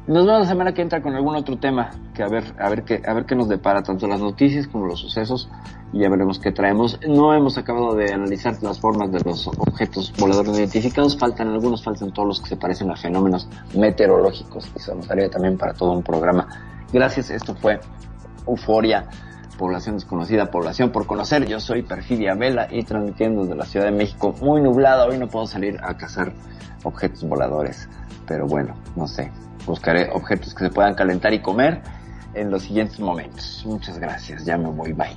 Nos vemos la semana que entra con algún otro tema que a ver, a ver qué, a ver qué nos depara tanto las noticias como los sucesos ya veremos qué traemos. No hemos acabado de analizar las formas de los objetos voladores identificados, faltan algunos, faltan todos los que se parecen a fenómenos meteorológicos y se nos daría también para todo un programa. Gracias, esto fue Euforia, población desconocida, población por conocer. Yo soy Perfidia Vela y transmitiendo desde la Ciudad de México, muy nublada, hoy no puedo salir a cazar objetos voladores, pero bueno, no sé, buscaré objetos que se puedan calentar y comer en los siguientes momentos. Muchas gracias, ya me voy, bye.